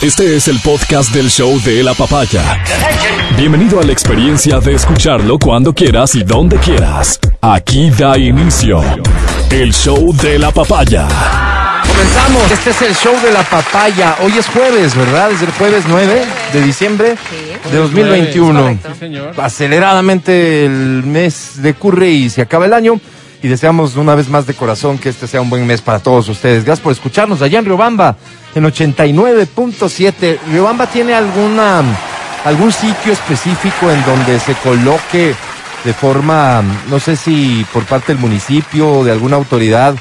Este es el podcast del show de la papaya. Bienvenido a la experiencia de escucharlo cuando quieras y donde quieras. Aquí da inicio el show de la papaya. Comenzamos. Este es el show de la papaya. Hoy es jueves, ¿verdad? Es el jueves 9 de diciembre de 2021. Aceleradamente el mes decurre y se acaba el año. Y deseamos una vez más de corazón que este sea un buen mes para todos ustedes. Gracias por escucharnos allá en Riobamba, en 89.7. Riobamba tiene alguna, algún sitio específico en donde se coloque de forma, no sé si por parte del municipio o de alguna autoridad,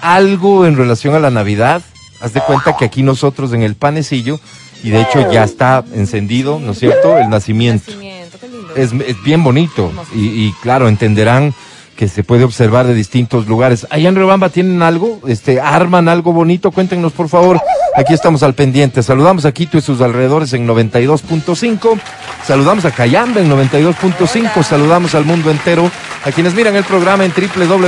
algo en relación a la Navidad. Haz de cuenta que aquí nosotros en el panecillo, y de hecho ya está encendido, ¿no es cierto? El nacimiento. Nacimiento, qué lindo. Es, es bien bonito. Y, y claro, entenderán que se puede observar de distintos lugares. Allá en Riobamba tienen algo, este, arman algo bonito, cuéntenos por favor. Aquí estamos al pendiente. Saludamos a Quito y sus alrededores en 92.5. Saludamos a Cayamba en 92.5. Saludamos al mundo entero. A quienes miran el programa en www.xfm.net,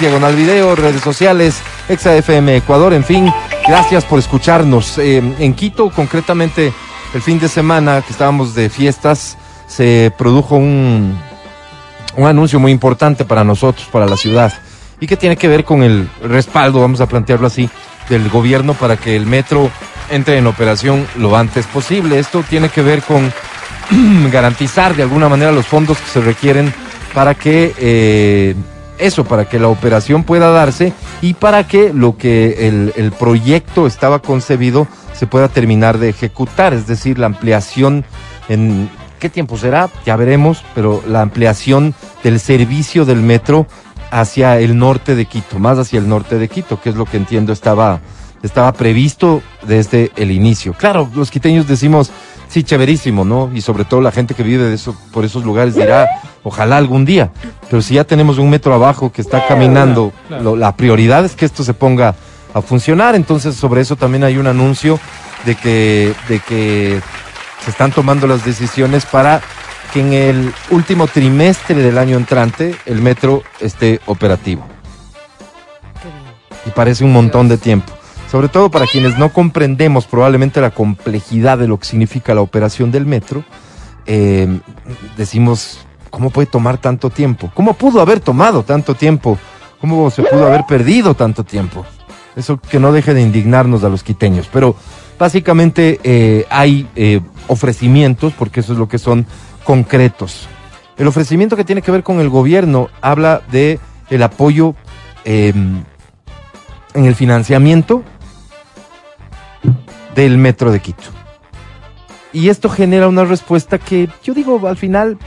diagonal video, redes sociales, XFM Ecuador, en fin. Gracias por escucharnos. Eh, en Quito, concretamente, el fin de semana que estábamos de fiestas, se produjo un, un anuncio muy importante para nosotros, para la ciudad, y que tiene que ver con el respaldo, vamos a plantearlo así, del gobierno para que el metro entre en operación lo antes posible. Esto tiene que ver con garantizar de alguna manera los fondos que se requieren para que eh, eso, para que la operación pueda darse y para que lo que el, el proyecto estaba concebido se pueda terminar de ejecutar, es decir, la ampliación en qué tiempo será, ya veremos, pero la ampliación del servicio del metro hacia el norte de Quito, más hacia el norte de Quito, que es lo que entiendo estaba, estaba previsto desde el inicio. Claro, los quiteños decimos, sí, chéverísimo, ¿no? Y sobre todo la gente que vive de eso, por esos lugares dirá, ojalá algún día. Pero si ya tenemos un metro abajo que está caminando, lo- la prioridad es que esto se ponga a funcionar. Entonces, sobre eso también hay un anuncio de que, de que se están tomando las decisiones para que en el último trimestre del año entrante el metro esté operativo. Y parece un montón de tiempo. Sobre todo para quienes no comprendemos probablemente la complejidad de lo que significa la operación del metro, eh, decimos, ¿cómo puede tomar tanto tiempo? ¿Cómo pudo haber tomado tanto tiempo? ¿Cómo se pudo haber perdido tanto tiempo? Eso que no deje de indignarnos a los quiteños. Pero básicamente eh, hay eh, ofrecimientos, porque eso es lo que son concretos. El ofrecimiento que tiene que ver con el gobierno habla de el apoyo eh, en el financiamiento del metro de Quito. Y esto genera una respuesta que yo digo al final,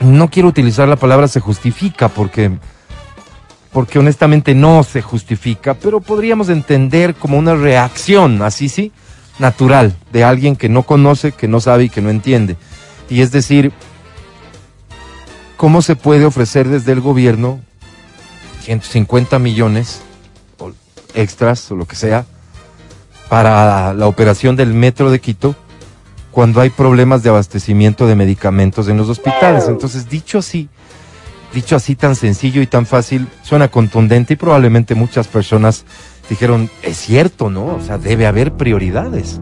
no quiero utilizar la palabra se justifica porque, porque honestamente no se justifica, pero podríamos entender como una reacción, así sí, natural, de alguien que no conoce, que no sabe y que no entiende. Y es decir, ¿cómo se puede ofrecer desde el gobierno 150 millones extras o lo que sea para la operación del metro de Quito cuando hay problemas de abastecimiento de medicamentos en los hospitales. Entonces, dicho así, dicho así tan sencillo y tan fácil, suena contundente y probablemente muchas personas dijeron, es cierto, ¿no? O sea, debe haber prioridades.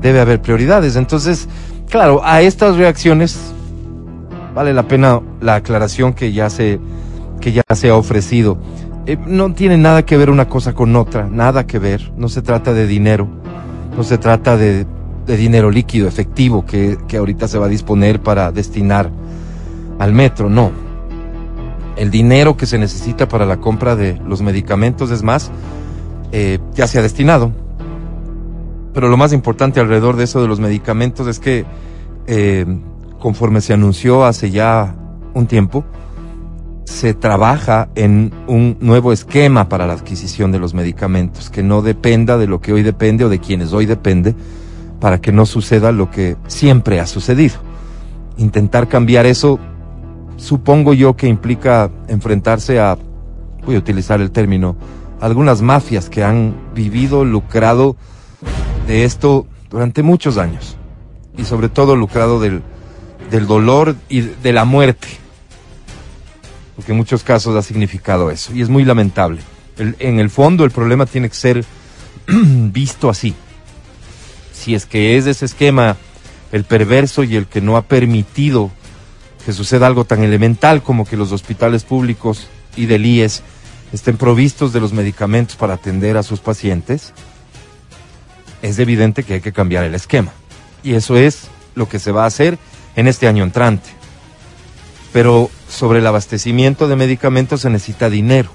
Debe haber prioridades. Entonces, claro, a estas reacciones vale la pena la aclaración que ya se que ya se ha ofrecido. Eh, no tiene nada que ver una cosa con otra, nada que ver. No se trata de dinero, no se trata de, de dinero líquido, efectivo, que, que ahorita se va a disponer para destinar al metro, no. El dinero que se necesita para la compra de los medicamentos, es más, eh, ya se ha destinado. Pero lo más importante alrededor de eso de los medicamentos es que, eh, conforme se anunció hace ya un tiempo, se trabaja en un nuevo esquema para la adquisición de los medicamentos, que no dependa de lo que hoy depende o de quienes hoy depende, para que no suceda lo que siempre ha sucedido. Intentar cambiar eso, supongo yo que implica enfrentarse a, voy a utilizar el término, algunas mafias que han vivido, lucrado de esto durante muchos años. Y sobre todo lucrado del, del dolor y de la muerte porque en muchos casos ha significado eso y es muy lamentable. En el fondo el problema tiene que ser visto así, si es que es ese esquema el perverso y el que no ha permitido que suceda algo tan elemental como que los hospitales públicos y del IES estén provistos de los medicamentos para atender a sus pacientes, es evidente que hay que cambiar el esquema. Y eso es lo que se va a hacer en este año entrante. Pero sobre el abastecimiento de medicamentos se necesita dinero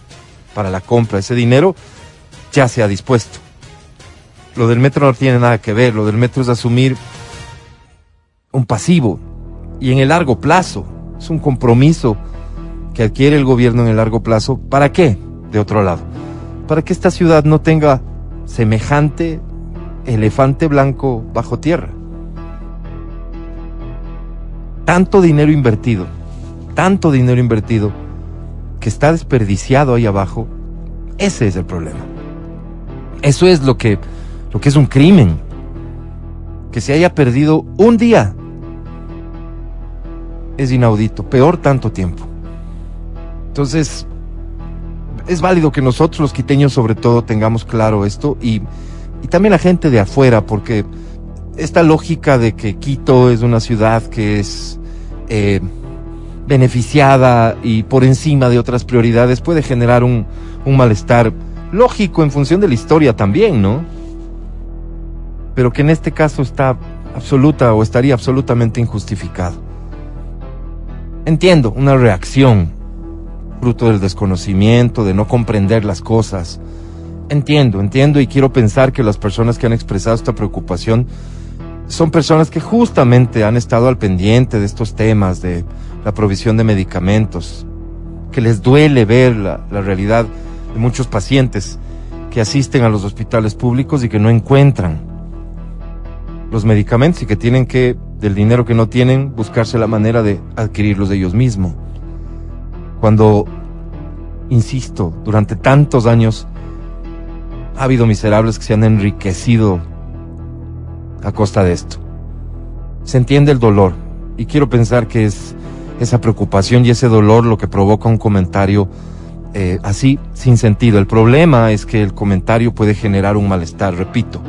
para la compra. Ese dinero ya se ha dispuesto. Lo del metro no tiene nada que ver. Lo del metro es asumir un pasivo y en el largo plazo. Es un compromiso que adquiere el gobierno en el largo plazo. ¿Para qué? De otro lado. Para que esta ciudad no tenga semejante elefante blanco bajo tierra. Tanto dinero invertido, tanto dinero invertido que está desperdiciado ahí abajo, ese es el problema. Eso es lo que, lo que es un crimen. Que se haya perdido un día es inaudito, peor tanto tiempo. Entonces, es válido que nosotros los quiteños sobre todo tengamos claro esto y, y también la gente de afuera, porque esta lógica de que Quito es una ciudad que es eh, beneficiada y por encima de otras prioridades puede generar un, un malestar lógico en función de la historia también, ¿no? Pero que en este caso está absoluta o estaría absolutamente injustificado. Entiendo, una reacción, fruto del desconocimiento, de no comprender las cosas. Entiendo, entiendo y quiero pensar que las personas que han expresado esta preocupación son personas que justamente han estado al pendiente de estos temas, de la provisión de medicamentos, que les duele ver la, la realidad de muchos pacientes que asisten a los hospitales públicos y que no encuentran los medicamentos y que tienen que, del dinero que no tienen, buscarse la manera de adquirirlos de ellos mismos. Cuando, insisto, durante tantos años ha habido miserables que se han enriquecido a costa de esto. Se entiende el dolor y quiero pensar que es esa preocupación y ese dolor lo que provoca un comentario eh, así, sin sentido. El problema es que el comentario puede generar un malestar, repito.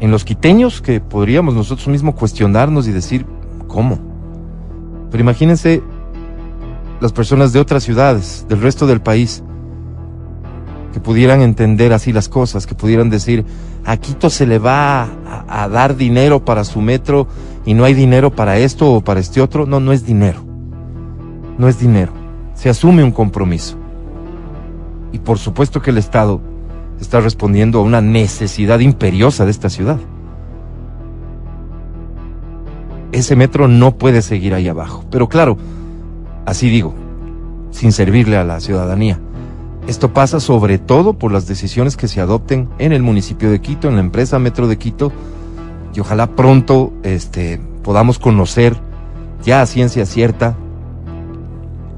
En los quiteños que podríamos nosotros mismos cuestionarnos y decir, ¿cómo? Pero imagínense las personas de otras ciudades, del resto del país, que pudieran entender así las cosas, que pudieran decir, a Quito se le va a, a, dar dinero para su metro y no hay dinero para esto o para este otro. No, no es dinero. No es dinero. Se asume un compromiso. Y por supuesto que el Estado está respondiendo a una necesidad imperiosa de esta ciudad. Ese metro no puede seguir ahí abajo. Pero claro, así digo, sin servirle a la ciudadanía. Esto pasa sobre todo por las decisiones que se adopten en el municipio de Quito, en la empresa Metro de Quito, y ojalá pronto este, podamos conocer ya a ciencia cierta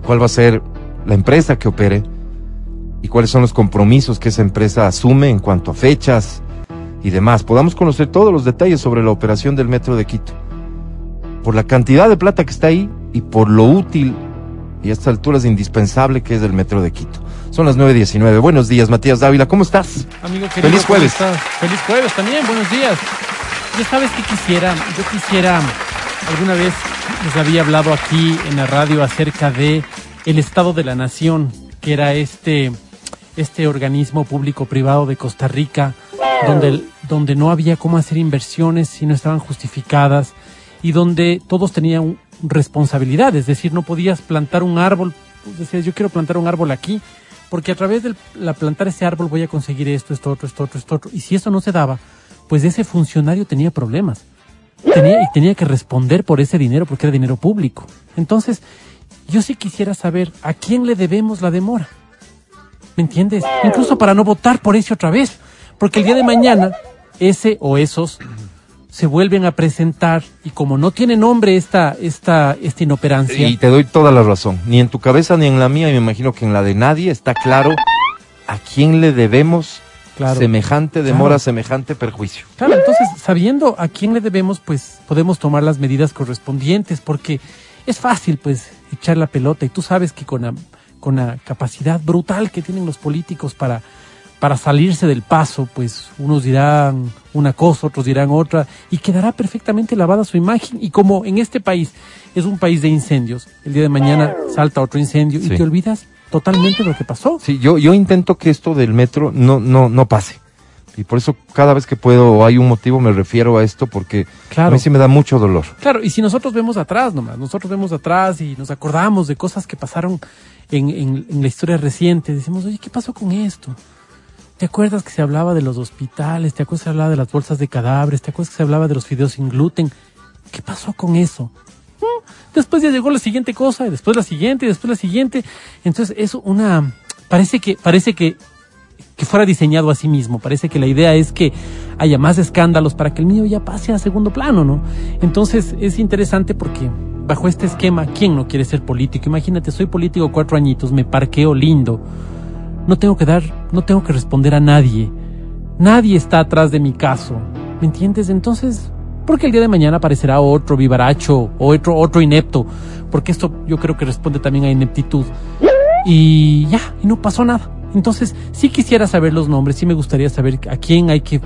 cuál va a ser la empresa que opere y cuáles son los compromisos que esa empresa asume en cuanto a fechas y demás. Podamos conocer todos los detalles sobre la operación del Metro de Quito. Por la cantidad de plata que está ahí y por lo útil y a estas alturas indispensable que es el Metro de Quito. Son las 9.19. Buenos días, Matías Dávila. ¿Cómo estás? Amigo querido, Feliz jueves. ¿cómo estás? Feliz jueves también. Buenos días. Ya sabes que quisiera, yo quisiera, alguna vez les había hablado aquí en la radio acerca de el Estado de la Nación, que era este, este organismo público-privado de Costa Rica, donde, donde no había cómo hacer inversiones si no estaban justificadas y donde todos tenían responsabilidad, es decir, no podías plantar un árbol, pues decías, yo quiero plantar un árbol aquí, porque a través de la plantar ese árbol voy a conseguir esto, esto, otro, esto, otro, esto. Y si eso no se daba, pues ese funcionario tenía problemas. Tenía, y tenía que responder por ese dinero porque era dinero público. Entonces, yo sí quisiera saber a quién le debemos la demora. ¿Me entiendes? Incluso para no votar por ese otra vez. Porque el día de mañana, ese o esos se vuelven a presentar y como no tiene nombre esta, esta, esta inoperancia. Y te doy toda la razón. Ni en tu cabeza ni en la mía, y me imagino que en la de nadie está claro a quién le debemos Claro. semejante demora, Claro. semejante perjuicio. Claro, entonces, sabiendo a quién le debemos, pues podemos tomar las medidas correspondientes, porque es fácil, pues, echar la pelota, y tú sabes que con la, con la capacidad brutal que tienen los políticos para, para salirse del paso, pues unos dirán una cosa, otros dirán otra, y quedará perfectamente lavada su imagen. Y como en este país es un país de incendios, el día de mañana salta otro incendio y te olvidas totalmente de lo que pasó. Sí, yo, yo intento que esto del metro no, no, no pase. Y por eso cada vez que puedo o hay un motivo me refiero a esto porque a Claro. mí sí me da mucho dolor. Claro, y si nosotros vemos atrás nomás, nosotros vemos atrás y nos acordamos de cosas que pasaron en, en- en la historia reciente, decimos, oye, ¿qué pasó con esto? ¿Te acuerdas que se hablaba de los hospitales? ¿Te acuerdas que se hablaba de las bolsas de cadáveres? ¿Te acuerdas que se hablaba de los fideos sin gluten? ¿Qué pasó con eso? Mm, Después ya llegó la siguiente cosa, y después la siguiente, y después la siguiente. Entonces, es una... Parece que, parece que que fuera diseñado a sí mismo. Parece que la idea es que haya más escándalos para que el mío ya pase a segundo plano, ¿no? Entonces es interesante porque bajo este esquema, ¿quién no quiere ser político? Imagínate, soy político cuatro añitos, me parqueo lindo. No tengo que dar, no tengo que responder a nadie. Nadie está atrás de mi caso. ¿Me entiendes? Entonces, porque el día de mañana aparecerá otro vivaracho o otro, otro inepto. Porque esto yo creo que responde también a ineptitud y ya, y no pasó nada. Entonces, sí quisiera saber los nombres, sí me gustaría saber a quién hay que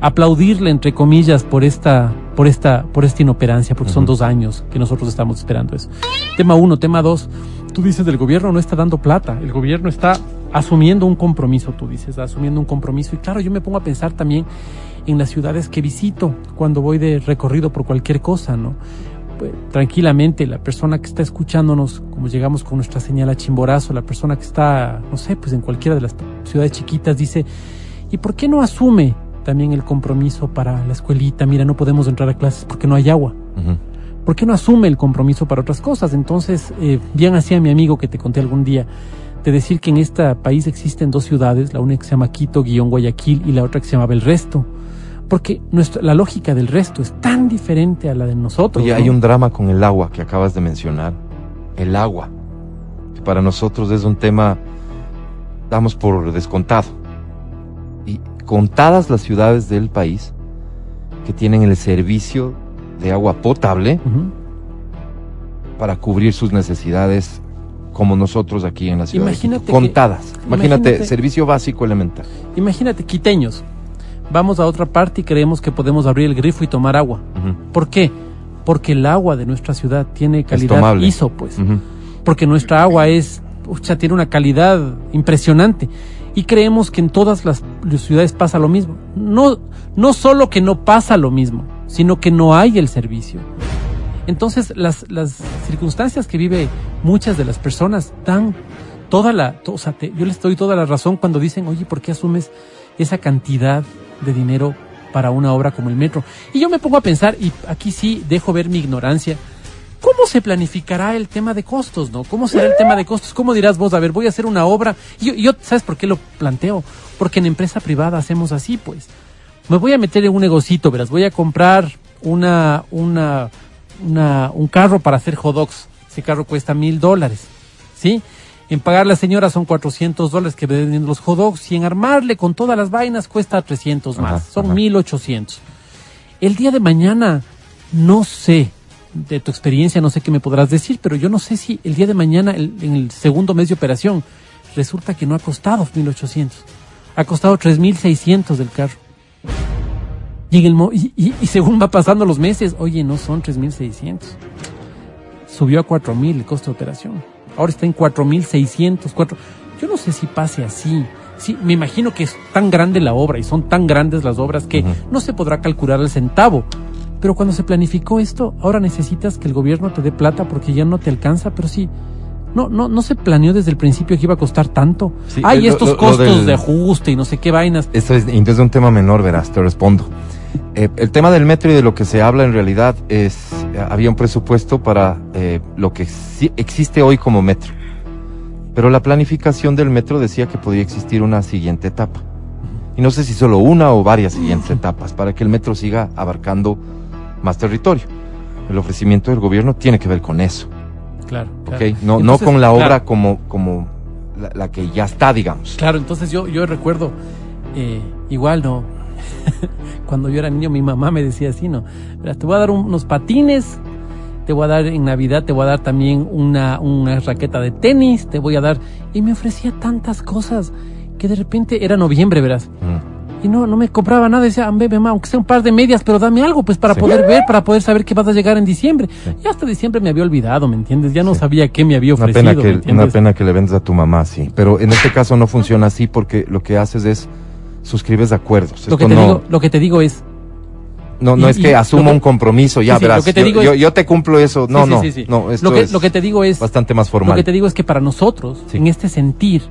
aplaudirle, entre comillas, por esta, por esta, por esta inoperancia, porque son dos años que nosotros estamos esperando eso. Tema uno, tema dos, tú dices del gobierno no está dando plata, el gobierno está asumiendo un compromiso, tú dices, asumiendo un compromiso. Y claro, yo me pongo a pensar también en las ciudades que visito cuando voy de recorrido por cualquier cosa, ¿no? Pues, tranquilamente la persona que está escuchándonos, como llegamos con nuestra señal a Chimborazo, la persona que está, no sé, pues en cualquiera de las ciudades chiquitas dice, ¿y por qué no asume también el compromiso para la escuelita? Mira, no podemos entrar a clases porque no hay agua. ¿Por qué no asume el compromiso para otras cosas? Entonces, eh, bien hacía mi amigo que te conté algún día, de decir que en este país existen dos ciudades, la una que se llama Quito, guion Guayaquil, y la otra que se llamaba El Resto. Porque nuestra, la lógica del resto es tan diferente a la de nosotros. Oye, ¿no? hay un drama con el agua que acabas de mencionar. El agua. Que para nosotros es un tema, damos por descontado. Y contadas las ciudades del país que tienen el servicio de agua potable para cubrir sus necesidades como nosotros aquí en la ciudad. de Imagínate que- Contadas. Imagínate, imagínate- servicio básico elemental. Imagínate, quiteños, vamos a otra parte y creemos que podemos abrir el grifo y tomar agua. ¿Por qué? Porque el agua de nuestra ciudad tiene calidad. ISO, pues. ujú. porque nuestra agua es, pucha, tiene una calidad impresionante. Y creemos que en todas las ciudades pasa lo mismo. No, no solo que no pasa lo mismo, sino que no hay el servicio. Entonces, las, las circunstancias que vive muchas de las personas dan toda la, o sea, te- yo les doy toda la razón cuando dicen, oye, ¿por qué asumes esa cantidad de dinero para una obra como el metro? Y yo me pongo a pensar, y aquí sí dejo ver mi ignorancia, ¿Cómo se planificará el tema de costos, no? ¿Cómo será el tema de costos? ¿Cómo dirás vos, a ver, voy a hacer una obra? Y yo, yo, ¿sabes por qué lo planteo? Porque en empresa privada hacemos así, pues. Me voy a meter en un negocito, verás, voy a comprar una, una, una, un carro para hacer hot. Ese carro cuesta mil dólares, ¿sí? En pagar a la señora son 400 dólares que venden los hot dogs y en armarle con todas las vainas cuesta 300 más. Ajá, son ajá. 1800. El día de mañana, no sé, de tu experiencia, no sé qué me podrás decir, pero yo no sé si el día de mañana, el- en el segundo mes de operación, resulta que no ha costado 1800. Ha costado 3600 del carro. Y, en el mo- y, y- y según va pasando los meses, oye, no son 3600. Subió a 4000 el costo de operación. Ahora está en 4600. cuatro- Yo no sé si pase así. Sí, me imagino que es tan grande la obra y son tan grandes las obras que no se podrá calcular el centavo. Pero cuando se planificó esto, ahora necesitas que el gobierno te dé plata porque ya no te alcanza, pero sí. No, no, no se planeó desde el principio que iba a costar tanto. Sí, Hay eh, estos lo- lo costos del- de ajuste y no sé qué vainas. Esto es entonces un tema menor, verás, te respondo. Eh, el tema del metro y de lo que se habla en realidad es, eh, había un presupuesto para eh, lo que existe hoy como metro. Pero la planificación del metro decía que podía existir una siguiente etapa. Y no sé si solo una o varias siguientes etapas para que el metro siga abarcando más territorio. El ofrecimiento del gobierno tiene que ver con eso, Claro. ¿ok? claro. No, no con la obra claro, como, como la, la que ya está, digamos. Claro, entonces yo, yo recuerdo, eh, igual no, cuando yo era niño mi mamá me decía así, no, Verás, te voy a dar un- unos patines, te voy a dar en Navidad, te voy a dar también una, una raqueta de tenis, te voy a dar, y me ofrecía tantas cosas que de repente era noviembre, verás. Mm. Y no, no me compraba nada. Decía, bebé, mamá, aunque sea un par de medias, pero dame algo, pues, para Sí. poder ver, para poder saber que vas a llegar en diciembre. Y hasta diciembre me había olvidado, ¿me entiendes? Ya no sabía qué me había Una ofrecido, pena, ¿me que, una pena que le vendes a tu mamá así. Pero en este caso no funciona así porque lo que haces es suscribes acuerdos. Lo que, te no, digo, lo que te digo es, no, no y- es que lo asuma un compromiso, ya Sí, verás. lo te yo, digo yo- es- yo te cumplo eso. No, no, no. Esto lo que, es lo que te digo es, bastante más lo formal. que te digo es que para nosotros, en este sentir,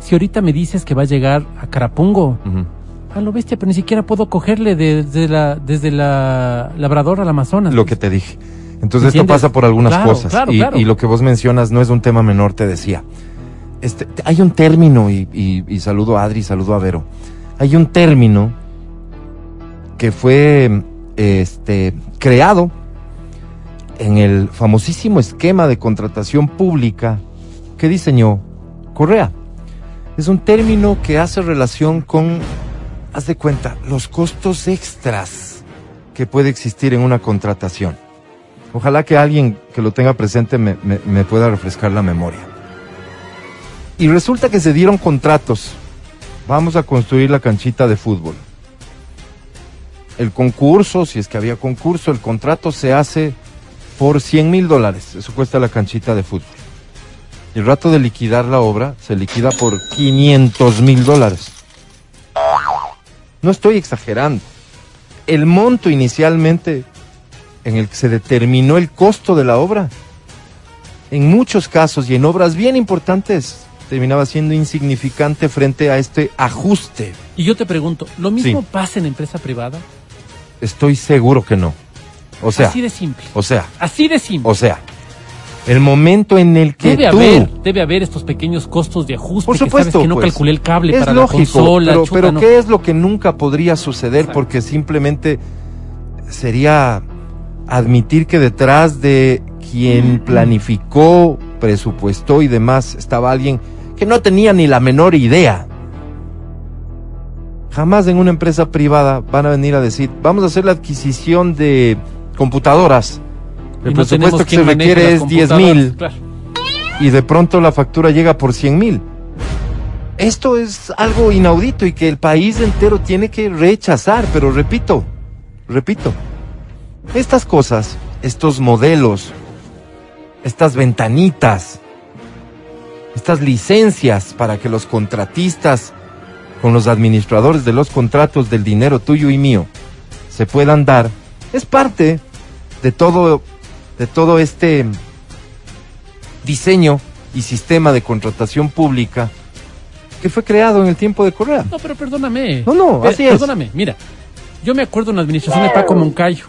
si ahorita me dices que va a llegar a Carapungo, Ujú. a lo bestia, pero ni siquiera puedo cogerle de- desde la, desde la Labrador al Amazonas. Lo que te dije. Entonces esto pasa por algunas Claro, cosas. claro, y, claro. y lo que vos mencionas no es un tema menor, te decía. Este, hay un término, y, y- y saludo a Adri, saludo a Vero. Hay un término que fue este, creado en el famosísimo esquema de contratación pública que diseñó Correa. Es un término que hace relación con, haz de cuenta, los costos extras que puede existir en una contratación. Ojalá que alguien que lo tenga presente me, pueda refrescar la memoria. Y resulta que se dieron contratos. Vamos a construir la canchita de fútbol. El concurso, si es que había concurso, el contrato se hace por 100 mil dólares. Eso cuesta la canchita de fútbol. El rato de liquidar la obra se liquida por 500 mil dólares. No estoy exagerando. El monto inicialmente en el que se determinó el costo de la obra, en muchos casos y en obras bien importantes, terminaba siendo insignificante frente a este ajuste. Y yo te pregunto, ¿lo mismo Sí. pasa en empresa privada? Estoy seguro que no. O sea, Así de simple. o sea, Así de simple. o sea, el momento en el que Debe tú haber, debe haber estos pequeños costos de ajuste Por que supuesto, sabes que no pues. calculé el cable es para lógico, la consola, pero, chuta, pero no. ¿qué es lo que nunca podría suceder? Exacto. Porque simplemente sería admitir que detrás de quien planificó, presupuestó y demás estaba alguien que no tenía ni la menor idea. Jamás en una empresa privada van a venir a decir, vamos a hacer la adquisición de computadoras. El no presupuesto que se requiere es 10 computadoras, mil claro. y de pronto la factura llega por 100 mil. Esto es algo inaudito y que el país entero tiene que rechazar, pero repito, repito, estas cosas, estos modelos, estas ventanitas, estas licencias para que los contratistas con los administradores de los contratos del dinero tuyo y mío se puedan dar, es parte de todo, de todo este diseño y sistema de contratación pública que fue creado en el tiempo de Correa. No, pero perdóname. No, no, Eh, así es. Perdóname, mira. Yo me acuerdo en la administración de Paco Moncayo.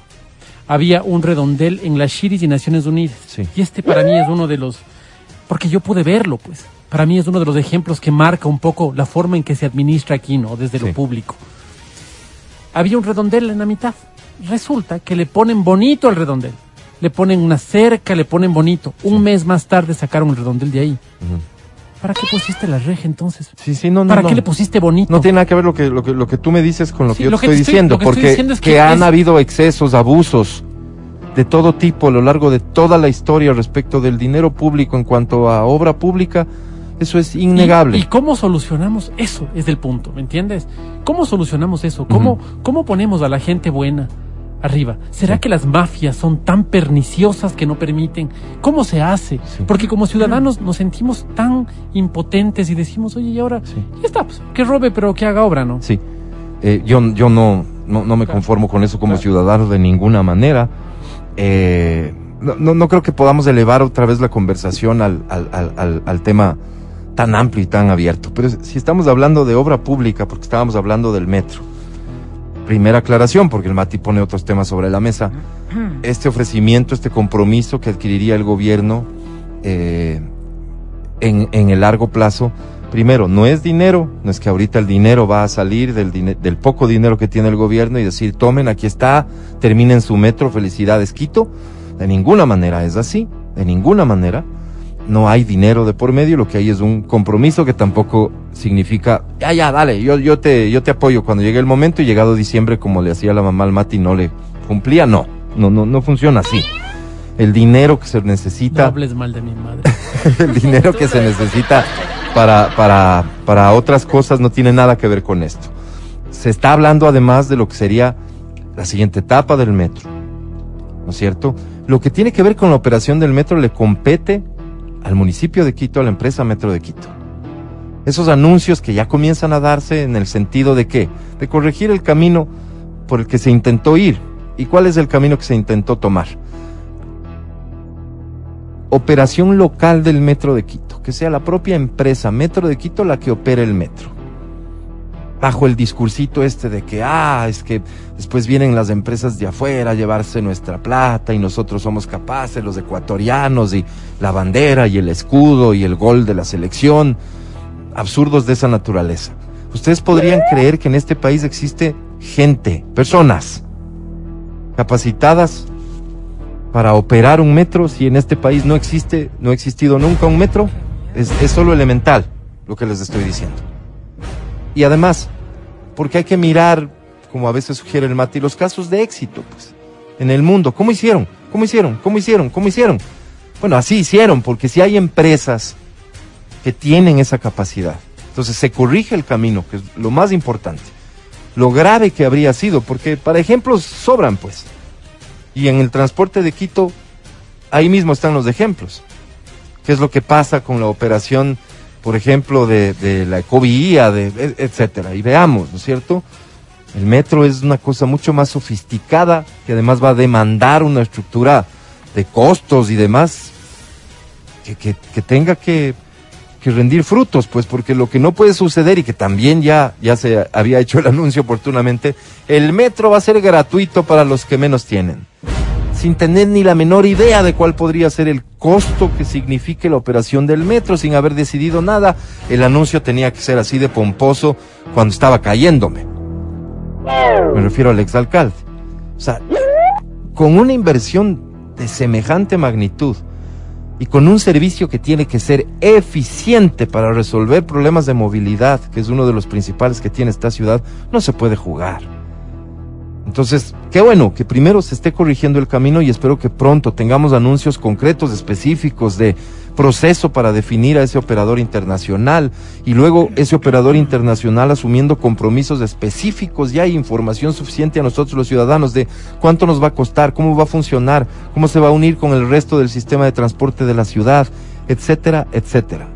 Había un redondel en las Shiris y Naciones Unidas. Sí. Y este para mí es uno de los... Porque yo pude verlo, pues. Para mí es uno de los ejemplos que marca un poco la forma en que se administra aquí, ¿no? Desde Sí. lo público. Había un redondel en la mitad. Resulta que le ponen bonito al redondel. Le ponen una cerca, le ponen bonito. Un mes más tarde sacaron el redondel de ahí. ¿Para qué pusiste la reja entonces? Sí, sí, no, no. ¿Para no. qué le pusiste bonito? No tiene nada que ver lo que, lo que, lo que tú me dices con lo Sí, que yo lo te que estoy diciendo, estoy porque diciendo es que, que han es- habido excesos, abusos de todo tipo a lo largo de toda la historia respecto del dinero público en cuanto a obra pública, eso es innegable. ¿Y, y cómo solucionamos eso? Es el punto, ¿me entiendes? ¿Cómo solucionamos eso? ¿Cómo, ¿Cómo ponemos a la gente buena arriba? ¿Será Sí. que las mafias son tan perniciosas que no permiten? ¿Cómo se hace? Sí. Porque como ciudadanos nos sentimos tan impotentes y decimos, oye, y ahora, Sí. ya está, pues, que robe, pero que haga obra, ¿no? Sí, Eh, yo, yo no, no, no me Claro. conformo con eso como Claro. ciudadano de ninguna manera. Eh, no, no, no creo que podamos elevar otra vez la conversación al, al, al, tema tan amplio y tan abierto. Pero si estamos hablando de obra pública, porque estábamos hablando del metro, primera aclaración, porque el Mati pone otros temas sobre la mesa, este ofrecimiento, este compromiso que adquiriría el gobierno eh, en, en el largo plazo, primero, no es dinero, no es que ahorita el dinero va a salir del, del poco dinero que tiene el gobierno y decir, tomen, aquí está, terminen su metro, felicidades, Quito. De ninguna manera es así, de ninguna manera. No hay dinero de por medio, lo que hay es un compromiso que tampoco significa, ya, ya, dale, yo, yo, te, yo te apoyo cuando llegue el momento y llegado diciembre, como le hacía la mamá al Mati, no le cumplía, no, no, no, no funciona así. El dinero que se No necesita hables mal de mi madre. el dinero que se necesita para, para, para otras cosas, no tiene nada que ver con esto. Se está hablando además de lo que sería la siguiente etapa del metro, ¿no es cierto? Lo que tiene que ver con la operación del metro le compete al municipio de Quito, a la empresa Metro de Quito. Esos anuncios que ya comienzan a darse en el sentido de qué? De corregir el camino por el que se intentó ir. ¿Y cuál es el camino que se intentó tomar? Operación local del Metro de Quito, que sea la propia empresa Metro de Quito la que opere el metro. Bajo el discursito este de que, ah, es que después vienen las empresas de afuera a llevarse nuestra plata y nosotros somos capaces, los ecuatorianos, y la bandera y el escudo y el gol de la selección. Absurdos de esa naturaleza. Ustedes podrían creer que en este país existe gente, personas capacitadas para operar un metro si en este país no existe, no ha existido nunca un metro. Es, solo elemental lo que les estoy diciendo. Y además, porque hay que mirar, como a veces sugiere el Mati, los casos de éxito, pues, en el mundo. ¿Cómo hicieron? ¿Cómo hicieron? ¿Cómo hicieron? ¿Cómo hicieron? Bueno, así hicieron, porque si hay empresas que tienen esa capacidad, entonces se corrige el camino, que es lo más importante. Lo grave que habría sido, porque para ejemplos sobran, pues. Y en el transporte de Quito, ahí mismo están los ejemplos. ¿Qué es lo que pasa con la operación, por ejemplo, de, la ecovía, de, et- etcétera? Y veamos, ¿no es cierto? El metro es una cosa mucho más sofisticada que además va a demandar una estructura de costos y demás que- que tenga que, que rendir frutos, pues porque lo que no puede suceder y que también ya, ya se había hecho el anuncio oportunamente, el metro va a ser gratuito para los que menos tienen sin tener ni la menor idea de cuál podría ser el costo que signifique la operación del metro, sin haber decidido nada. El anuncio tenía que ser así de pomposo cuando estaba cayéndome. Me refiero al exalcalde. O sea, con una inversión de semejante magnitud y con un servicio que tiene que ser eficiente para resolver problemas de movilidad, que es uno de los principales que tiene esta ciudad, no se puede jugar. Entonces, qué bueno que primero se esté corrigiendo el camino y espero que pronto tengamos anuncios concretos, específicos de proceso para definir a ese operador internacional y luego ese operador internacional asumiendo compromisos específicos, ya hay información suficiente a nosotros los ciudadanos de cuánto nos va a costar, cómo va a funcionar, cómo se va a unir con el resto del sistema de transporte de la ciudad, etcétera, etcétera.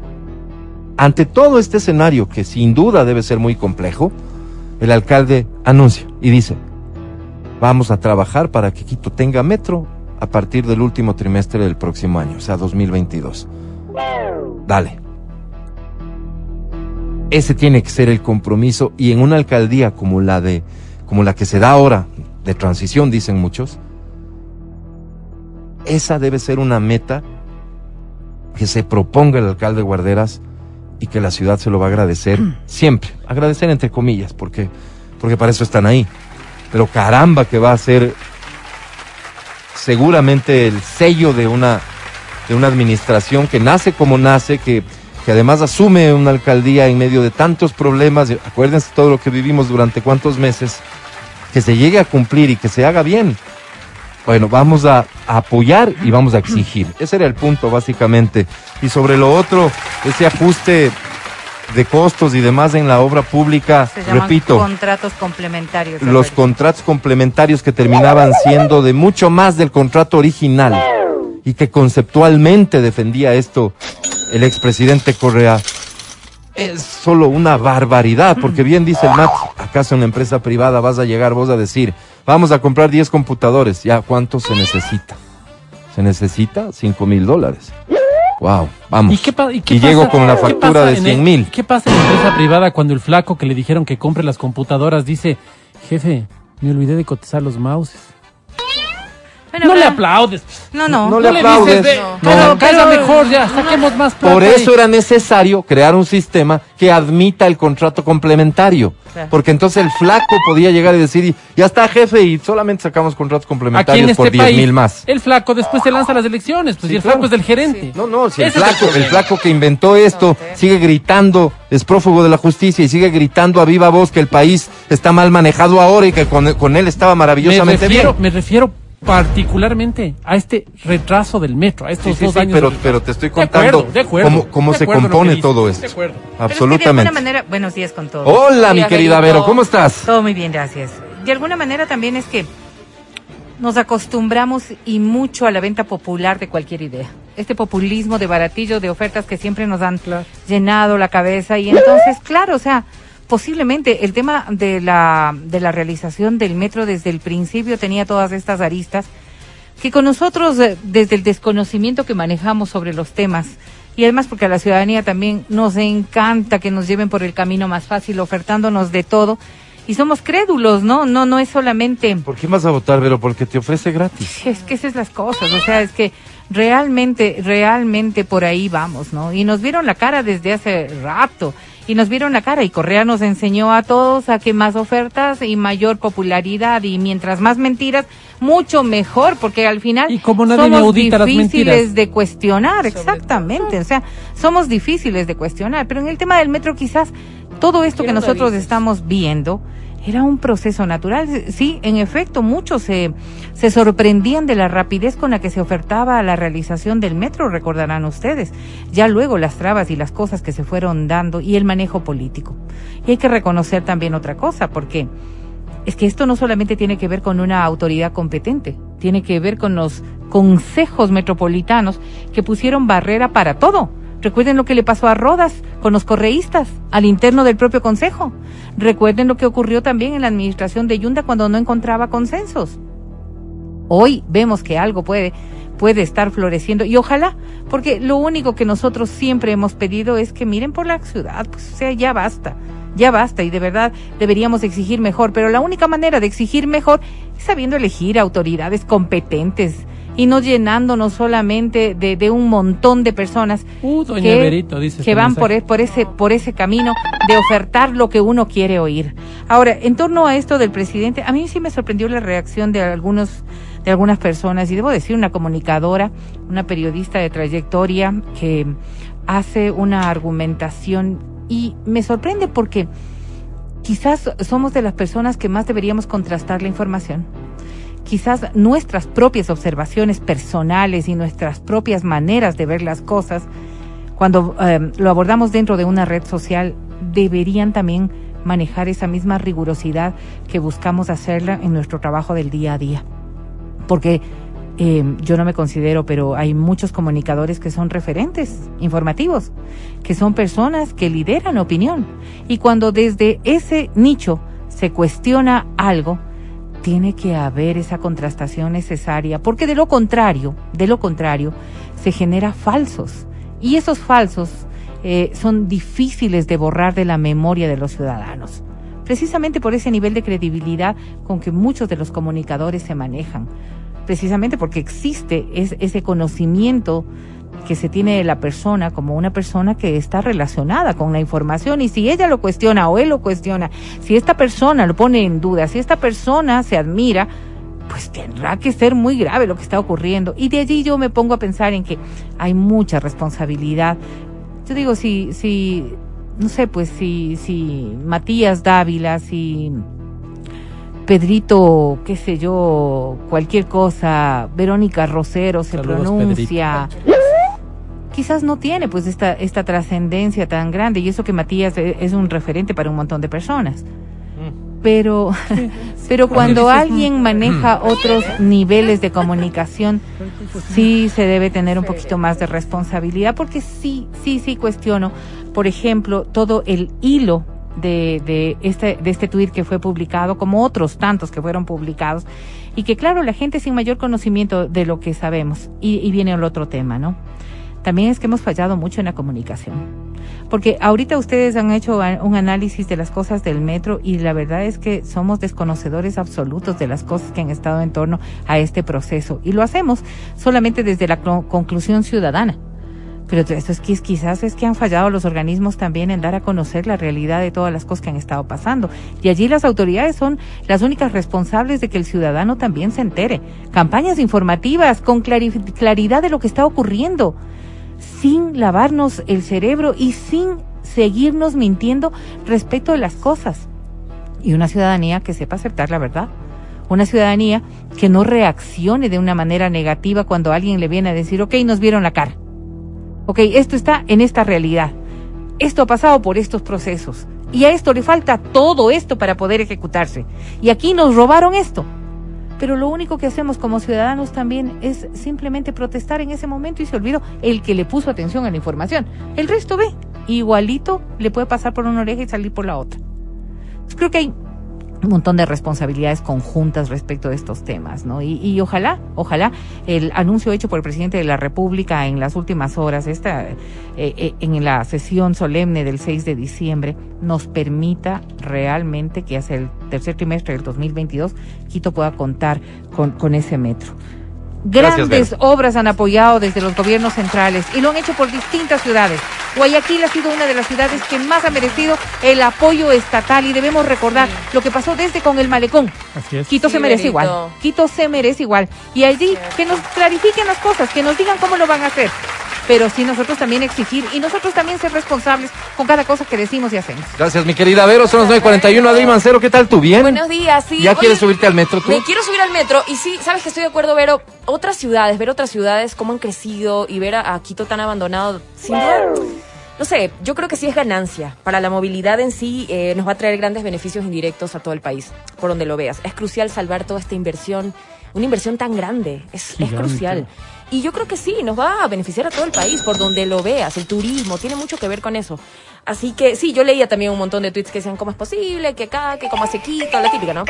Ante todo este escenario, que sin duda debe ser muy complejo, el alcalde anuncia y dice, vamos a trabajar para que Quito tenga metro a partir del último trimestre del próximo año, o sea, 2022. Dale. Ese tiene que ser el compromiso y en una alcaldía como la de como la que se da ahora de transición dicen muchos, esa debe ser una meta que se proponga el alcalde Guarderas y que la ciudad se lo va a agradecer siempre. Agradecer entre comillas, porque, porque para eso están ahí. Pero caramba que va a ser seguramente el sello de una, de una administración que nace como nace, que, que además asume una alcaldía en medio de tantos problemas. Acuérdense todo lo que vivimos durante cuántos meses, que se llegue a cumplir y que se haga bien. Bueno, vamos a, a apoyar y vamos a exigir. Ese era el punto, básicamente. Y sobre lo otro, ese ajuste de costos y demás en la obra pública, Se repito, contratos complementarios. los contratos complementarios que terminaban siendo de mucho más del contrato original y que conceptualmente defendía esto el expresidente Correa, es solo una barbaridad, porque bien dice el Mati, ¿acaso en una empresa privada vas a llegar vos a decir, vamos a comprar 10 computadores? ¿Ya cuánto se necesita? Se necesita 5 mil dólares. Wow, vamos. ¿Y, qué y qué Y llego con la factura de en 100 el- mil. ¿Qué pasa en la empresa privada cuando el flaco que le dijeron que compre las computadoras dice, jefe, me olvidé de cotizar los mouses? Bueno, no le aplaudes. No, no. No le aplaudes. dices de, No. "Caiga- No. caiga Pero- mejor ya, saquemos más plata. Por eso era necesario crear un sistema que admita el contrato complementario. Claro. Porque entonces el flaco podía llegar y decir, ya está jefe, y solamente sacamos contratos Aquí en complementarios este por 10 país, mil más. el flaco después se lanza a las elecciones, pues Sí, y el claro. flaco es del gerente. No, no, si el Ese flaco, el flaco que inventó esto sigue gritando, es prófugo de la justicia y sigue gritando a viva voz que el país está mal manejado ahora y que con, con él estaba me maravillosamente refiero, bien. me refiero particularmente a este retraso del metro, a estos Sí, sí, dos sí, años. pero, de pero te estoy De acuerdo, contando de acuerdo, cómo, cómo de se compone dices, todo de esto. acuerdo. Pero es que de Absolutamente. alguna manera, buenos días con todos. Hola, mi querida Vero, ¿cómo estás? Todo muy bien, gracias. De alguna manera también es que nos acostumbramos y mucho a la venta popular de cualquier idea. Este populismo de baratillo, de ofertas que siempre nos han Claro. llenado la cabeza y entonces, claro, o sea, posiblemente el tema de la, de la realización del metro desde el principio tenía todas estas aristas que con nosotros, eh, desde el desconocimiento que manejamos sobre los temas, y además porque a la ciudadanía también nos encanta que nos lleven por el camino más fácil, ofertándonos de todo, y somos crédulos, ¿no? No, no es solamente, ¿Por qué vas a votar, Vero? Porque te ofrece gratis. es que esas son las cosas, o sea, es que realmente, realmente por ahí vamos, ¿no? Y nos vieron la cara desde hace rato, y nos vieron la cara, y Correa nos enseñó a todos a que más ofertas y mayor popularidad, y mientras más mentiras, mucho mejor, porque al final Y como nadie me somos audita las difíciles mentiras. de cuestionar, exactamente, o sea, somos difíciles de cuestionar, pero en el tema del metro quizás todo esto que ¿Qué no nosotros estamos viendo era un proceso natural. Sí, en efecto, muchos se, se sorprendían de la rapidez con la que se ofertaba la realización del metro, recordarán ustedes. Ya luego las trabas y las cosas que se fueron dando y el manejo político. Y hay que reconocer también otra cosa, porque es que esto no solamente tiene que ver con una autoridad competente, tiene que ver con los consejos metropolitanos que pusieron barrera para todo. Recuerden lo que le pasó a Rodas con los correístas al interno del propio consejo. Recuerden lo que ocurrió también en la administración de Yunda cuando no encontraba consensos. Hoy vemos que algo puede puede estar floreciendo y ojalá, porque lo único que nosotros siempre hemos pedido es que miren por la ciudad, pues o sea, ya basta, ya basta y de verdad deberíamos exigir mejor, pero la única manera de exigir mejor es sabiendo elegir autoridades competentes y no llenándonos solamente de, de un montón de personas Uh, doña que, Berito, dice que este van por, mensaje. e- por ese por ese camino de ofertar lo que uno quiere oír. Ahora, en torno a esto del presidente, a mí sí me sorprendió la reacción de algunos de algunas personas y debo decir una comunicadora, una periodista de trayectoria que hace una argumentación y me sorprende porque quizás somos de las personas que más deberíamos contrastar la información. Quizás nuestras propias observaciones personales y nuestras propias maneras de ver las cosas, cuando eh, lo abordamos dentro de una red social, deberían también manejar esa misma rigurosidad que buscamos hacerla en nuestro trabajo del día a día. Porque eh, yo no me considero, pero hay muchos comunicadores que son referentes informativos, que son personas que lideran opinión. Y cuando desde ese nicho se cuestiona algo, tiene que haber esa contrastación necesaria, porque de lo contrario, de lo contrario, se genera falsos. Y esos falsos eh, son difíciles de borrar de la memoria de los ciudadanos, precisamente por ese nivel de credibilidad con que muchos de los comunicadores se manejan, precisamente porque existe es- ese conocimiento que se tiene de la persona como una persona que está relacionada con la información y si ella lo cuestiona o él lo cuestiona, si esta persona lo pone en duda, si esta persona se admira, pues tendrá que ser muy grave lo que está ocurriendo. Y de allí yo me pongo a pensar en que hay mucha responsabilidad. Yo digo, si, si, no sé, pues si, si Matías Dávila, si Pedrito, qué sé yo, cualquier cosa, Verónica Rosero se Saludos, pronuncia, quizás no tiene pues esta, esta trascendencia tan grande. Y eso que Matías e- es un referente para un montón de personas. Pero, pero cuando alguien maneja otros niveles de comunicación, sí se debe tener un poquito más de responsabilidad, porque sí, sí, sí cuestiono, por ejemplo, todo el hilo de, de este, de este tuit que fue publicado, como otros tantos que fueron publicados, y que claro, la gente sin mayor conocimiento de lo que sabemos, y, y viene el otro tema, ¿no? También es que hemos fallado mucho en la comunicación. Porque ahorita ustedes han hecho un análisis de las cosas del metro y la verdad es que somos desconocedores absolutos de las cosas que han estado en torno a este proceso. Y lo hacemos solamente desde la conclusión ciudadana. Pero eso es que quizás es que han fallado los organismos también en dar a conocer la realidad de todas las cosas que han estado pasando. Y allí las autoridades son las únicas responsables de que el ciudadano también se entere. Campañas informativas con clari- claridad de lo que está ocurriendo sin lavarnos el cerebro y sin seguirnos mintiendo respecto de las cosas. Y una ciudadanía que sepa aceptar la verdad. una ciudadanía que no reaccione de una manera negativa cuando alguien le viene a decir, ok, nos vieron la cara. Ok, esto está en esta realidad. Esto ha pasado por estos procesos. Y a esto le falta todo esto para poder ejecutarse. Y aquí nos robaron esto. Pero lo único que hacemos como ciudadanos también es simplemente protestar en ese momento y se olvidó el que le puso atención a la información. El resto ve, igualito le puede pasar por una oreja y salir por la otra. creo que hay un montón de responsabilidades conjuntas respecto de estos temas, ¿no? Y, y, ojalá, ojalá el anuncio hecho por el presidente de la República en las últimas horas, esta, eh, eh, en la sesión solemne del 6 de diciembre, nos permita realmente que hacia el tercer trimestre del 2022 Quito pueda contar con, con ese metro. Grandes obras han apoyado desde los gobiernos centrales y lo han hecho por distintas ciudades. Guayaquil ha sido una de las ciudades que más ha merecido el apoyo estatal y debemos recordar lo que pasó desde con el malecón. Quito se merece igual. Quito se merece igual. Y allí que nos clarifiquen las cosas, que nos digan cómo lo van a hacer pero sí nosotros también exigir y nosotros también ser responsables con cada cosa que decimos y hacemos. Gracias, mi querida Vero. Son las 9.41. Adri Mancero, ¿qué tal tú? ¿Bien? Buenos días, sí. ¿Ya quieres subirte al metro tú? Me quiero subir al metro y sí, sabes que estoy de acuerdo, Vero. Otras ciudades, ver otras ciudades, cómo han crecido y ver a, Quito tan abandonado, sin duda no sé, yo creo que sí es ganancia. Para la movilidad en sí eh, nos va a traer grandes beneficios indirectos a todo el país, por donde lo veas. Es crucial salvar toda esta inversión, una inversión tan grande, es, es crucial. Y yo creo que sí, nos va a beneficiar a todo el país, por donde lo veas. El turismo tiene mucho que ver con eso. Así que sí, yo leía también un montón de tweets que decían cómo es posible, que acá, que como se quita, la típica, ¿no?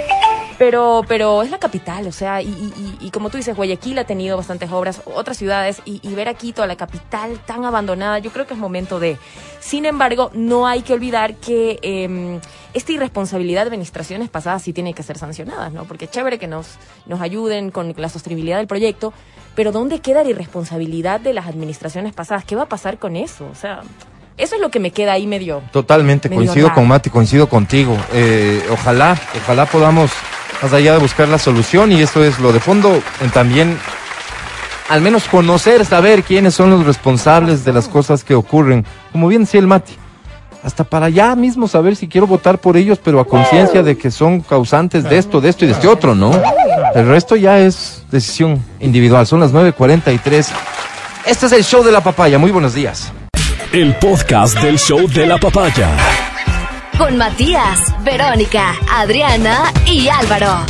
Pero, pero es la capital, o sea, y, y, y como tú dices, Guayaquil ha tenido bastantes obras, otras ciudades, y, y ver a Quito, la capital, tan abandonada, yo creo que es momento de. Sin embargo, no hay que olvidar que eh, esta irresponsabilidad de administraciones pasadas sí tiene que ser sancionada, ¿no? Porque es chévere que nos, nos ayuden con la sostenibilidad del proyecto, pero ¿dónde queda la irresponsabilidad de las administraciones pasadas? ¿Qué va a pasar con eso? O sea, eso es lo que me queda ahí medio. Totalmente, coincido con Mati, coincido contigo. Eh, ojalá, ojalá podamos, más allá de buscar la solución, y esto es lo de fondo, en también al menos conocer, saber quiénes son los responsables de las cosas que ocurren. Como bien decía el Mati, hasta para ya mismo saber si quiero votar por ellos, pero a conciencia de que son causantes de esto, de esto y de este otro, ¿no? El resto ya es decisión individual. Son las 9.43. Este es el show de la papaya. Muy buenos días. El podcast del show de la papaya. Con Matías, Verónica, Adriana y Álvaro.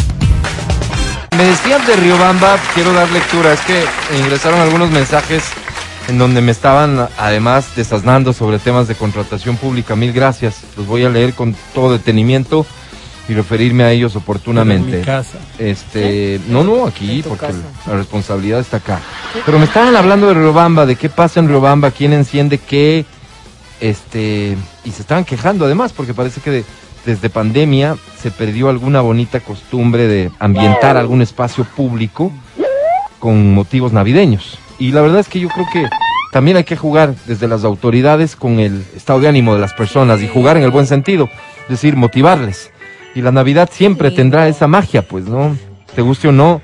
Me decían de Riobamba, quiero dar lectura. Es que ingresaron algunos mensajes en donde me estaban además desasnando sobre temas de contratación pública. Mil gracias. Los voy a leer con todo detenimiento y referirme a ellos oportunamente. En mi casa. Este, no, no, aquí, porque la responsabilidad está acá. Pero me estaban hablando de Riobamba, de qué pasa en Riobamba, quién enciende qué, este, y se estaban quejando además, porque parece que desde pandemia se perdió alguna bonita costumbre de ambientar algún espacio público con motivos navideños. Y la verdad es que yo creo que también hay que jugar desde las autoridades con el estado de ánimo de las personas y jugar en el buen sentido, es decir, motivarles y la Navidad siempre tendrá esa magia, pues, ¿no? Te guste o no,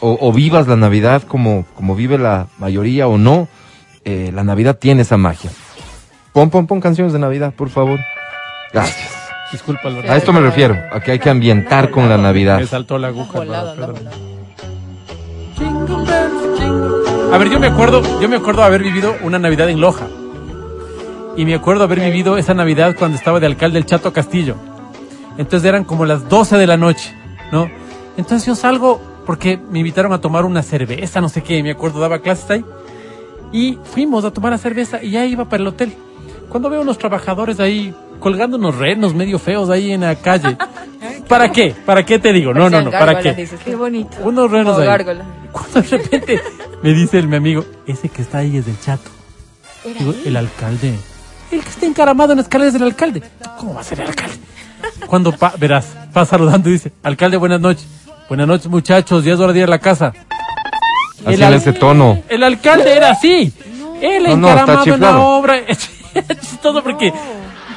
o, vivas la Navidad como, como vive la mayoría o no, eh, la Navidad tiene esa magia. Pon, pon, pon canciones de Navidad, por favor. Gracias. Disculpa, A esto me refiero, a que hay que ambientar con la Navidad. Me saltó la aguja. A ver, yo me acuerdo, yo me acuerdo haber vivido una Navidad en Loja. Y me acuerdo haber vivido esa Navidad cuando estaba de alcalde el Chato Castillo. Entonces eran como las 12 de la noche, ¿no? Entonces yo salgo porque me invitaron a tomar una cerveza, no sé qué, me acuerdo, daba clases ahí. Y fuimos a tomar la cerveza y ya iba para el hotel. Cuando veo unos trabajadores ahí colgando unos renos medio feos ahí en la calle. ¿Para qué? ¿Para qué te digo? No, no, no, ¿para qué? Qué bonito. Unos renos ahí. Cuando de repente me dice el mi amigo, ese que está ahí es del chato. Digo, el alcalde. El que está encaramado en las escaleras del alcalde. ¿Cómo va a ser el alcalde? Cuando verás, va saludando y dice, alcalde, buenas noches. Buenas noches, muchachos, ya es hora de ir a la casa. Así en ese tono. El alcalde era así. Él encaramado en la obra. Es chistoso porque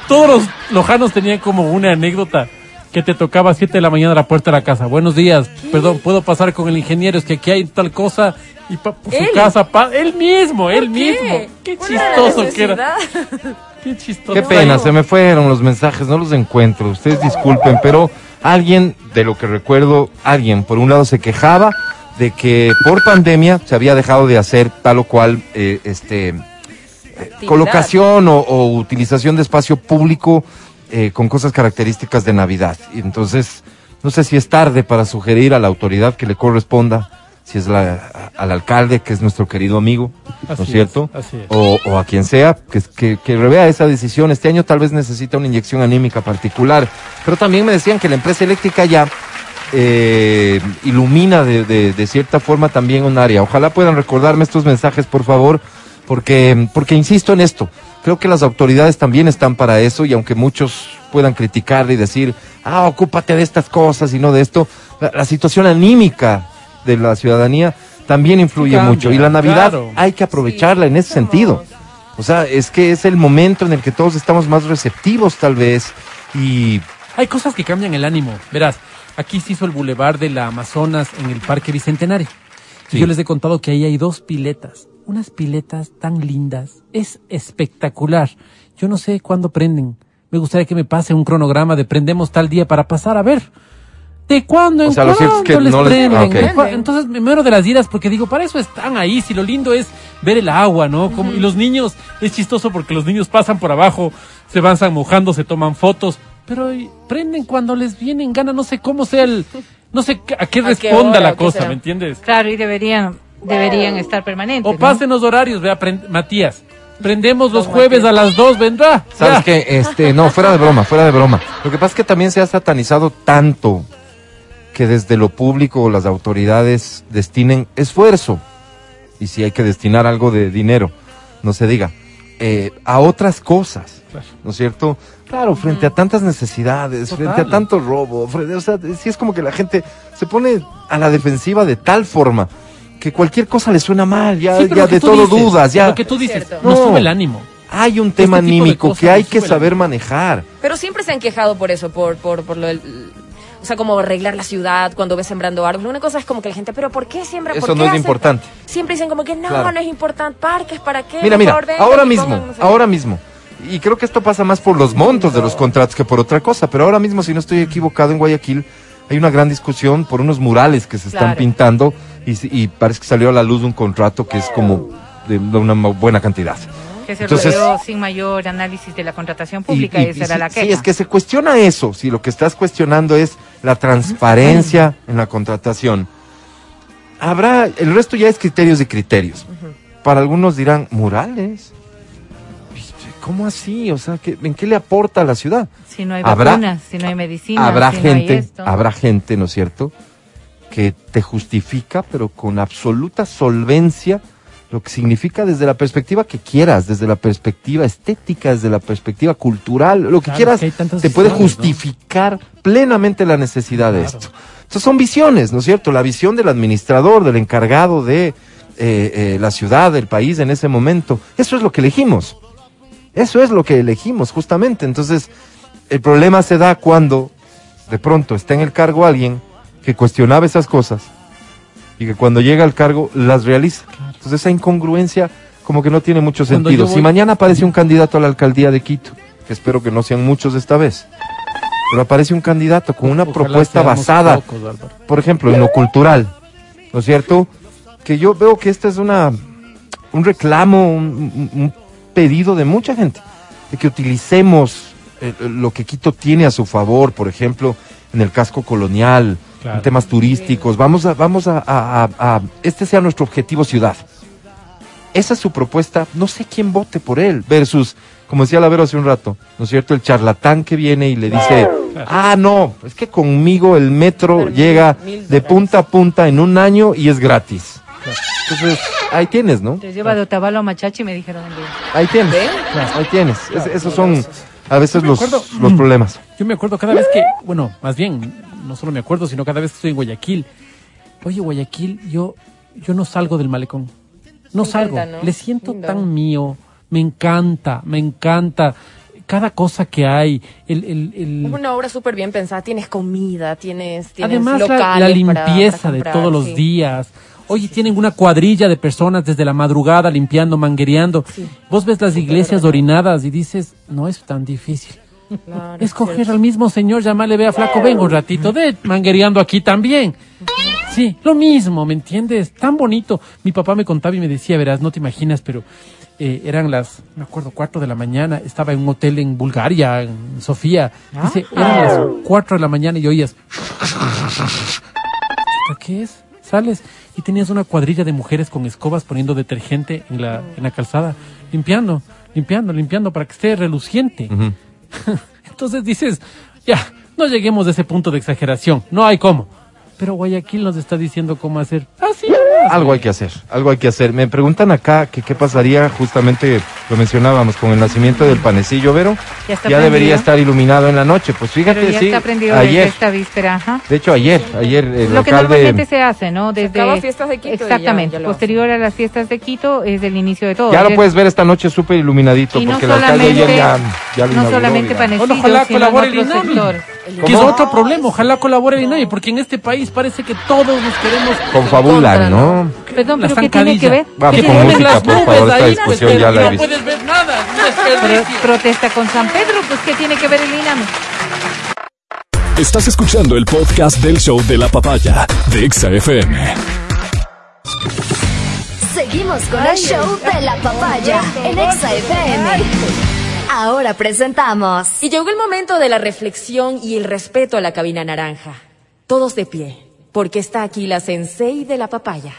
todos los lojanos tenían como una anécdota que te tocaba a 7 de la mañana a la puerta de la casa. Buenos días, perdón, puedo pasar con el ingeniero, es que aquí hay tal cosa y pa, su casa, pa, él mismo, él mismo. Qué chistoso que era. Qué chistoso. Qué pena, se me fueron los mensajes, no los encuentro. Ustedes disculpen, pero alguien, de lo que recuerdo, alguien por un lado se quejaba de que por pandemia se había dejado de hacer tal o cual eh, este Actividad. colocación o, o utilización de espacio público eh, con cosas características de Navidad. Y entonces, no sé si es tarde para sugerir a la autoridad que le corresponda, si es la, a- al alcalde, que es nuestro querido amigo, ¿no Así es es, cierto? así es. O, o a quien sea, que, que, que revea esa decisión. Este año tal vez necesita una inyección anímica particular. Pero también me decían que la empresa eléctrica ya eh, ilumina de, de, de cierta forma también un área. Ojalá puedan recordarme estos mensajes, por favor, porque, porque insisto en esto. Creo que las autoridades también están para eso y aunque muchos puedan criticar y decir, ah, ocúpate de estas cosas y no de esto, la, la situación anímica de la ciudadanía también influye Cambia, mucho y la Navidad claro. hay que aprovecharla en ese sentido. O sea, es que es el momento en el que todos estamos más receptivos tal vez y Hay cosas que cambian el ánimo. Verás, aquí se hizo el bulevar de la Amazonas en el Parque Bicentenario. Sí. Yo les he contado que ahí hay dos piletas. Unas piletas tan lindas. Es espectacular. Yo no sé cuándo prenden. Me gustaría que me pase un cronograma de prendemos tal día para pasar a ver. ¿De cuándo en O sea, lo cierto es que cuándo les no les- prenden? ah, ok. ¿De cua- Entonces me muero de las iras porque digo, para eso están ahí. Si lo lindo es ver el agua, ¿no? Como, Y los niños, es chistoso porque los niños pasan por abajo, se van mojando, se toman fotos, pero prenden cuando les vienen gana, no sé cómo sea el, no sé a qué ¿A qué responda hora la cosa? ¿me entiendes? Claro, y deberían, deberían estar permanentes. O ¿no? pasen los horarios, vea, Matías. Prendemos los jueves a las dos, vendrá. ¿Sabes Ya. qué? Este, no, fuera de broma, fuera de broma. Lo que pasa es que también se ha satanizado tanto que desde lo público las autoridades destinen esfuerzo, y si hay que destinar algo de dinero, no se diga, eh, a otras cosas, Claro. ¿no es cierto? Claro, frente a tantas necesidades, Total. frente a tanto robo, frente, o sea, sí es como que la gente se pone a la defensiva de tal forma que cualquier cosa le suena mal, ya, Sí, ya de todo dices, dudas, ya. Lo que tú dices, No. sube el ánimo. Hay un tema Este tipo de anímico que hay que saber manejar. Pero siempre se han quejado por eso, por, por, por lo del... O sea, como arreglar la ciudad cuando ves sembrando árboles. Una cosa es como que la gente, pero ¿por qué siembra? ¿Por Eso qué no es hacen-?" importante. Siempre dicen como que no, Claro. no es importante. Parques, ¿para qué? Mira, mira, ahora mismo, pongan no sé ahora mismo. Y creo que esto pasa más por los montos de los contratos que por otra cosa, pero ahora mismo, si no estoy equivocado, en Guayaquil hay una gran discusión por unos murales que se están Claro. pintando y, parece que salió a la luz un contrato que es como de, una buena cantidad. Que se Entonces- rodeó sin mayor análisis de la contratación Y- pública, y- esa y era si- la queja. Sí, es que se cuestiona eso, si lo que estás cuestionando es la transparencia en la contratación. Habrá, el resto ya es criterios y criterios. Para algunos dirán, murales. ¿Cómo así? O sea, ¿qué- ¿en qué le aporta a la ciudad? Si no hay Habrá- vacunas, si no hay medicina, habrá si no hay gente, esto. habrá gente, ¿no es cierto? Que te justifica, pero con absoluta solvencia, lo que significa desde la perspectiva que quieras, desde la perspectiva estética, desde la perspectiva cultural, lo que Claro, quieras, que te puede justificar plenamente la necesidad de esto. Entonces son visiones, ¿no es cierto? La visión del administrador, del encargado de eh, eh, la ciudad, del país en ese momento. Eso es lo que elegimos. Eso es lo que elegimos, justamente. Entonces, el problema se da cuando de pronto está en el cargo alguien que cuestionaba esas cosas y que cuando llega al cargo las realiza. Entonces, esa incongruencia como que no tiene mucho sentido. voy- Si mañana aparece un candidato a la alcaldía de Quito, que espero que no sean muchos esta vez, pero aparece un candidato con una Ojalá propuesta basada pocos, por ejemplo, en lo cultural, ¿no es cierto? Que yo veo que este es una un reclamo, un pedido de mucha gente, de que utilicemos eh, lo que Quito tiene a su favor, por ejemplo, en el casco colonial, Claro. en temas turísticos. Vamos a, vamos a, a- a- a- este sea nuestro objetivo ciudad. Esa es su propuesta, no sé quién vote por él, versus, como decía Lavero hace un rato, ¿no es cierto? El charlatán que viene y le dice, ah, no, es que conmigo el metro Pero llega mil de punta a punta en un año y es gratis. Entonces, ahí tienes, ¿no? Te lleva de Otavalo a Machachi, me dijeron. Ahí tienes. Ahí tienes. Es- esos son a veces los, acuerdo- los problemas. Yo me acuerdo cada vez que, bueno, más bien, no solo me acuerdo, sino cada vez que estoy en Guayaquil. Oye, Guayaquil, yo, yo no salgo del malecón. No Me salgo. encanta, ¿no? Le siento Lindo. tan mío. Me encanta, me encanta. Cada cosa que hay. El, el, una obra súper bien pensada. Tienes comida, tienes, tienes Además, la, locales la para- limpieza para de comprar, todos los días. Oye, tienen una cuadrilla de personas desde la madrugada limpiando, manguereando. Sí. Vos ves las iglesias orinadas y dices, no es tan difícil. Claro, Escoger al mismo señor, llamarle, vea flaco, vengo un ratito, de manguereando aquí también. Sí, lo mismo, ¿me entiendes? Tan bonito. Mi papá me contaba y me decía, verás, no te imaginas, pero eh, eran las, me acuerdo, cuatro de la mañana, estaba en un hotel en Bulgaria, en Sofía. Dice, eran las cuatro de la mañana y oías, ¿Chuta, ¿qué es? Sales y tenías una cuadrilla de mujeres con escobas poniendo detergente en la, en la calzada, limpiando, limpiando, limpiando para que esté reluciente. Entonces dices, ya, no lleguemos a ese punto de exageración, no hay cómo. Pero Guayaquil nos está diciendo cómo hacer. Así nomás. Algo hay que hacer, algo hay que hacer. Me preguntan acá que qué pasaría, justamente lo mencionábamos, con el nacimiento del panecillo, Vero. Ya está debería prendido. estar iluminado en la noche. Pues fíjate, Pero ya sí, está aprendido desde ayer, esta víspera. Ajá. de hecho ayer, ayer el Lo que normalmente se hace, ¿no? Desde acaba fiestas de Quito ya- Exactamente. ya Posterior a las fiestas de Quito es el inicio de todo. Ya lo puedes ver esta noche súper iluminadito, Y no porque el alcalde ya, ya lo no inauguró, solamente Bueno, ojalá sino colabore el sector. Que es otro problema, ojalá colabore el INAI, porque en este país parece que todos nos queremos Confabulan, ¿no? Perdón, pero ¿qué tiene que ver? Vamos ¿Qué con música, las por nubes favor, esta ahí, discusión pues, ya que la he no visto. puedes ver nada, protesta con San Pedro, pues ¿qué tiene que ver el INAMI? Estás escuchando el podcast del show de la papaya de Exa FM. Seguimos con el show de la papaya en Exa FM. Ahora presentamos Y llegó el momento de la reflexión y el respeto a la cabina naranja. Todos de pie, porque está aquí la sensei de la papaya.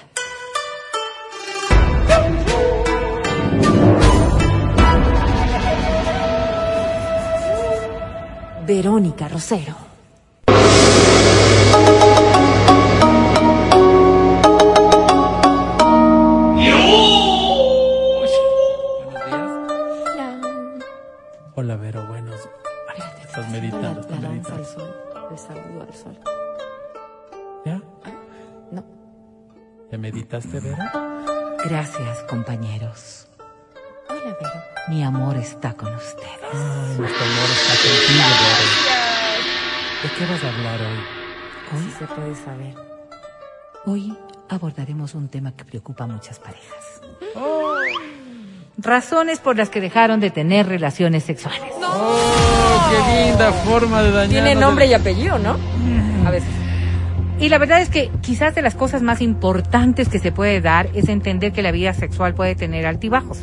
Verónica Rosero. Hola, Vero, buenos. Ay, estás meditando, estás meditando. sol, el saludo al sol. ¿Ya? No. ¿Ya meditaste, Vero? Gracias, compañeros. Hola, Vero. Mi amor está con ustedes. Ay, nuestro amor está contigo, Vero. ¿De qué vas a hablar hoy? Hoy se puede saber. Hoy abordaremos un tema que preocupa a muchas parejas. Razones por las que dejaron de tener relaciones sexuales. Oh, qué linda forma de dañar. Tiene nombre y apellido, ¿no? A veces. Y la verdad es que quizás de las cosas más importantes que se puede dar es entender que la vida sexual puede tener altibajos.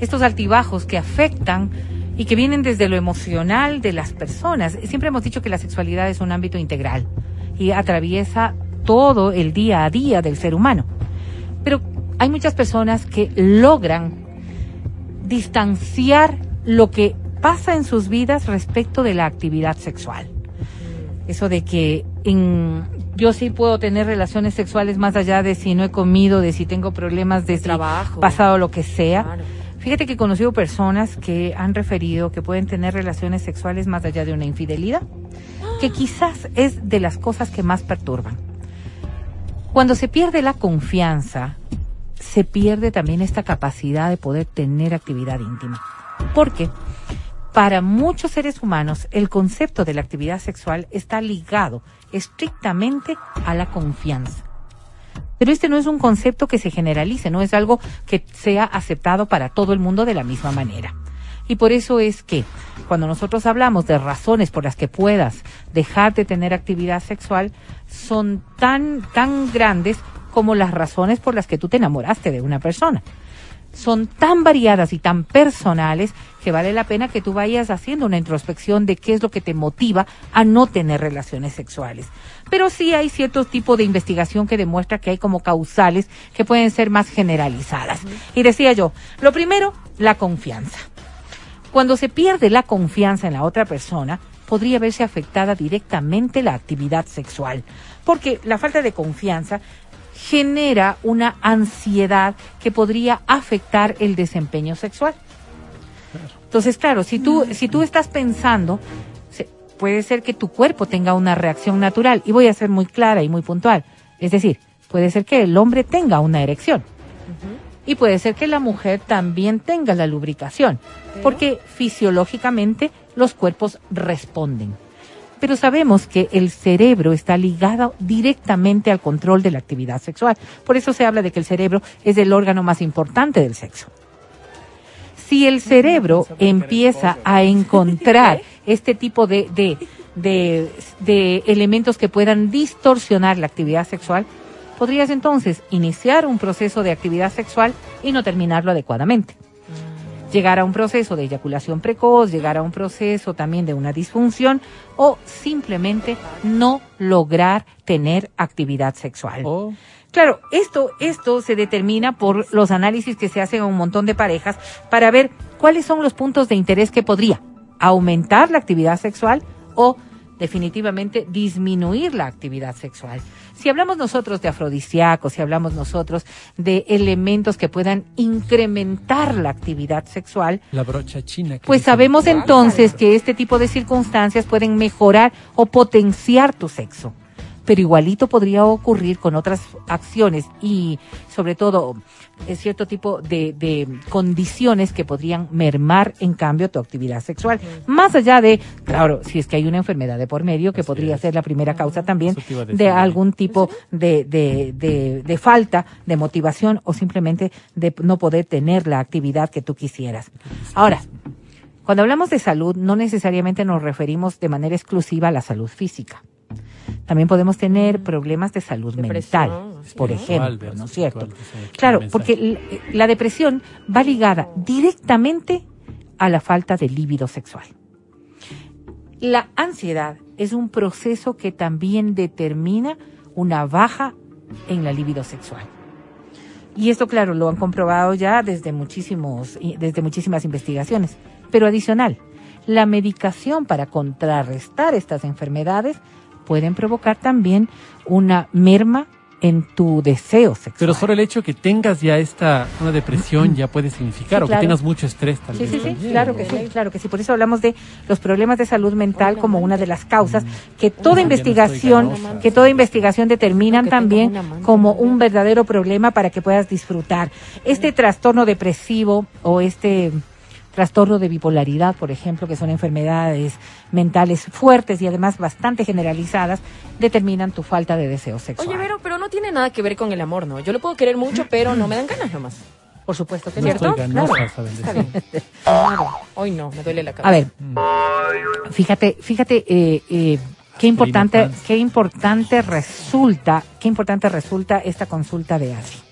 Estos altibajos que afectan y que vienen desde lo emocional de las personas. Siempre hemos dicho que la sexualidad es un ámbito integral y atraviesa todo el día a día del ser humano. Pero hay muchas personas que logran distanciar lo que pasa en sus vidas respecto de la actividad sexual. Eso de que en, yo sí puedo tener relaciones sexuales más allá de si no he comido, de si tengo problemas de si Trabajo. pasado lo que sea. Claro. Fíjate que he conocido personas que han referido que pueden tener relaciones sexuales más allá de una infidelidad, que quizás es de las cosas que más perturban. Cuando se pierde la confianza, se pierde también esta capacidad de poder tener actividad íntima. Porque para muchos seres humanos el concepto de la actividad sexual está ligado estrictamente a la confianza. Pero este no es un concepto que se generalice, no es algo que sea aceptado para todo el mundo de la misma manera. Y por eso es que cuando nosotros hablamos de razones por las que puedas dejar de tener actividad sexual, son tan, tan grandes como las razones por las que tú te enamoraste de una persona. Son tan variadas y tan personales que vale la pena que tú vayas haciendo una introspección de qué es lo que te motiva a no tener relaciones sexuales. Pero sí hay cierto tipo de investigación que demuestra que hay como causales que pueden ser más generalizadas. Y decía yo, lo primero, la confianza. Cuando se pierde la confianza en la otra persona, podría verse afectada directamente la actividad sexual, porque la falta de confianza genera una ansiedad que podría afectar el desempeño sexual. Entonces, claro, si tú, si tú estás pensando, puede ser que tu cuerpo tenga una reacción natural, y voy a ser muy clara y muy puntual. Es decir, puede ser que el hombre tenga una erección. Y puede ser que la mujer también tenga la lubricación, porque fisiológicamente los cuerpos responden. Pero sabemos que el cerebro está ligado directamente al control de la actividad sexual. Por eso se habla de que el cerebro es el órgano más importante del sexo. Si el cerebro empieza a encontrar este tipo de, de, de, de elementos que puedan distorsionar la actividad sexual, podrías entonces iniciar un proceso de actividad sexual y no terminarlo adecuadamente. Llegar a un proceso de eyaculación precoz, llegar a un proceso también de una disfunción o simplemente no lograr tener actividad sexual. O Claro, esto, esto se determina por los análisis que se hacen a un montón de parejas para ver cuáles son los puntos de interés que podría aumentar la actividad sexual o definitivamente disminuir la actividad sexual. Si hablamos nosotros de afrodisíacos, si hablamos nosotros de elementos que puedan incrementar la actividad sexual, la brocha china. que pues sabemos entonces que este tipo de circunstancias pueden mejorar o potenciar tu sexo. Pero igualito podría ocurrir con otras acciones y sobre todo cierto tipo de, de condiciones que podrían mermar en cambio tu actividad sexual. Más allá de, claro, si es que hay una enfermedad de por medio que Así podría es. ser la primera causa también de algún tipo de, de, de, de falta de motivación o simplemente de no poder tener la actividad que tú quisieras. Ahora, cuando hablamos de salud, no necesariamente nos referimos de manera exclusiva a la salud física. También podemos tener problemas de salud Depresión, mental, por ejemplo, ¿no es cierto? Claro, porque l- la depresión va ligada directamente a la falta de líbido sexual. La ansiedad es un proceso que también determina una baja en la libido sexual. Y esto, claro, lo han comprobado ya desde muchísimos, desde muchísimas investigaciones. Pero adicional, la medicación para contrarrestar estas enfermedades pueden provocar también una merma en tu deseo sexual. Pero solo el hecho que tengas ya esta una depresión ya puede significar Sí, o claro. que tengas mucho estrés tal Sí, vez. sí, sí, también. claro que sí, claro que sí. Por eso hablamos de los problemas de salud mental como una de las causas que toda no investigación, que toda investigación determinan también como un verdadero problema para que puedas disfrutar. Este trastorno depresivo o este trastorno de bipolaridad, por ejemplo, que son enfermedades mentales fuertes y además bastante generalizadas, determinan tu falta de deseo sexual. Oye, Vero, pero no tiene nada que ver con el amor, ¿no? Yo lo puedo querer mucho, pero no me dan ganas nomás. Por supuesto que No ¿cierto? estoy ganosa, Claro. saben Está bien. Claro. Hoy no, me duele la cabeza. A ver, fíjate, fíjate eh, eh, qué importante, qué importante resulta, qué importante resulta esta consulta de Adri.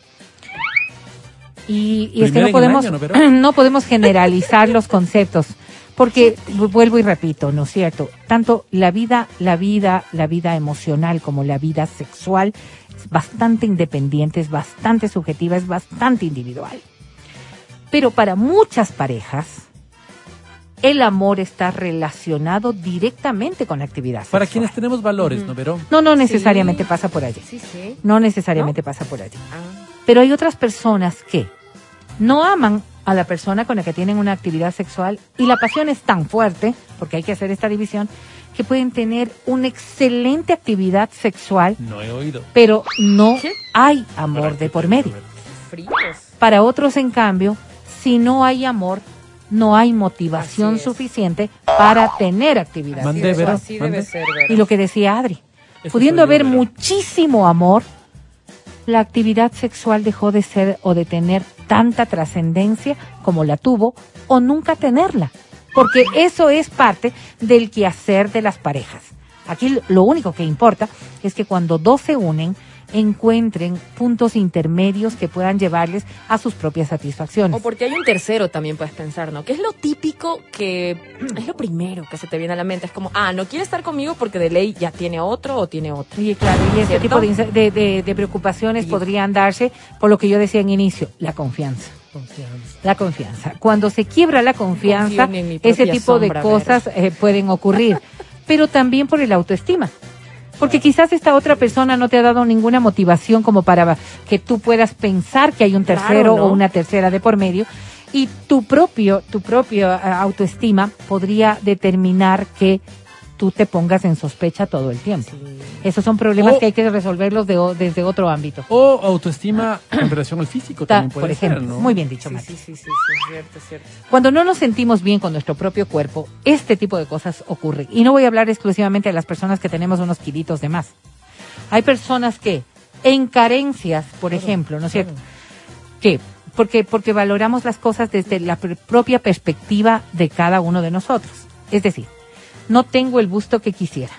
Y, y es que no podemos, año, ¿no, podemos generalizar los conceptos, porque vuelvo y repito, ¿no es cierto? Tanto la vida, la vida, la vida emocional como la vida sexual es bastante independiente, es bastante subjetiva, es bastante individual. Pero para muchas parejas, el amor está relacionado directamente con la actividad sexual. Para quienes tenemos valores, ¿no, Vero? No, no necesariamente Sí. pasa por allí. Sí, sí. No necesariamente pasa por allí. Ah. Pero hay otras personas que no aman a la persona con la que tienen una actividad sexual y la pasión es tan fuerte, porque hay que hacer esta división, que pueden tener una excelente actividad sexual, No he oído. pero no ¿Qué? hay amor de por medio. Fríos. Para otros, en cambio, si no hay amor, no hay motivación suficiente para tener actividad sexual. Así debe ser. Y lo que decía Adri, Eso pudiendo haber muchísimo amor, la actividad sexual dejó de ser o de tener tanta trascendencia como la tuvo o nunca tenerla. Porque eso es parte del quehacer de las parejas. Aquí lo único que importa es que cuando dos se unen, encuentren puntos intermedios que puedan llevarles a sus propias satisfacciones. O porque hay un tercero también puedes pensar, ¿no? Que es lo típico que es lo primero que se te viene a la mente. Es como, ah, no quiere estar conmigo porque de ley ya tiene otro o tiene otro. Y claro, y este ¿Cierto? tipo de, inse- de, de- de preocupaciones Sí. podrían darse por lo que yo decía en inicio, la confianza. Confianza. La confianza. Cuando se quiebra la confianza, ese propia tipo de cosas eh, pueden ocurrir. Pero también por el autoestima. Porque quizás esta otra persona no te ha dado ninguna motivación como para que tú puedas pensar que hay un Claro, tercero ¿no? o una tercera de por medio. Y tu propio, tu propio eh, autoestima podría determinar que tú te pongas en sospecha todo el tiempo. Esos son problemas O- que hay que resolverlos de o- desde otro ámbito. O autoestima en relación al físico Ta- también puede por ejemplo, ser, ¿no? muy bien dicho, Sí, Mati. sí, sí, sí, sí, es cierto, es cierto. Cuando no nos sentimos bien con nuestro propio cuerpo, este tipo de cosas ocurren. Y no voy a hablar exclusivamente de las personas que tenemos unos kilitos de más. Hay personas que, en carencias, por ejemplo, ¿no es cierto? Que porque, porque valoramos las cosas desde la pr- propia perspectiva de cada uno de nosotros. Es decir, no tengo el busto que quisiera.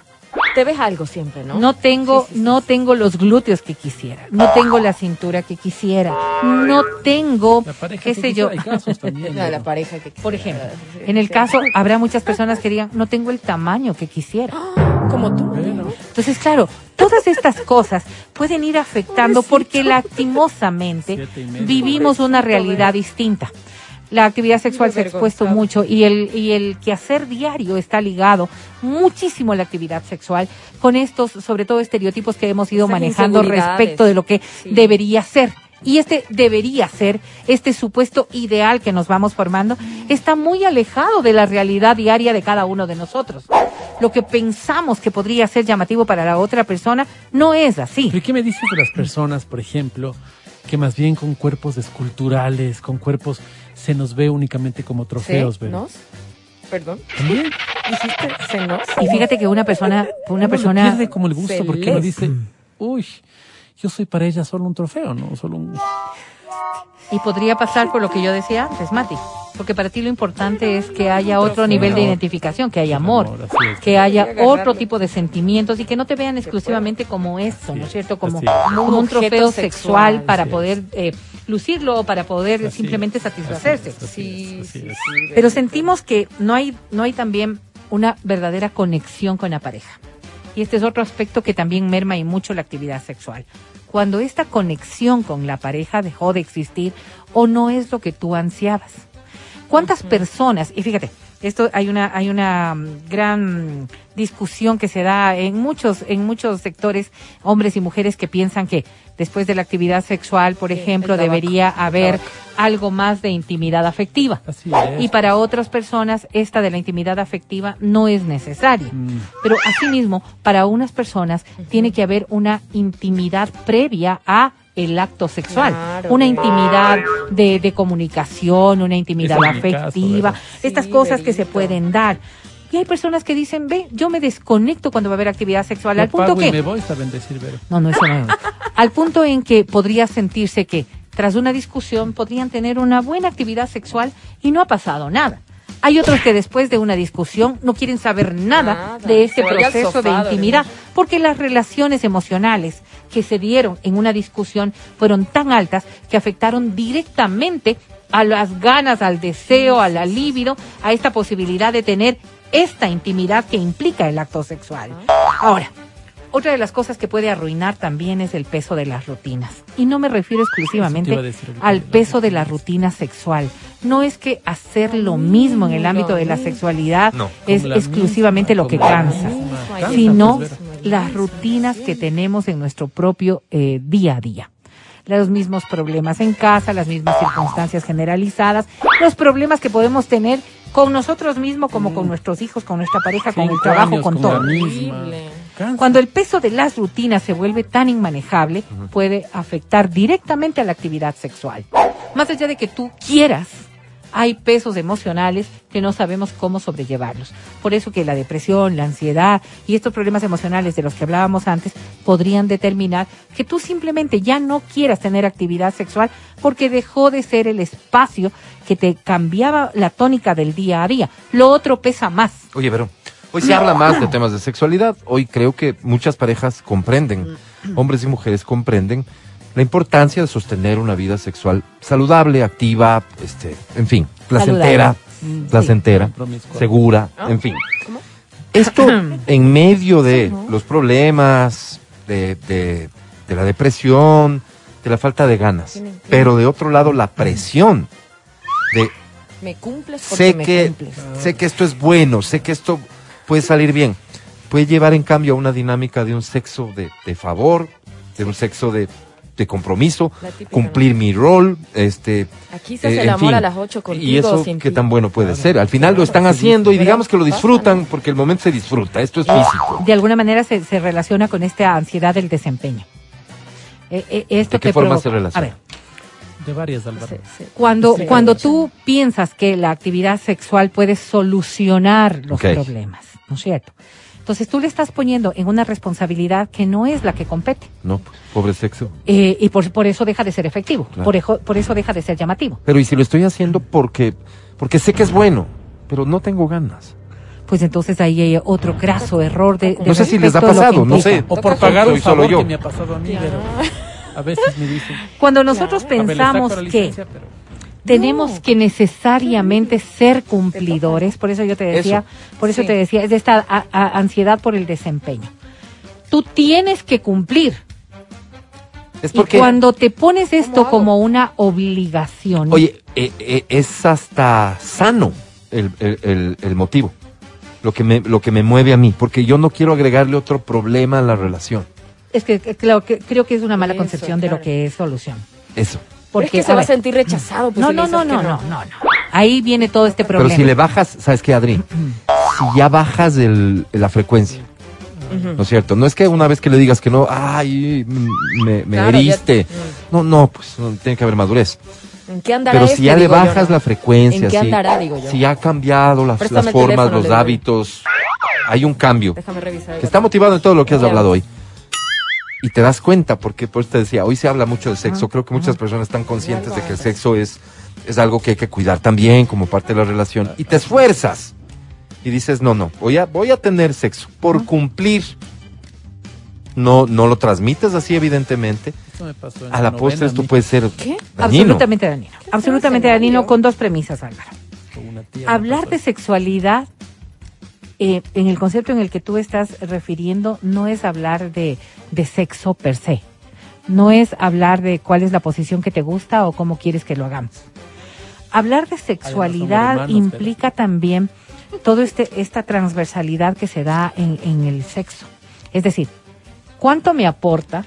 Te ves algo siempre, ¿no? No tengo, Sí, sí, sí. no tengo los glúteos que quisiera, no tengo la cintura que quisiera, no tengo, La pareja qué que sé yo. quisiera, hay casos también, No, la pareja que Por ejemplo, en el caso habrá muchas personas que digan, no tengo el tamaño que quisiera. Como tú. Bueno, Entonces, claro, todas estas cosas pueden ir afectando porque lastimosamente vivimos una realidad distinta. La actividad sexual se ha expuesto mucho y el, y el quehacer diario está ligado muchísimo a la actividad sexual con estos, sobre todo, estereotipos que hemos ido Esas manejando respecto de lo que Sí. debería ser. Y este debería ser, este supuesto ideal que nos vamos formando, está muy alejado de la realidad diaria de cada uno de nosotros. Lo que pensamos que podría ser llamativo para la otra persona no es así. ¿Pero qué me dices de las personas, por ejemplo, que más bien con cuerpos esculturales, con cuerpos, se nos ve únicamente como trofeos, ¿verdad? ¿Nos? Perdón. También ¿Dijiste senos? Y fíjate que una persona, una uno le persona, pierde como el gusto se porque les- dice, uy, yo soy para ella solo un trofeo, ¿no? Solo un... y podría pasar por lo que yo decía antes, Mati, porque para ti lo importante es que haya otro nivel de identificación, que haya amor, que haya otro tipo de sentimientos y que no te vean exclusivamente como esto, ¿no es cierto? Como, como un trofeo sexual. para poder eh, lucirlo o para poder Así simplemente es, satisfacerse. así es, así Sí, es, así sí, es. sí. Pero sentimos que no hay, no hay también una verdadera conexión con la pareja. Y este es otro aspecto que también merma y mucho la actividad sexual. Cuando esta conexión con la pareja dejó de existir o no es lo que tú ansiabas. ¿Cuántas personas, y fíjate, esto hay una, hay una mm, gran discusión que se da en muchos, en muchos sectores, hombres y mujeres que piensan que después de la actividad sexual, por Sí, ejemplo, tabaco, debería haber tabaco. algo más de intimidad afectiva. Así es. Y para otras personas, esta de la intimidad afectiva no es necesaria. Mm. Pero asimismo, para unas personas tiene que haber una intimidad previa a el acto sexual, Claro, una intimidad de, de comunicación, una intimidad es caso, afectiva, estas Sí, cosas que se pueden dar. Y hay personas que dicen, ve, yo me desconecto cuando va a haber actividad sexual, Yo al punto que me voy a bendecir, Vero. no, no, eso no. Al punto en que podría sentirse que tras una discusión podrían tener una buena actividad sexual y no ha pasado nada. Hay otros que después de una discusión no quieren saber nada, Nada. de este proceso de intimidad, porque las relaciones emocionales que se dieron en una discusión fueron tan altas que afectaron directamente a las ganas, al deseo, a la libido, a esta posibilidad de tener esta intimidad que implica el acto sexual. Ahora, otra de las cosas que puede arruinar también es el peso de las rutinas. Y no me refiero exclusivamente decir al peso de la rutina sexual. No es que hacer lo mismo en el ámbito de la sexualidad No. es la exclusivamente misma, lo que la cansa, sino pues, las rutinas que tenemos en nuestro propio eh, día a día. Los mismos problemas en casa, las mismas circunstancias generalizadas, los problemas que podemos tener con nosotros mismos, como con nuestros hijos, con nuestra pareja, con el trabajo, con la todo. Cuando el peso de las rutinas se vuelve tan inmanejable, puede afectar directamente a la actividad sexual. Más allá de que tú quieras, hay pesos emocionales que no sabemos cómo sobrellevarlos. Por eso que la depresión, la ansiedad y estos problemas emocionales de los que hablábamos antes podrían determinar que tú simplemente ya no quieras tener actividad sexual porque dejó de ser el espacio que te cambiaba la tónica del día a día. Lo otro pesa más. Oye, pero hoy se habla más de temas de sexualidad. Hoy creo que muchas parejas comprenden, hombres y mujeres comprenden la importancia de sostener una vida sexual saludable, activa, este, en fin, placentera, Saludable. Mm, placentera, segura, en fin. Esto en medio de los problemas, de, de- de la depresión, de la falta de ganas, pero de otro lado la presión de Me cumples porque sé me que cumples. sé que esto es bueno, sé que esto puede salir bien. Puede llevar en cambio a una dinámica de un sexo de, de favor, de un sexo de, de compromiso, cumplir mi rol, este Aquí se hace eh, el en amor fin. a las 8 contigo y eso sin qué ti. tan bueno puede ser. Al final lo están haciendo y digamos que lo disfrutan porque el momento se disfruta. Esto es físico. de alguna manera se, se relaciona con esta ansiedad del desempeño. Eh, eh, esto ¿De qué te forma provoca- se relaciona? A ver, De varias, Álvaro. Sí, sí. cuando, Sí. cuando tú piensas que la actividad sexual puede solucionar los problemas, ¿no es cierto? Entonces tú le estás poniendo en una responsabilidad que no es la que compete. No, pues, pobre sexo. Eh, y por, por eso deja de ser efectivo, Claro. por, ejo- por eso deja de ser llamativo. Pero ¿y si lo estoy haciendo porque, porque sé que es bueno, pero no tengo ganas? Pues entonces ahí hay otro graso error de, de No sé si les ha pasado, no sé. O por pagar un solo favor yo. que me ha pasado a mí, pero a veces me dicen, Cuando nosotros pensamos que pero- tenemos que necesariamente ser cumplidores, por eso yo te decía, Eso. por eso Sí. te decía, es de esta a- a- ansiedad por el desempeño. Tú tienes que cumplir. Es Y cuando te pones esto como una obligación, oye, eh, eh, es hasta sano el, el- el- el motivo, lo que, me, lo que me mueve a mí, porque yo no quiero agregarle otro problema a la relación. Es que, creo, que creo que es una mala Eso, concepción de lo claro. que es solución. Eso. Porque es que se a va a sentir rechazado. pues, no, si no, no, no, no, no, no. Ahí viene todo este Pero problema. si le bajas, ¿sabes qué, Adri? si ya bajas el- la frecuencia, ¿no es cierto? No es que una vez que le digas que no, ay, me, Claro, heriste. Mm. No, no, pues no, tiene que haber madurez. ¿En qué andará Pero si este, ya le yo, bajas la frecuencia, ¿En qué si, andará, digo yo? si ya ha cambiado las, formas, teléfono, los hábitos, hay un cambio. Déjame revisar. Que está motivado en todo lo que has hablado hoy. Y te das cuenta, porque por eso te decía, hoy se habla mucho de sexo. Creo que muchas personas están conscientes de que el sexo es, es algo que hay que cuidar también como parte de la relación. Y te esfuerzas. Y dices, no, no, voy a, voy a tener sexo por cumplir. No, no lo transmites así, evidentemente. Eso me pasó en A la postre esto puede ser ¿Qué? dañino. Absolutamente dañino. Absolutamente escenario. dañino con dos premisas, Álvaro. con una tía me Hablar de sexualidad eh, en el concepto en el que tú estás refiriendo no es hablar de, de sexo per se. No es hablar de cuál es la posición que te gusta o cómo quieres que lo hagamos. Hablar de sexualidad humanos, implica también todo este esta transversalidad que se da en, en el sexo. Es decir, cuánto me aporta,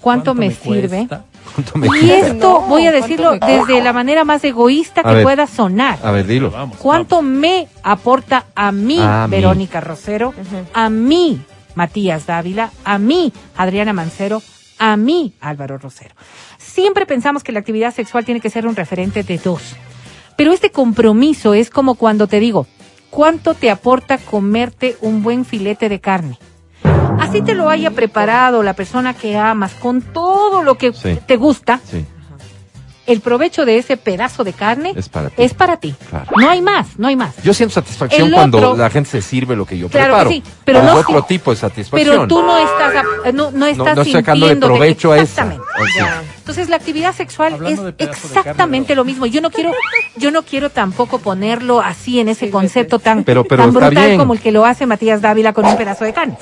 cuánto, me, sirve. ¿Cuánto me Y esto No, voy a ¿cuánto decirlo desde la manera más egoísta A que ver. pueda sonar. A ver, dilo. Vamos, ¿Cuánto me aporta a mí, A mí. Verónica Rosero, a mí, Matías Dávila, a mí, Adriana Mancero, a mí, Álvaro Rosero? Siempre pensamos que la actividad sexual tiene que ser un referente de dos. Pero este compromiso es como cuando te digo, ¿cuánto te aporta comerte un buen filete de carne? Así te lo haya preparado la persona que amas con todo lo que Sí. te gusta, Sí, el provecho de ese pedazo de carne es para ti. es para ti. Claro. No hay más, no hay más. Yo siento satisfacción cuando la gente se sirve lo que yo Claro que preparo. sí, pero no- otro tipo de satisfacción. Pero tú no estás, a- no, no estás no sacándole de- provecho a esa. Exactamente. Ok. Ya. Entonces la actividad sexual Hablando es carne, exactamente lo mismo. Yo no quiero, yo no quiero tampoco ponerlo así en ese concepto tan, Pero- pero tan brutal bien. como el que lo hace Matías Dávila con un pedazo de carne.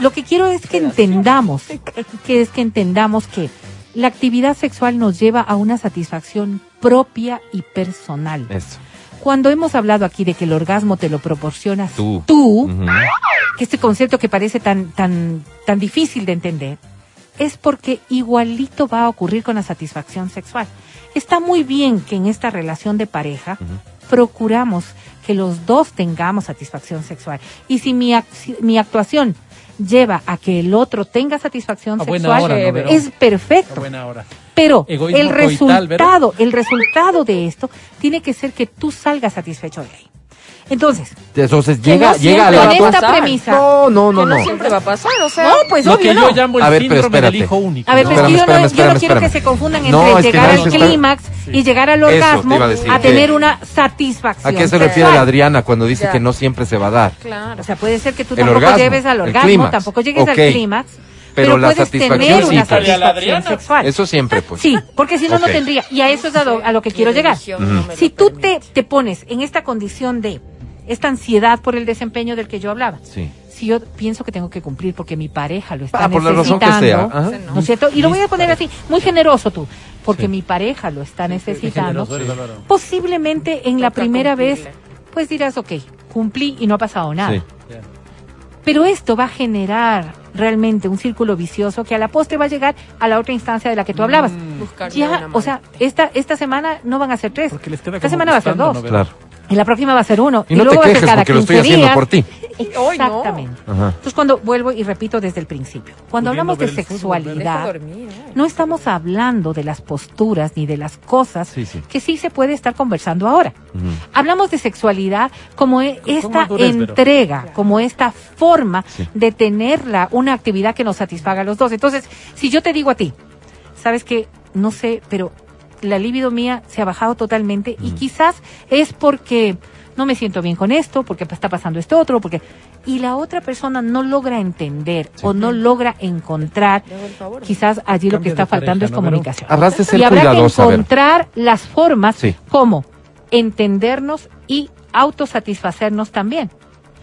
Lo que quiero es que entendamos, que es que entendamos que la actividad sexual nos lleva a una satisfacción propia y personal. Eso. Cuando hemos hablado aquí de que el orgasmo te lo proporcionas Tú. tú que este concepto que parece tan, tan, tan difícil de entender, es porque igualito va a ocurrir con la satisfacción sexual. Está muy bien que en esta relación de pareja procuramos que los dos tengamos satisfacción sexual. Y si mi, ac- mi actuación lleva a que el otro tenga satisfacción A sexual, hora, ¿no, Vero? es perfecto. Pero Egoísmo el coital, resultado, el resultado de esto tiene que ser que tú salgas satisfecho de ahí. Entonces, Entonces que llega, no llega siempre al con esta pasar. premisa. No, no, no, Que no no. siempre va a pasar, o sea. No, pues Lo obvio que no. yo llamo el A ver, pero síndrome del hijo único. A ver, ¿no? pues que yo, Espérame, no, espérame, yo no espérame, quiero que se confundan No, entre es que llegar al clímax Sí. y llegar al te orgasmo a decir a que- tener una ¿A satisfacción. qué se refiere la Adriana cuando dice Ya. que no siempre se va a dar? Claro. O sea, puede ser que tú tampoco orgasmo, lleves al orgasmo, tampoco llegues al clímax, Pero pero, la puedes satisfacción tener sí, una pues. satisfacción sexual. Eso siempre, pues. Sí, porque si no, no tendría. Y a eso es a lo, a lo que quiero llegar. Si tú te, te pones en esta condición de esta ansiedad por el desempeño del que yo hablaba, Sí. si yo pienso que tengo que cumplir porque mi pareja lo está Ah, por la razón necesitando, que sea. Ajá. ¿no es cierto? Y lo voy a poner así, muy generoso tú, porque Sí. mi pareja lo está necesitando. generoso. Posiblemente en la primera vez, pues dirás, ok, cumplí y no ha pasado nada. Pero esto va a generar realmente un círculo vicioso que a la postre va a llegar a la otra instancia de la que tú hablabas. Buscar Ya, o sea, esta, esta semana no van a ser tres. Porque les queda Esta semana va a ser dos. Claro. Y la próxima va a ser uno. Y no te luego va a ser quejes cada porque lo estoy 15 haciendo días. por ti. Exactamente. Ajá. Entonces, cuando vuelvo y repito desde el principio, cuando Pudiendo hablamos de fútbol, sexualidad, dormir, ¿eh? no estamos hablando de las posturas ni de las cosas Sí, sí. que sí se puede estar conversando ahora. Hablamos de sexualidad como e- esta madurez, pero- entrega, como esta forma Sí. de tenerla, una actividad que nos satisfaga a los dos. Entonces, si yo te digo a ti, sabes que, no sé, pero la libido mía se ha bajado totalmente y quizás es porque no me siento bien con esto, porque está pasando esto otro, porque... Y la otra persona no logra entender o no logra encontrar, quizás allí lo que está faltando pareja, es ¿no, comunicación. De ser y habrá que encontrar las formas Sí. como entendernos y autosatisfacernos también.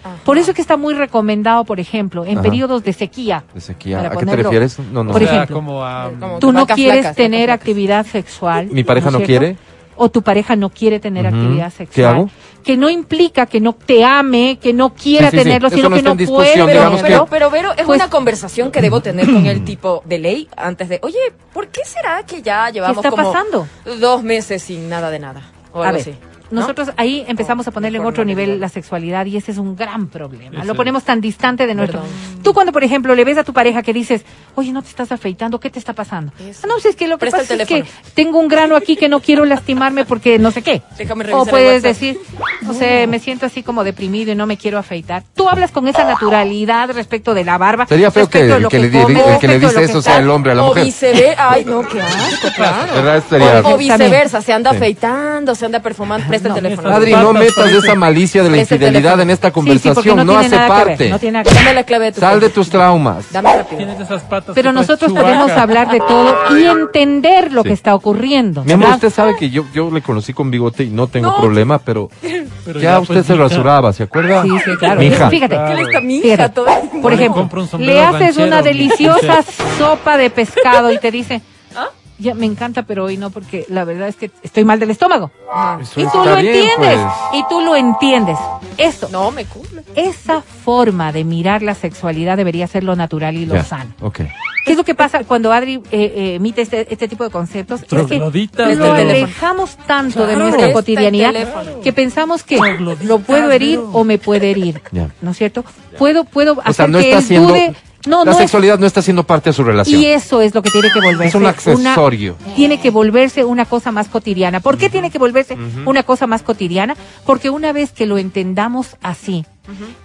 Ajá. Por eso es que está muy recomendado, por ejemplo, en Ajá. periodos de sequía. De sequía. ¿A qué te refieres? No, no. Por O sea, ejemplo, como a- Como- Tú no vacas quieres flacas, tener vacas actividad sexual. Mi pareja ¿no no quiere. O tu pareja no quiere tener Ujú. actividad ¿Qué sexual. hago? Que no implica que no te ame, que no quiera Sí, sí, sí. tenerlo, Eso sino no que no puede Pero, pero, que- pero, Vero, es Pues- una conversación que debo tener con el tipo de ley antes de, oye, ¿por qué será que ya llevamos está como pasando? dos meses sin nada de nada? O A algo ver, así. ¿No? nosotros ahí empezamos a ponerle en otro nivel la sexualidad y ese es un gran problema. Ese Lo ponemos tan distante de nuestro. Perdón. Tú cuando, por ejemplo, le ves a tu pareja que dices, oye, no te estás afeitando, ¿qué te está pasando? Ah, no, si es que lo que Presta pasa es que tengo un grano aquí que no quiero lastimarme porque no sé qué. Déjame revisar O puedes decir, no sé, me siento así como deprimido y no me quiero afeitar. Tú hablas con esa naturalidad respecto de la barba. Sería feo que el que le el que dice eso que sea el hombre a la o mujer. viceversa. Ay, no, qué asco, claro. O, o viceversa, se anda Sí. afeitando, se anda perfumando. El No, teléfono. esa- Adri, no Patas, metas esa malicia de la el infidelidad teléfono. en esta Sí, sí, porque conversación. no, no tiene hace nada que ver, parte. no tiene nada que ver. Dame la clave de tu Sal de teléfono. tus traumas. Dame esas patas. Pero nosotros podemos hablar de todo y entender lo Sí. que está ocurriendo. Mi amor, usted sabe que yo, yo le conocí con bigote y no tengo No. problema, pero, Pero ya, usted pues, se mija, rasuraba, ¿se acuerda? Sí, sí, claro. Mija. Fíjate, ¿Qué le está mi hija todo? por ejemplo, le haces una deliciosa sopa de pescado y te dice. Ya me encanta, pero hoy no, porque la verdad es que estoy mal del estómago. Eso Y tú lo bien, entiendes, pues. y tú lo entiendes. Esto, No, me cumple. esa forma de mirar la sexualidad debería ser lo natural y lo sano. Ok. ¿Qué es lo que pasa cuando Adri eh, eh, emite este, este tipo de conceptos? Es que Troglodita. lo alejamos tanto de nuestra el cotidianidad que pensamos que lo puedo herir o me puede herir. ¿No es cierto? Puedo, puedo O sea, hacer no que él siendo. dude. No, la no es- sexualidad no está siendo parte de su relación. y eso es lo que tiene que volverse. Es un accesorio. una- tiene que volverse una cosa más cotidiana. ¿Por qué tiene que volverse una cosa más cotidiana? Porque una vez que lo entendamos así,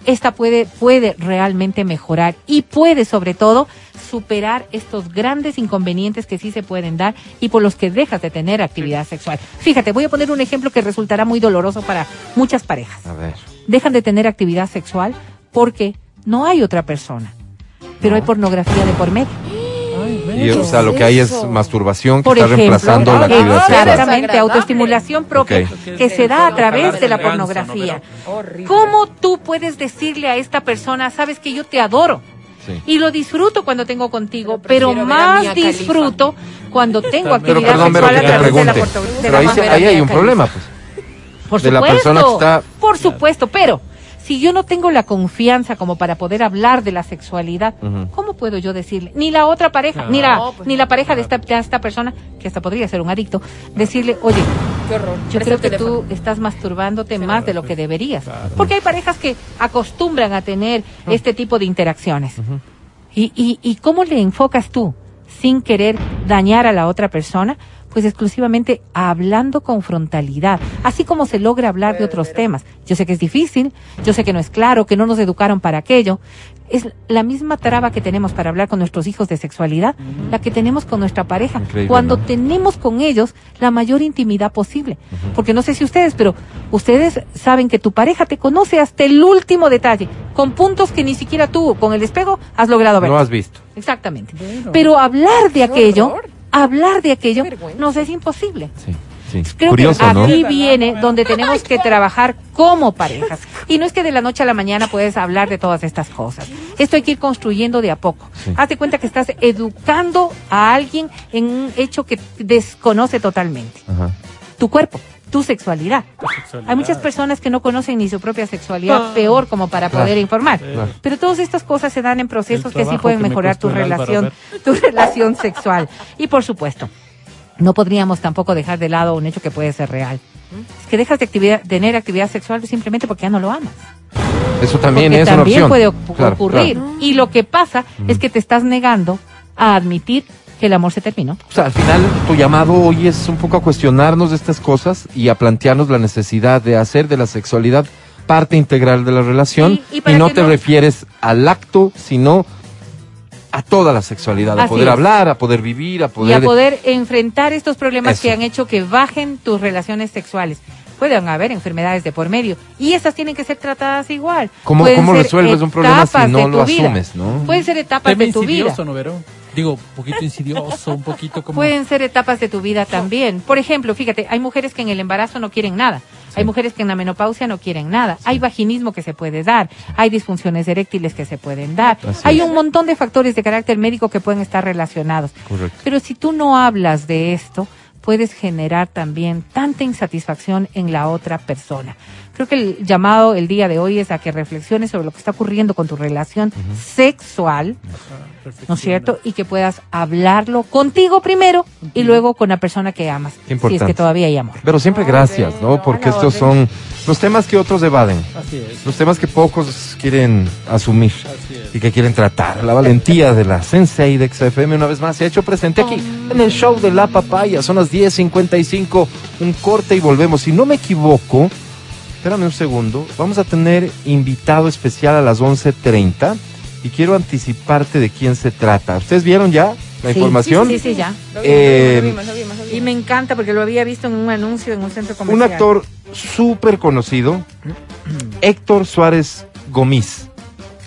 esta puede, puede realmente mejorar y puede sobre todo superar estos grandes inconvenientes que sí se pueden dar y por los que dejas de tener actividad sexual. Fíjate, voy a poner un ejemplo que resultará muy doloroso para muchas parejas A ver. dejan de tener actividad sexual porque no hay otra persona, pero hay pornografía de por medio. Y, o sea, lo que hay es masturbación que Por está ejemplo, reemplazando la actividad sexual. exactamente, autoestimulación propia que se da a través de la pornografía. ¿no, Horrible. ¿Cómo tú puedes decirle a esta persona, sabes que yo te adoro? Sí. Y lo disfruto cuando tengo contigo, Pero más disfruto cuando tengo Pero actividad pero sexual que a través de la, Pero ahí, pornografía. ahí hay un problema, pues. Por de la supuesto, persona que está- Por supuesto, pero si yo no tengo la confianza como para poder hablar de la sexualidad. ¿cómo puedo yo decirle? Ni la otra pareja, ni la, No, pues ni la pareja de esta, de esta persona, que hasta podría ser un adicto, decirle, oye, Qué horror. yo creo que teléfono. tú estás masturbándote más de lo que deberías. Porque hay parejas que acostumbran a tener este tipo de interacciones. ¿Y, y, ¿Y cómo le enfocas tú sin querer dañar a la otra persona? Pues exclusivamente hablando con frontalidad, así como se logra hablar de otros temas. Yo sé que es difícil, yo sé que no es claro, que no nos educaron para aquello. Es la misma traba que tenemos para hablar con nuestros hijos de sexualidad, la que tenemos con nuestra pareja. Increíble, Cuando ¿no? tenemos con ellos la mayor intimidad posible. Porque no sé si ustedes, pero ustedes saben que tu pareja te conoce hasta el último detalle, con puntos que ni siquiera tú, con el espejo, has logrado ver. No has visto. Exactamente. Pero hablar de aquello, horror. Hablar de aquello, nos es imposible. Sí, sí. Creo Curioso, que ¿no? aquí viene donde tenemos que trabajar como parejas. Y no es que de la noche a la mañana puedes hablar de todas estas cosas. Esto hay que ir construyendo de a poco. Sí. Hazte cuenta que estás educando a alguien en un hecho que desconoce totalmente. Ajá. Tu cuerpo, tu sexualidad. sexualidad. Hay muchas personas que no conocen ni su propia sexualidad, Ah. peor como para Claro. poder informar. Claro. Pero todas estas cosas se dan en procesos que sí pueden que me mejorar tu relación, tu relación sexual. Y por supuesto, no podríamos tampoco dejar de lado un hecho que puede ser real. Es que dejas de actividad, tener actividad sexual simplemente porque ya no lo amas. Eso también Porque es también una opción. puede ocurrir. claro. Y lo que pasa es que te estás negando a admitir el amor se terminó. O sea, al final tu llamado hoy es un poco a cuestionarnos de estas cosas y a plantearnos la necesidad de hacer de la sexualidad parte integral de la relación Y- y y, no te no- refieres al acto, sino a toda la sexualidad, a Así poder es. hablar, a poder vivir, a y poder... a poder enfrentar estos problemas Eso. que han hecho que bajen tus relaciones sexuales. Pueden haber enfermedades de por medio y esas tienen que ser tratadas igual. ¿Cómo, cómo ser resuelves un problema si no de lo tu vida. asumes, no? Pueden ser etapas Tema de tu vida. ¿no, Vero? Digo, un poquito insidioso, un poquito como... Pueden ser etapas de tu vida también. Por ejemplo, fíjate, hay mujeres que en el embarazo no quieren nada. Hay mujeres que en la menopausia no quieren nada. Hay vaginismo que se puede dar. Hay disfunciones eréctiles que se pueden dar. Así hay es. un montón de factores de carácter médico que pueden estar relacionados. Correcto. Pero si tú no hablas de esto, puedes generar también tanta insatisfacción en la otra persona. Creo que el llamado el día de hoy es a que reflexiones sobre lo que está ocurriendo con tu relación sexual, ¿no es cierto? Y que puedas hablarlo contigo primero y luego con la persona que amas, Qué si es importante. que todavía hay amor. Pero siempre gracias, ¿no? Porque estos son los temas que otros evaden, Así es, los temas que pocos quieren asumir así es. y que quieren tratar. La valentía de la Sensei de XFM una vez más se ha hecho presente aquí en el show de la papaya. Son las 10.55, un corte y volvemos. Si no me equivoco, espérame un segundo, vamos a tener invitado especial a las 11.30 y quiero anticiparte de quién se trata. ¿Ustedes vieron ya la Sí, información? Sí, sí, sí, ya. Eh, Lo vimos, lo vimos, lo vimos. Y me encanta porque lo había visto en un anuncio en un centro Un comercial. actor súper conocido, Héctor Suárez Gomis.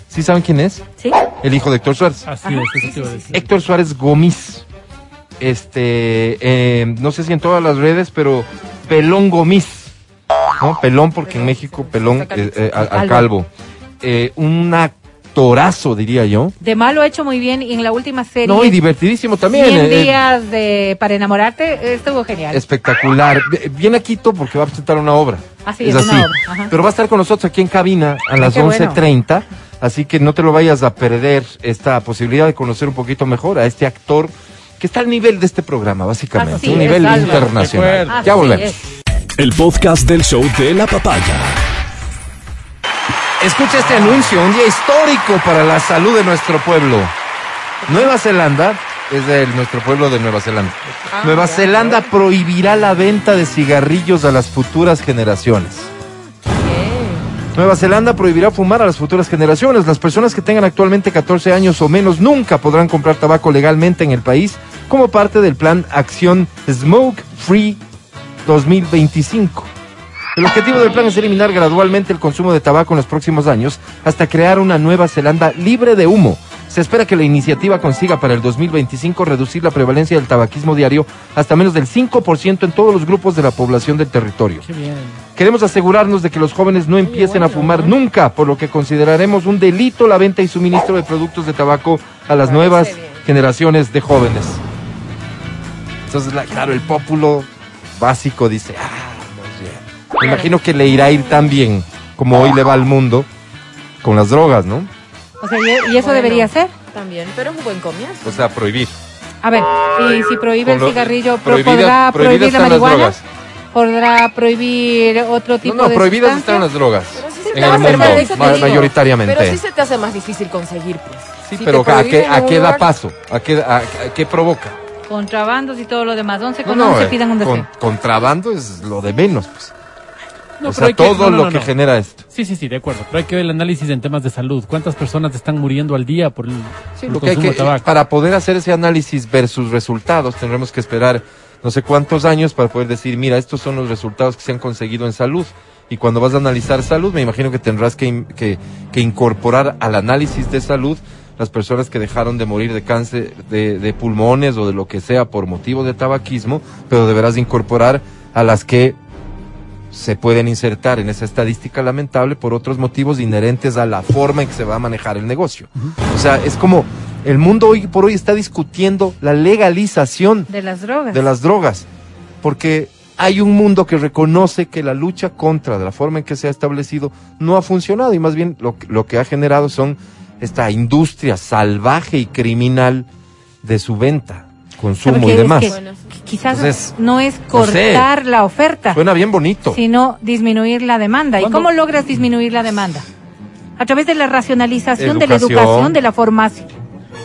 ¿Sí saben quién es? ¿Sí? El hijo de Héctor Suárez. Así Ajá, es, sí, eso. Héctor Suárez Gomis. Este, eh, no sé si en todas las redes, pero Pelón Gomis. ¿No? Pelón porque en México pelón eh, eh, al, al calvo. Eh, un actorazo, diría yo. De malo ha hecho muy bien y en la última serie. No, y divertidísimo también. 100 eh, eh, días de, para enamorarte estuvo genial. espectacular. Viene a Quito porque va a presentar una obra. Así es, una obra, ajá. Pero va a estar con nosotros aquí en cabina a las qué bueno. 11.30. Así que no te lo vayas a perder esta posibilidad de conocer un poquito mejor a este actor que está al nivel de este programa, básicamente. Así un es, nivel internacional. Así Ya volvemos. es. El podcast del show de la papaya. Escucha este anuncio, un día histórico para la salud de nuestro pueblo. Nueva Zelanda es de nuestro pueblo de Nueva Zelanda. Nueva Zelanda prohibirá la venta de cigarrillos a las futuras generaciones. Nueva Zelanda prohibirá fumar a las futuras generaciones. Las personas que tengan actualmente 14 años o menos nunca podrán comprar tabaco legalmente en el país como parte del plan Acción Smoke Free 2025. El objetivo del plan es eliminar gradualmente el consumo de tabaco en los próximos años hasta crear una Nueva Zelanda libre de humo. Se espera que la iniciativa consiga para el 2025 reducir la prevalencia del tabaquismo diario hasta menos del 5% en todos los grupos de la población del territorio. Qué bien. Queremos asegurarnos de que los jóvenes no empiecen a fumar nunca, por lo que consideraremos un delito la venta y suministro de productos de tabaco a las nuevas bien. generaciones de jóvenes. Entonces, la- claro, el pópulo básico dice, ah. Me imagino que le irá a ir tan bien como hoy le va al mundo con las drogas, ¿no? O sea, y, y eso Bueno. debería ser. También, pero es un buen comienzo. O sea, prohibir. A ver, y si prohíbe Con el lo- cigarrillo, ¿pro- prohibidas- ¿podrá prohibir la marihuana? drogas. ¿Podrá prohibir otro tipo No, no, de prohibidas sustancia? están las drogas. Pero sí se En te el hace mundo, más mayoritariamente. Pero sí se te hace más difícil conseguir, pues. Sí, Si pero ¿a qué, a da paso? ¿A qué, a- a qué provoca? Contrabandos y todo lo demás. 11 No, con no, 11 eh, pidan un con- deseo. contrabando es lo de menos. Pues. No, o pero sea, hay que- todo no, no, lo no, que genera esto. Sí, sí, sí, de acuerdo. Pero hay que ver el análisis en temas de salud. ¿Cuántas personas están muriendo al día por el, Sí, por lo el que hay consumo que, de tabaco? para poder hacer ese análisis versus resultados, tendremos que esperar no sé cuántos años para poder decir, mira, estos son los resultados que se han conseguido en salud. Y cuando vas a analizar salud, me imagino que tendrás que, que, que incorporar al análisis de salud las personas que dejaron de morir de cáncer de, de pulmones o de lo que sea por motivo de tabaquismo, pero deberás incorporar a las que se pueden insertar en esa estadística lamentable por otros motivos inherentes a la forma en que se va a manejar el negocio. O sea, es como el mundo hoy por hoy está discutiendo la legalización De las drogas. de las drogas, porque hay un mundo que reconoce que la lucha contra de la forma en que se ha establecido no ha funcionado y más bien lo, que- lo que ha generado son esta industria salvaje y criminal de su venta, consumo y es demás. que Bueno, sí. Quizás Entonces, no es no sé. cortar la oferta, Suena bien bonito. sino disminuir la demanda. ¿Y cómo logras disminuir la demanda? a través de la racionalización de la Educación. de la formación.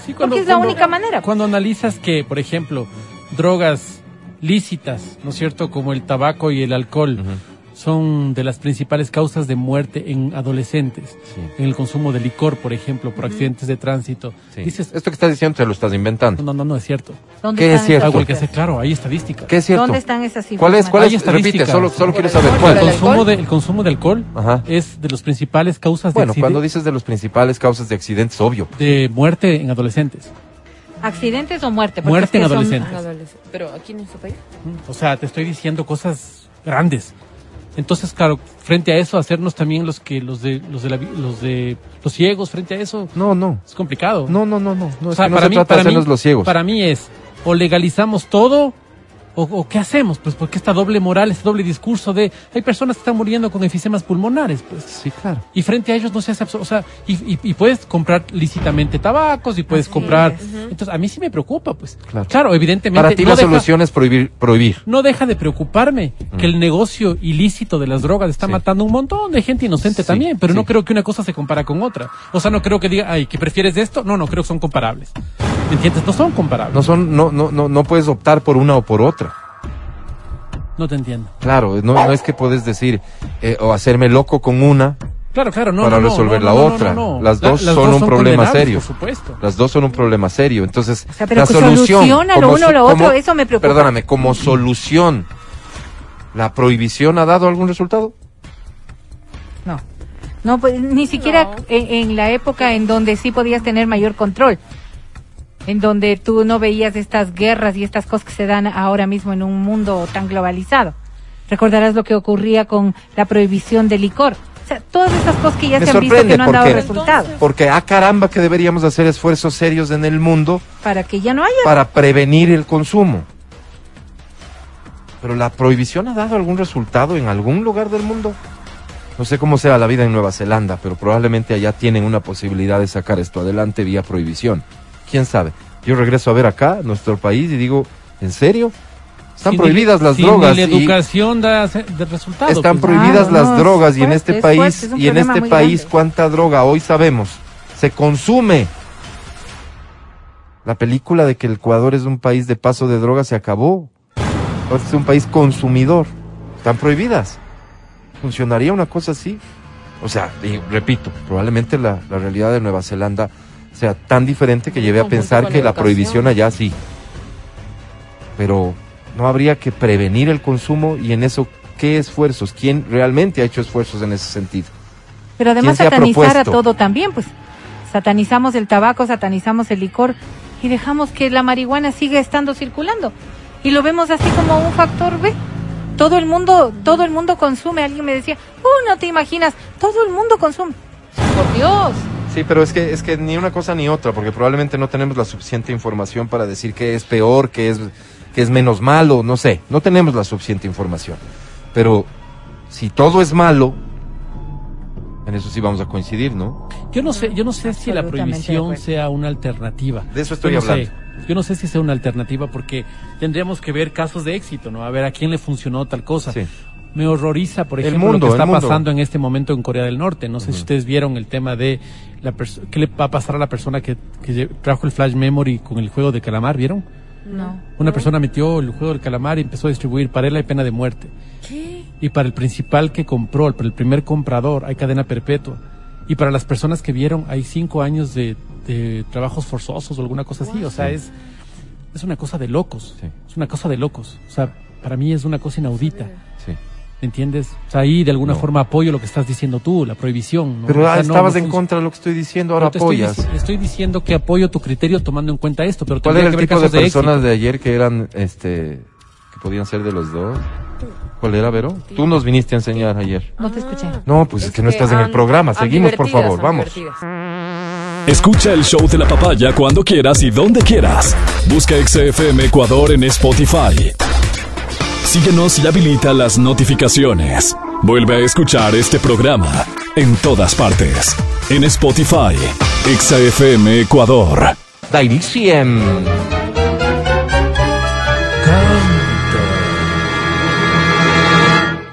Sí, Porque es la única manera. Cuando analizas que, por ejemplo, drogas lícitas, ¿no es cierto?, como el tabaco y el alcohol, son de las principales causas de muerte en adolescentes. Sí. En el consumo de licor, por ejemplo, por accidentes de tránsito. Sí. Dices, Esto que estás diciendo te lo estás inventando. no, no, no es cierto. ¿Dónde ¿Qué es cierto? Algo que sé, claro, hay estadísticas. ¿Qué es cierto? ¿Dónde están esas cifras? ¿Cuál es? ¿Cuál es? Repite, solo, solo quiero ¿Por saber el cuál. El consumo, de, el consumo de alcohol Ajá. es de las principales causas de, Bueno, cuando dices de los principales causas de accidentes, obvio. de muerte en adolescentes. ¿Accidentes o muerte? Porque Muerte es que en adolescentes. Adolescente. Pero aquí en nuestro país. O sea, te estoy diciendo cosas grandes. Entonces, claro, frente a eso, hacernos también los que los de los de, la los de los ciegos frente a eso No, no. es complicado. No, no, no, no. no O es sea, que no para se mí, trata de para mí- los ciegos. Para mí es o legalizamos todo o, o qué hacemos, pues porque esta doble moral, este doble discurso de hay personas que están muriendo con enfisemas pulmonares, pues. Sí, claro. Y frente a ellos no se hace o sea, y, y- y puedes comprar lícitamente tabacos y puedes Así comprar. es. Entonces, a mí sí me preocupa, pues. Claro. evidentemente. Para ti no la deja- solución es prohibir. prohibir. no deja de preocuparme que el negocio ilícito de las drogas está Sí. matando a un montón de gente inocente Sí, también, pero no creo que una cosa se compara con otra. O sea, no creo que diga, ay, ¿que prefieres esto? No, no creo que son comparables. ¿Me entiendes? No son comparables. No son, no, no, no, no puedes optar por una o por otra. No te entiendo. Claro, no, no es que puedes decir eh, o hacerme loco con una, Claro, claro, no. Para no, resolver no, la otra. no, no. Las La- dos son un problema condenables, serio. Por supuesto. las dos son un problema serio. Entonces, O sea, pero la que solución. soluciona lo como uno o lo otro, como- eso me preocupa. Perdóname, como solución, ¿la prohibición ha dado algún resultado? No. No, pues, ni siquiera No. en, en la época en donde sí podías tener mayor control. En donde tú no veías estas guerras y estas cosas que se dan ahora mismo en un mundo tan globalizado. Recordarás lo que ocurría con la prohibición del licor. O sea, todas estas cosas que ya Me se han visto que no han dado resultados. Porque, ah, caramba, que deberíamos hacer esfuerzos serios en el mundo Para que ya no haya. para prevenir el consumo. Pero la prohibición ha dado algún resultado en algún lugar del mundo. No sé cómo sea la vida en Nueva Zelanda, pero probablemente allá tienen una posibilidad de sacar esto adelante vía prohibición. ¿Quién sabe? Yo regreso a ver acá, nuestro país, y digo, ¿en serio? Están prohibidas las drogas. Ni la y educación da de resultado. están pues. prohibidas Claro, las no, drogas y en este es país, fuerte, es un y en este país, grande. ¿cuánta droga hoy sabemos? Se consume. La película de que el Ecuador es un país de paso de drogas se acabó. Ahora es un país consumidor. Están prohibidas. ¿Funcionaría una cosa así? O sea, y repito, probablemente la, la realidad de Nueva Zelanda sea tan diferente que lleve a pensar que la prohibición allá sí. Pero no habría que prevenir el consumo y en eso, ¿qué esfuerzos? ¿Quién realmente ha hecho esfuerzos en ese sentido? Pero además ¿Quién se ha satanizar a todo también, pues. Satanizamos el tabaco, satanizamos el licor y dejamos que la marihuana siga estando circulando. Y lo vemos así como un factor B. Todo el mundo, todo el mundo consume. Alguien me decía, oh, no te imaginas, todo el mundo consume. Por Dios. Sí, pero es que, es que ni una cosa ni otra, porque probablemente no tenemos la suficiente información para decir que es peor, que es, que es menos malo, no sé, no tenemos la suficiente información. Pero si todo es malo, en eso sí vamos a coincidir, ¿no? Yo no sé, yo no sé si la prohibición sea una alternativa. De eso estoy Yo no hablando. sé. Yo no sé si sea una alternativa porque tendríamos que ver casos de éxito, ¿no? A ver a quién le funcionó tal cosa. Sí. Me horroriza, por ejemplo, mundo, lo que está pasando en este momento en Corea del Norte. No sé si ustedes vieron el tema de la qué le va a pasar a la persona que, que trajo el flash memory con el juego de calamar, ¿vieron? No. Una persona metió el juego del calamar y empezó a distribuir. Para él hay pena de muerte. Y para el principal que compró, para el primer comprador, hay cadena perpetua. Y para las personas que vieron, hay cinco años de, de trabajos forzosos o alguna cosa así. O sea, es, es una cosa de locos. Sí. Es una cosa de locos. O sea, para mí es una cosa inaudita. Sí. ¿Me entiendes? O sea, ahí de alguna No. forma apoyo lo que estás diciendo tú, la prohibición. ¿no? Pero O ah, sea, estabas no en contra de lo que estoy diciendo, ahora te estoy, apoyas. dic- estoy diciendo que apoyo tu criterio tomando en cuenta esto, pero ¿Cuál era el que tipo de personas de ayer que eran, este, que podían ser de los dos? ¿Cuál era, Vero? Tú nos viniste a enseñar ayer. No te escuché. No, pues es, que no estás en el programa. Seguimos, por favor, vamos. Escucha el show de la papaya cuando quieras y donde quieras. Busca XFM Ecuador en Spotify. Síguenos y habilita las notificaciones. Vuelve a escuchar este programa en todas partes. En Spotify, XFM Ecuador. Dairiciem.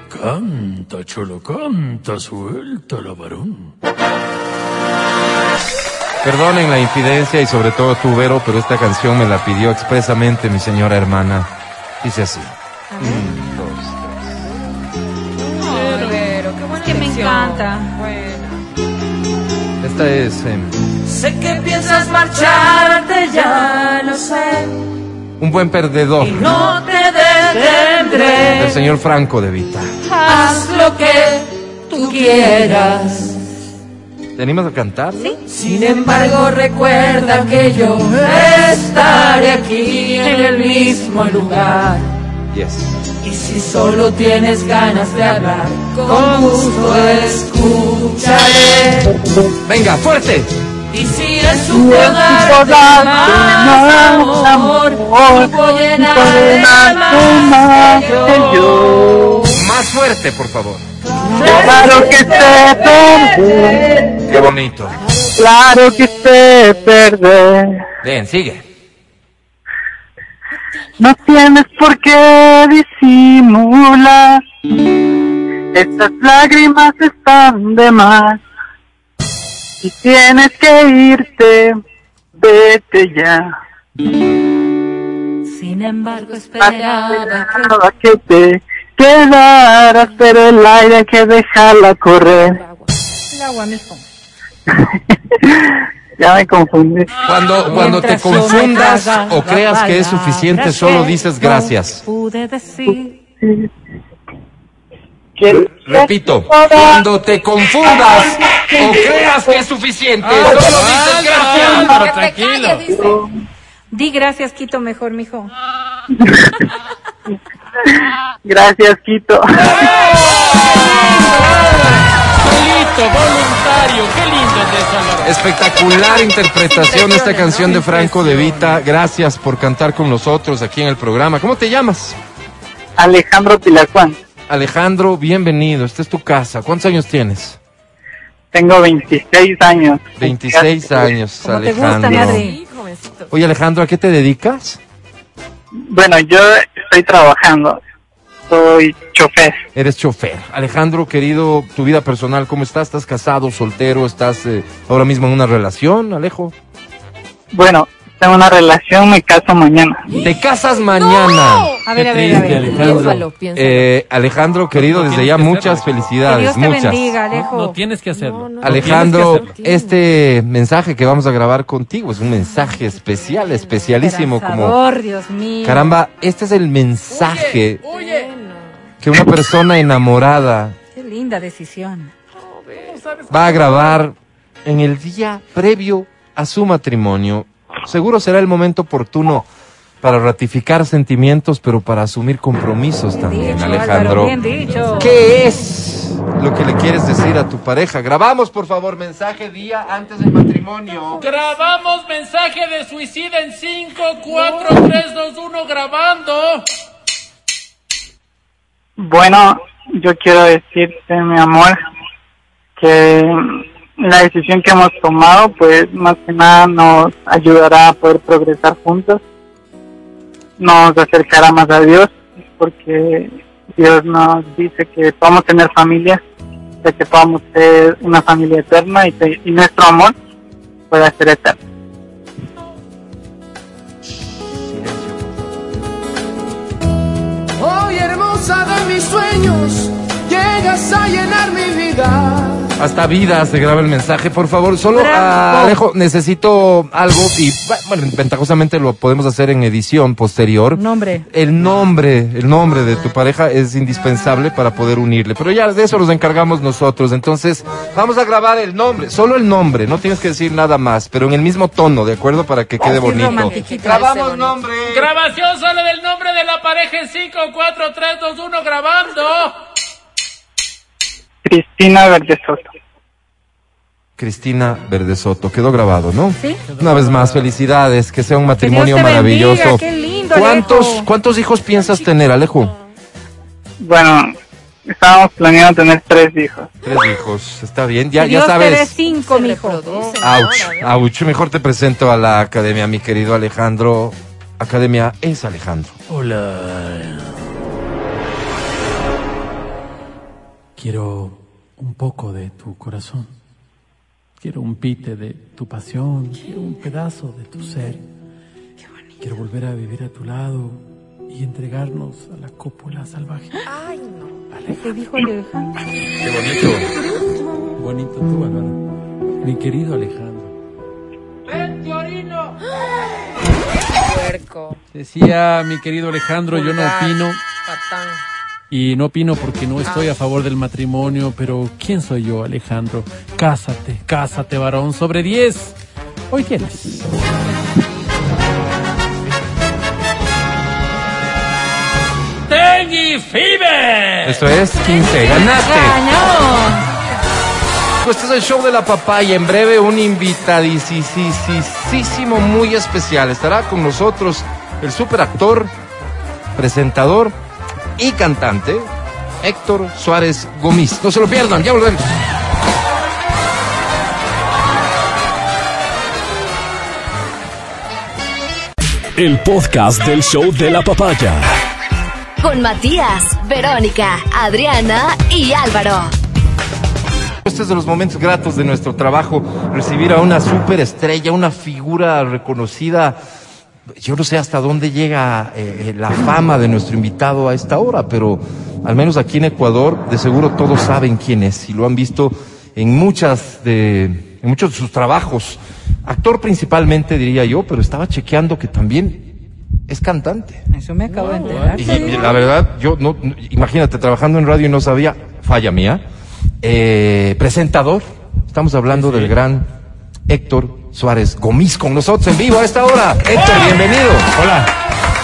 Canta, cholo, canta, suelta la varón. Perdonen la infidencia y sobre todo tú, Vero, pero esta canción me la pidió expresamente mi señora hermana. Dice así. Un, dos, Ay, Vero, qué buena que me encanta. Esta es em, Sé que piensas marcharte, ya lo sé. Un buen perdedor No te detendré. del señor Franco de Vita. Haz lo que tú quieras. ¿Te animas a cantar? Sin embargo, recuerda que yo estaré aquí en el mismo lugar. Yes. Y si solo tienes ganas de hablar, con gusto escucharé. Venga, fuerte. Y si es un darte más amor, y voy más que yo. Más fuerte, por favor. Claro que sé perder, Qué bonito. claro que sé perder. Bien, sigue. No tienes por qué disimular. Estas lágrimas están de más. Si tienes que irte, vete ya. Sin embargo, esperaba que te quedaras, pero el aire hay que dejarla correr. El agua, mijo. Ya me confundí. Cuando, cuando te confundas o creas que es suficiente, solo dices gracias. Pude decir. ¿Qué- Repito, cuando te confundas o creas que es suficiente, solo dices gracias. Te tranquilo. dice. Di gracias, Quito, mejor, mijo. Gracias, Quito. Solito, voluntario. Qué lindo. Espectacular interpretación de esta canción de Franco de Vita. Gracias por cantar con nosotros aquí en el programa. ¿Cómo te llamas? Alejandro Tilacuán. Alejandro, bienvenido. Esta es tu casa. ¿Cuántos años tienes? Tengo 26 años. 26 años, Como te gusta, Alejandro. jovencito. Oye, Alejandro, ¿a qué te dedicas? Bueno, yo estoy trabajando. Soy chofer. Eres chofer. Alejandro, querido, tu vida personal, ¿cómo estás? ¿Estás casado, soltero? ¿Estás eh, ahora mismo en una relación, Alejo? Bueno, tengo una relación, me caso mañana. Te casas mañana. A ver, Qué a ver, a triste, ver. Alejandro. Piénsalo, piénsalo. Eh, Alejandro, querido, No desde ya que muchas hacerlo. Que felicidades, Dios te bendiga, No, Alejo. no tienes que hacerlo. No, no. No Alejandro, tienes que hacerlo. este mensaje que vamos a grabar contigo es un mensaje especial, especialísimo, como Dios mío. caramba, este es el mensaje Bueno. Que una persona enamorada Qué linda decisión. va a grabar en el día previo a su matrimonio. Seguro será el momento oportuno para ratificar sentimientos, pero para asumir compromisos también, Dicho, Alejandro. Álvaro, bien dicho. ¿Qué es lo que le quieres decir a tu pareja? Grabamos, por favor, mensaje día antes del matrimonio. Grabamos mensaje de suicida en 5, 4, 3, 2, 1, grabando. Bueno, yo quiero decirte, mi amor, que la decisión que hemos tomado, pues más que nada nos ayudará a poder progresar juntos, nos acercará más a Dios, porque Dios nos dice que podamos tener familia, de que podamos ser una familia eterna y, que- y nuestro amor pueda ser eterno. Llegas a llenar mi vida. Hasta vida se graba el mensaje, por favor. Solo, Alejo, necesito algo y, bueno, ventajosamente lo podemos hacer en edición posterior. Nombre. El nombre, el nombre de tu pareja es indispensable para poder unirle, pero ya de eso nos encargamos nosotros. Entonces, vamos a grabar el nombre, solo el nombre, no tienes que decir nada más, pero en el mismo tono, ¿de acuerdo? Para que quede bonito. Grabamos Bonito. nombre. Grabación solo del nombre de la pareja en 5, 4, 3, 2, 1, grabando. Cristina Verde Soto. Cristina Verdesoto, quedó grabado, ¿no? ¿Sí? Una vez más, felicidades, que sea un matrimonio te maravilloso. bendiga, qué lindo, ¿Cuántos, Alejo. ¿Cuántos hijos piensas tener, Alejo? Bueno, estábamos planeando tener tres hijos. Tres hijos, está bien, ya, ya Dios te sabes. cinco, Ouch, ahora, ¿ves? ouch. Mejor te presento a la academia, mi querido Alejandro. Academia es Alejandro. Hola. Quiero un poco de tu corazón. Quiero un pite de tu pasión, quiero un pedazo de tu ser. Quiero volver a vivir a tu lado y entregarnos a la cópula salvaje. Ay, no. ¿Qué dijo Alejandro? Qué bonito. Bonito tú, Álvaro. Mi querido Alejandro. Puerco. Decía mi querido Alejandro, yo no opino Patán. Y no opino porque no estoy a favor del matrimonio, pero ¿quién soy yo, Alejandro? Cásate, cásate, varón, sobre 10. Hoy tienes. Tengi Fever. Esto es 15. Ganaste. Pues este es el show de la papaya. En breve, un invitadísimo muy especial. Estará con nosotros el superactor, presentador y cantante Héctor Suárez Gómez. No se lo pierdan, ya volvemos. El podcast del show de la papaya. Con Matías, Verónica, Adriana y Álvaro. Este es de los momentos gratos de nuestro trabajo, recibir a una superestrella, una figura reconocida. Yo no sé hasta dónde llega eh, la fama de nuestro invitado a esta hora, pero al menos aquí en Ecuador, de seguro todos saben quién es y lo han visto en muchas de, en muchos de sus trabajos. Actor principalmente, diría yo, pero estaba chequeando que también es cantante. Eso me acabo de enterar. Y, y la verdad, yo no, no- imagínate, trabajando en radio y no sabía, falla mía. Eh, presentador, estamos hablando del gran Héctor Suárez Gómez con nosotros en vivo a esta hora. Héctor, bienvenido. Hola,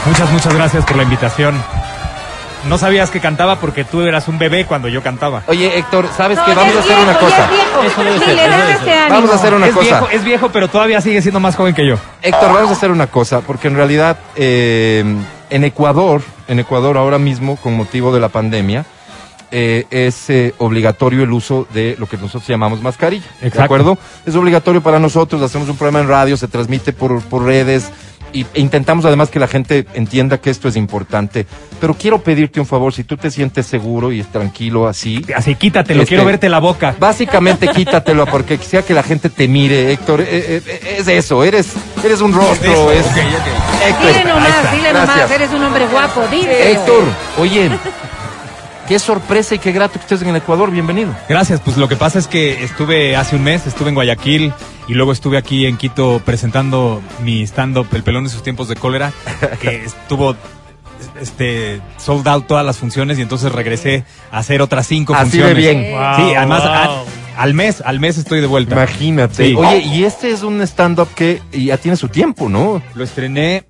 muchas, muchas gracias por la invitación. No sabías que cantaba porque tú eras un bebé cuando yo cantaba. Oye, Héctor, ¿sabes No, qué? Vamos a hacer una viejo, cosa. Eso debe ser, eso debe. Vamos a hacer una es cosa. viejo, es viejo, pero todavía sigue siendo más joven que yo. Héctor, vamos a hacer una cosa, porque en realidad eh, en Ecuador, en Ecuador ahora mismo, con motivo de la pandemia, eh, es eh, obligatorio el uso de lo que nosotros llamamos mascarilla. ¿De Exacto. acuerdo? Es obligatorio para nosotros, hacemos un programa en radio, se transmite por, por redes y, e intentamos además que la gente entienda que esto es importante. Pero quiero pedirte un favor, si tú te sientes seguro y tranquilo así, Así, quítatelo, Este- quiero verte la boca. Básicamente quítatelo porque quisiera que la gente te mire, Héctor. eh, eh, es eso, eres, eres un rostro. es, Héctor, Dile nomás, dile nomás, eres un hombre guapo, dile. Héctor, oye, qué sorpresa y qué grato que estés en el Ecuador, bienvenido. Gracias, pues lo que pasa es que estuve hace un mes, estuve en Guayaquil y luego estuve aquí en Quito presentando mi stand-up El pelón de sus tiempos de cólera, que estuvo este sold out todas las funciones y entonces regresé a hacer otras cinco Así de funciones. bien. Sí, además a- al mes, al mes estoy de vuelta. Imagínate. Sí. Oye, y este es un stand-up que ya tiene su tiempo, ¿no? Lo estrené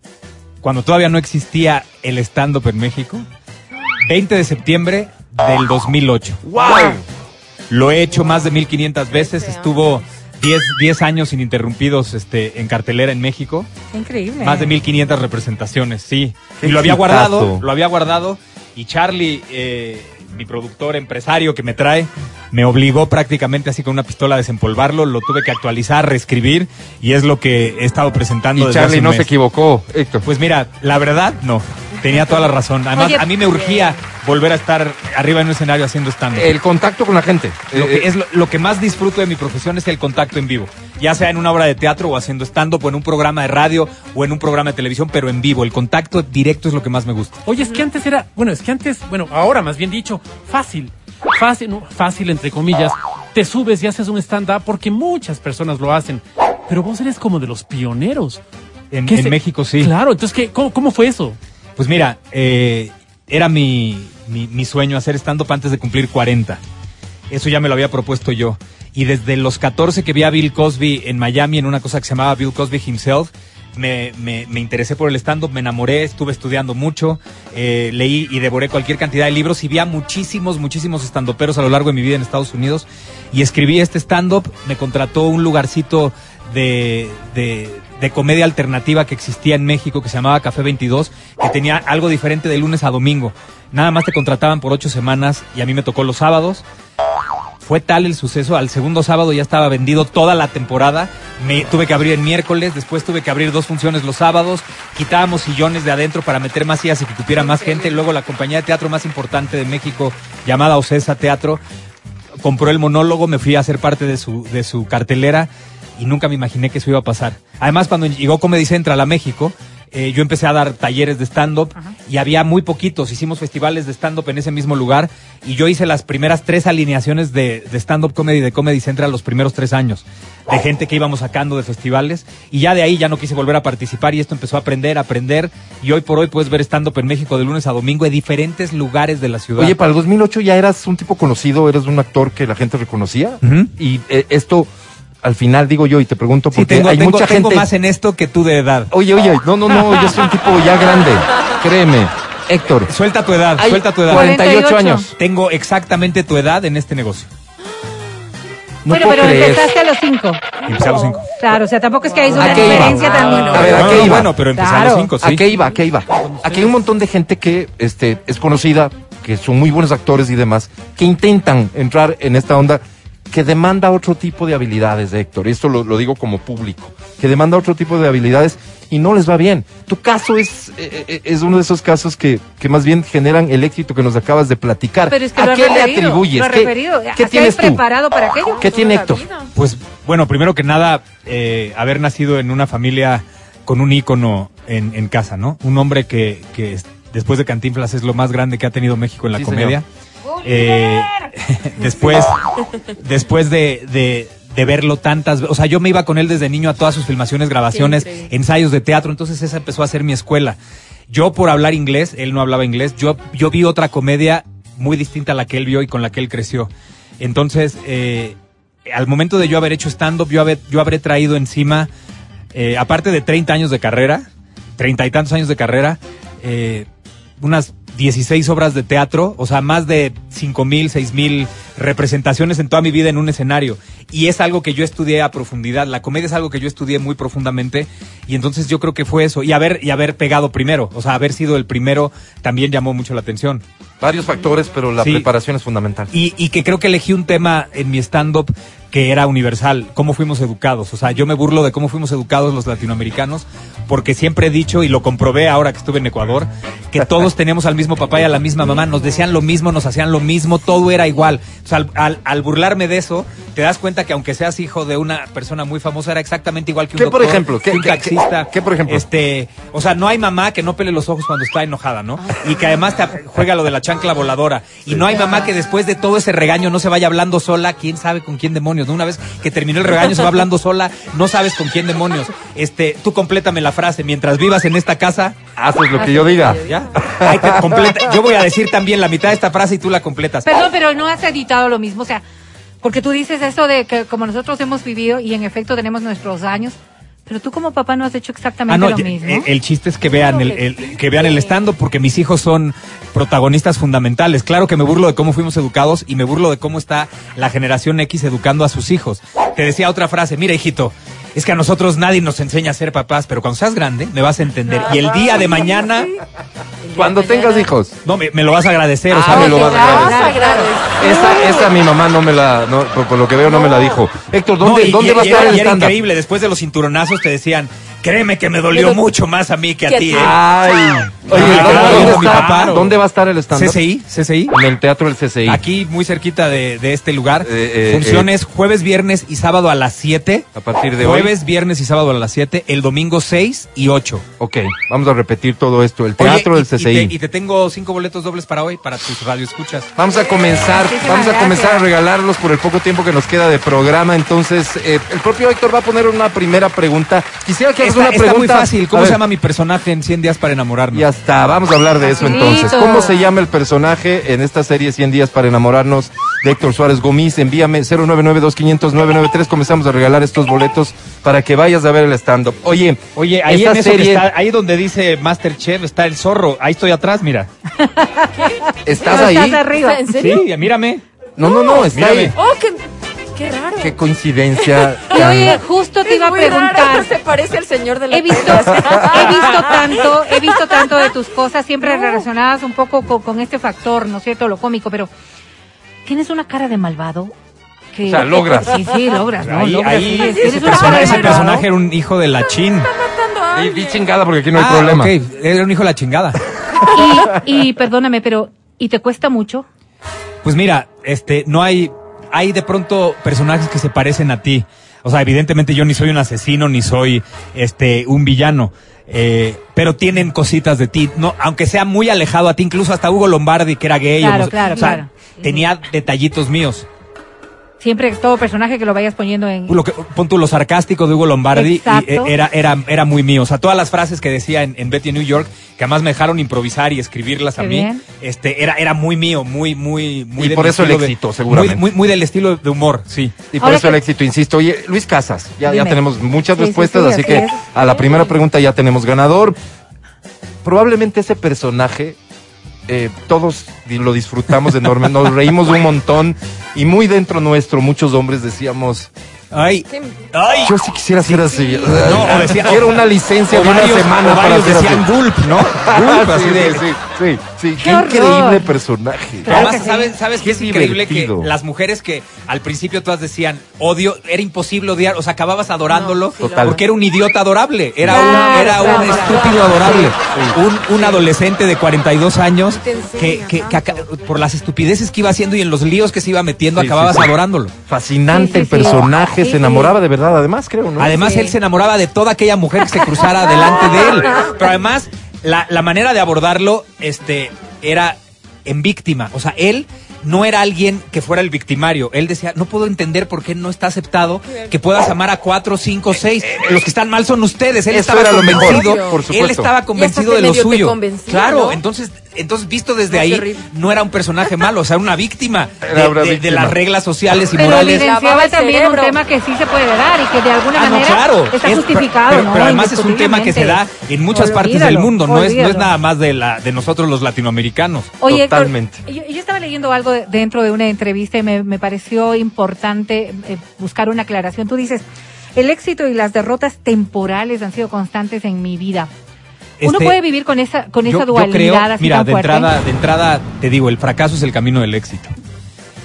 cuando todavía no existía el stand-up en México. 20 de septiembre del 2008. ¡Wow! Lo he hecho más de 1500 veces. Estuvo 10, 10 años ininterrumpidos este, en cartelera en México. Increíble. Más de 1500 representaciones, sí. Qué y lo había exitazo. guardado, lo había guardado. Y Charlie, eh, mi productor empresario que me trae, me obligó prácticamente así con una pistola a desempolvarlo. Lo tuve que actualizar, reescribir. Y es lo que he estado presentando Y desde Charlie hace un no mes. se equivocó, Héctor. Pues mira, la verdad, no. Tenía toda la razón. Además, Oye, a mí me urgía volver a estar arriba en un escenario haciendo stand el contacto con la gente. lo, Eh, que, es lo, lo que más disfruto de mi profesión es el contacto en vivo. Ya sea en una obra de teatro o haciendo stand-up o en un programa de radio o en un programa de televisión, pero en vivo. El contacto directo es lo que más me gusta. Oye, es que antes era, bueno, es que antes, bueno, ahora más bien dicho, fácil, fácil, no, fácil entre comillas, te subes y haces un stand-up porque muchas personas lo hacen, pero vos eres como de los pioneros. En, ¿Qué en se- México sí. Claro, entonces, ¿qué, cómo, ¿cómo fue eso? Pues mira, eh, era mi, mi, mi sueño hacer stand-up antes de cumplir 40. Eso ya me lo había propuesto yo. Y desde los 14 que vi a Bill Cosby en Miami en una cosa que se llamaba Bill Cosby Himself, me, me, me interesé por el stand-up, me enamoré, estuve estudiando mucho, eh, leí y devoré cualquier cantidad de libros y vi a muchísimos, muchísimos stand-uperos a lo largo de mi vida en Estados Unidos y escribí este stand-up, me contrató un lugarcito de, de, de comedia alternativa que existía en México que se llamaba Café 22, que tenía algo diferente de lunes a domingo. Nada más te contrataban por ocho semanas y a mí me tocó los sábados. Fue tal el suceso, al segundo sábado ya estaba vendido toda la temporada. Me tuve que abrir el miércoles, después tuve que abrir dos funciones los sábados. Quitábamos sillones de adentro para meter más sillas y que cupiera más gente. Luego la compañía de teatro más importante de México, llamada Ocesa Teatro, compró el monólogo, me fui a ser parte de su, de su cartelera y nunca me imaginé que eso iba a pasar. Además, cuando llegó Comedy Central a México, eh, yo empecé a dar talleres de stand-up y había muy poquitos. Hicimos festivales de stand-up en ese mismo lugar y yo hice las primeras tres alineaciones de, de stand-up comedy de Comedy Central los primeros tres años. De gente que íbamos sacando de festivales y ya de ahí ya no quise volver a participar y esto empezó a aprender, a aprender y hoy por hoy puedes ver stand-up en México de lunes a domingo en diferentes lugares de la ciudad. Oye, para el 2008 ya eras un tipo conocido, eres un actor que la gente reconocía. Y eh, esto, al final digo yo y te pregunto Sí, porque tengo, hay tengo- mucha tengo gente. más en esto que tú de edad. Oye, oye, no, no, no, yo soy un tipo ya grande, créeme. Héctor, Suelta tu edad, hay suelta tu edad. 48 48. años. Tengo exactamente tu edad en este negocio. No bueno, pero creer. empezaste a los cinco. Empecé a los cinco. Claro, o sea, tampoco es que hay una ¿A qué iba? diferencia tan... A ver, ¿a qué iba? Bueno, pero empecé a los cinco, sí. ¿A qué iba? ¿A qué iba? Aquí hay un montón de gente que este, es conocida, que son muy buenos actores y demás, que intentan entrar en esta onda que demanda otro tipo de habilidades, Héctor. Y esto lo, lo digo como público, que demanda otro tipo de habilidades y no les va bien. Tu caso es, eh, eh, es uno de esos casos que, que más bien generan el éxito que nos acabas de platicar. Pero es que ¿A lo qué le atribuyes? Lo ¿Qué, qué ¿Te has tienes tú? preparado para aquello? ¿Qué tiene Héctor? Pues bueno, primero que nada, eh, haber nacido en una familia con un ícono en, en casa, ¿no? Un hombre que, que es- después de Cantinflas es lo más grande que ha tenido México en la Sí, comedia. Eh, después, después de, de, de verlo tantas veces, o sea, yo me iba con él desde niño a todas sus filmaciones, grabaciones, ensayos de teatro, entonces esa empezó a ser mi escuela. Yo por hablar inglés, él no hablaba inglés, yo, yo vi otra comedia muy distinta a la que él vio y con la que él creció. Entonces, eh, al momento de yo haber hecho stand-up, yo, haber- yo habré traído encima, eh, aparte de 30 años de carrera, treinta y tantos años de carrera, eh, unas 16 obras de teatro, o sea, más de cinco mil, seis mil representaciones en toda mi vida en un escenario. Y es algo que yo estudié a profundidad. La comedia es algo que yo estudié muy profundamente. Y entonces yo creo que fue eso. Y haber, y haber pegado primero. O sea, haber sido el primero también llamó mucho la atención. Varios factores, pero la Sí. preparación es fundamental. Y, y que creo que elegí un tema en mi stand-up que era universal, cómo fuimos educados. O sea, yo me burlo de cómo fuimos educados los latinoamericanos, porque siempre he dicho, y lo comprobé ahora que estuve en Ecuador, que todos teníamos al mismo papá y a la misma mamá, nos decían lo mismo, nos hacían lo mismo, todo era igual. O sea, al, al- al burlarme de eso, te das cuenta que aunque seas hijo de una persona muy famosa, era exactamente igual que un ¿Qué, por ejemplo? ¿Qué- que un qué- taxista. qué- qué, por ejemplo? Este, o sea, no hay mamá que no pele los ojos cuando está enojada, ¿no? Y que además te juega lo de la chancla voladora. Y no hay mamá que después de todo ese regaño no se vaya hablando sola, quién sabe con quién demonios. ¿no? Una vez que terminó el regaño se va hablando sola, no sabes con quién demonios. Este, tú complétame la frase, mientras vivas en esta casa, Haces lo que yo diga. ¿ya? Ahí te completa- Yo voy a decir también la mitad de esta frase y tú la completas. Perdón, pero no has editado lo mismo. O sea, porque tú dices eso de que como nosotros hemos vivido y en efecto tenemos nuestros años, pero tú como papá no has hecho exactamente Ah, no, lo mismo. eh, el chiste es que vean el, el- que vean el stand porque mis hijos son protagonistas fundamentales. Claro que me burlo de cómo fuimos educados y me burlo de cómo está la generación X educando a sus hijos. Te decía otra frase, mira hijito, es que a nosotros nadie nos enseña a ser papás, pero cuando seas grande me vas a entender. Y el día de mañana, Cuando tengas hijos. no, me, me lo vas a agradecer. o Ah, sea, me lo vas a agradecer. Esa, esa mi mamá no me la, no, por, por lo que veo no me la dijo. Héctor, ¿dónde, No, y- ¿dónde y- va a y estar era- el y era increíble, después de los cinturonazos te decían, créeme que me dolió mucho más a mí que a ti. ¿eh?". Ay, oye, ¿dónde, claro, dónde mi está- papá. ¿dónde va a estar el stand-up? CCI, CCI. En el teatro del CCI. Aquí, muy cerquita de, de este lugar. Eh, eh, Funciones jueves, viernes y sábado a las 7. A partir de Jueves, viernes y sábado a las 7. El domingo 6 y 8. Ok, vamos a repetir todo esto. El teatro Oye, del y- CCI. Y te, y te tengo cinco boletos dobles para hoy, para tus radioescuchas. Vamos a comenzar, Muchísimas vamos a comenzar a regalarlos por el poco tiempo que nos queda de programa. Entonces, eh, el propio Héctor va a poner una primera pregunta. Quisiera que Está, una está pregunta. muy fácil. A ¿Cómo ver, se llama mi personaje en 100 días para enamorarme? Ya está, vamos a hablar de eso entonces. ¿Cómo se llama el personaje en esta serie 100 días para enamorarnos de Héctor Suárez Gómez? Envíame 099-2500-993. Comenzamos a regalar estos boletos para que vayas a ver el stand-up. Oye, Oye, ahí esta en eso que serie, está, ahí donde dice Masterchef está el zorro. Ahí estoy atrás, mira. ¿estás ahí? estás arriba. ¿En serio? Sí, mírame. No, no, no, está Mírame. ahí. Oh, qué, qué raro. Qué coincidencia. Y tan- oye, justo te Es iba a muy raro, preguntar. Se parece al señor de la He visto, he visto tanto, he visto tanto de tus cosas siempre relacionadas un poco con, con este factor, ¿no es cierto? Lo cómico, pero tienes una cara de malvado. Que, O sea, logras. Sí, sí, logras, ¿no? ahí, logras, ahí, sí, ese, persona- ese personaje era un hijo de la chin. Di, di chingada porque aquí no hay Ah, problema. ok, era un hijo de la chingada. Y, y perdóname, pero, ¿y te cuesta mucho? Pues mira, este, no hay, hay de pronto personajes que se parecen a ti. O sea, evidentemente yo ni soy un asesino, ni soy este un villano. eh, pero tienen cositas de ti, no, aunque sea muy alejado a ti, incluso hasta Hugo Lombardi, que era gay, Claro, claro, o sea, claro. tenía detallitos míos. Siempre todo personaje que lo vayas poniendo en... Lo que, pon tú lo sarcástico de Hugo Lombardi y, eh, era, era, era muy mío. O sea, todas las frases que decía en, en Betty New York, que además me dejaron improvisar y escribirlas a Qué mí, bien. este, era, era muy mío, muy, muy, muy Y por eso el de- éxito, seguramente. Muy, muy, muy del estilo de humor, sí. Y por Ahora eso el éxito, insisto. Oye, Luis Casas, ya, ya tenemos muchas Sí, respuestas, sí, así así que a la primera pregunta ya tenemos ganador. Probablemente ese personaje eh, todos lo disfrutamos enorme, nos reímos un montón y muy dentro nuestro muchos hombres decíamos, Ay, ay. yo sí quisiera ser así. No, o decía- quiero una licencia o de una varios- semana o para varios ser así. decían gulp, ¿no? Gulp, así sí, de- sí, sí, sí, Qué increíble personaje. Claro Además, que sí. ¿sabes, sabes qué es Qué increíble? divertido. Que las mujeres que al principio todas decían odio, era imposible odiar, o sea, acabababas adorándolo No, sí, porque era un idiota adorable, era Claro, un, era un claro, estúpido claro. adorable, Sí, un, un adolescente de 42 años que, que- que por las estupideces que iba haciendo y en los líos que se iba metiendo Sí, acababas sí, sí. adorándolo. Fascinante Sí, sí, el sí. personaje, Sí, se enamoraba de verdad, además creo, ¿no? Además, Sí. él se enamoraba de toda aquella mujer que se cruzara delante de él. Pero además, la, la manera de abordarlo, este, era en víctima. O sea, él no era alguien que fuera el victimario. Él decía, no puedo entender por qué no está aceptado que puedas amar a cuatro, cinco, seis. Los que están mal son ustedes. Él Eso estaba mejor, convencido. por supuesto. él estaba convencido de lo suyo. claro, ¿no? entonces, entonces visto desde No, ahí, no era un personaje malo, o sea, era una víctima de, una de- de víctima. las reglas sociales y Pero morales. evidenciaba también un tema que sí se puede dar y que de alguna Ah, no, manera claro. está Es- justificado, pero, ¿no? pero además es un tema que se da en muchas partes del mundo, no es, no es nada más de, la, de nosotros los latinoamericanos. Oye, Héctor, Totalmente. yo, yo estaba leyendo algo de- dentro de una entrevista y me, me pareció importante eh, buscar una aclaración. Tú dices, el éxito y las derrotas temporales han sido constantes en mi vida. Uno Este, puede vivir con esa con esa yo, yo dualidad creo, así mira, tan de fuerte. entrada, de entrada te digo, el fracaso es el camino del éxito.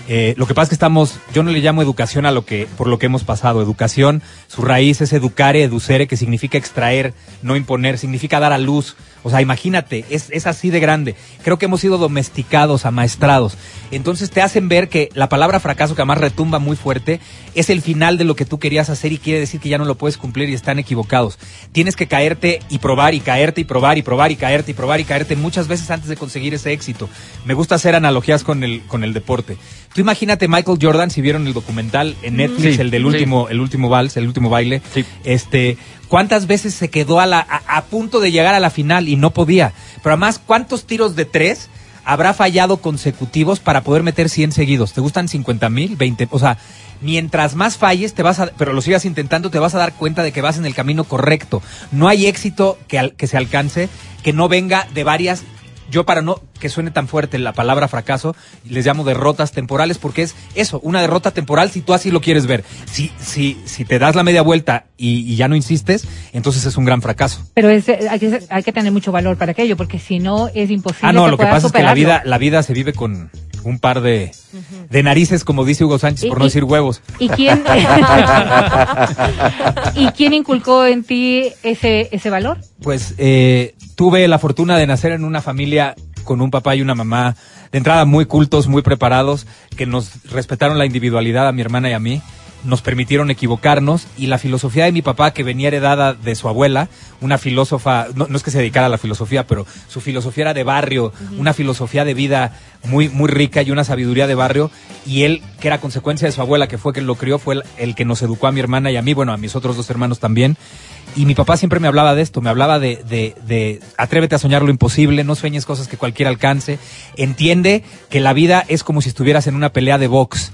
Eh, lo que pasa es que estamos, yo no le llamo educación a lo que, por lo que hemos pasado. Educación, su raíz es educare, educere, que significa extraer, no imponer, significa dar a luz. O sea, imagínate, es, es así de grande. Creo que hemos sido domesticados, amaestrados. Entonces te hacen ver que la palabra fracaso, que además retumba muy fuerte, es el final de lo que tú querías hacer y quiere decir que ya no lo puedes cumplir y están equivocados. Tienes que caerte y probar y caerte y probar y probar y caerte y probar y caerte muchas veces antes de conseguir ese éxito. Me gusta hacer analogías con el, con el deporte. Tú imagínate Michael Jordan, si vieron el documental en Netflix, Sí, el del sí. último, el último vals, el último baile, Sí. este, cuántas veces se quedó a, la, a, a punto de llegar a la final y no podía. Pero además, ¿cuántos tiros de tres habrá fallado consecutivos para poder meter 100 seguidos? ¿Te gustan 50 mil, 20? O sea, mientras más falles, te vas a, pero lo sigas intentando, te vas a dar cuenta de que vas en el camino correcto. No hay éxito que, se alcance que no venga de varias yo para no que suene tan fuerte la palabra fracaso, les llamo derrotas temporales porque es eso, una derrota temporal si tú así lo quieres ver. Si, si, si te das la media vuelta y, y ya no insistes, entonces es un gran fracaso. Pero es, eh, hay, que, hay que tener mucho valor para aquello, porque si no es imposible Ah, no, que lo que pasa es que la vida, la vida se vive con un par de, de narices, como dice Hugo Sánchez, por no decir huevos. ¿Y quién, ¿Y quién inculcó en ti ese, ese valor? Pues eh, tuve la fortuna de nacer en una familia con un papá y una mamá de entrada muy cultos, muy preparados, que nos respetaron la individualidad a mi hermana y a mí, nos permitieron equivocarnos y la filosofía de mi papá que venía heredada de su abuela, una filósofa, no, no es que se dedicara a la filosofía, pero su filosofía era de barrio, una filosofía de vida muy, muy rica y una sabiduría de barrio y él, que era consecuencia de su abuela, que fue quien lo crió, fue el, el que nos educó a mi hermana y a mí, bueno, a mis otros dos hermanos también. Y mi papá siempre me hablaba de esto, me hablaba de, de, de atrévete a soñar lo imposible, no sueñes cosas que cualquiera alcance, entiende que la vida es como si estuvieras en una pelea de box.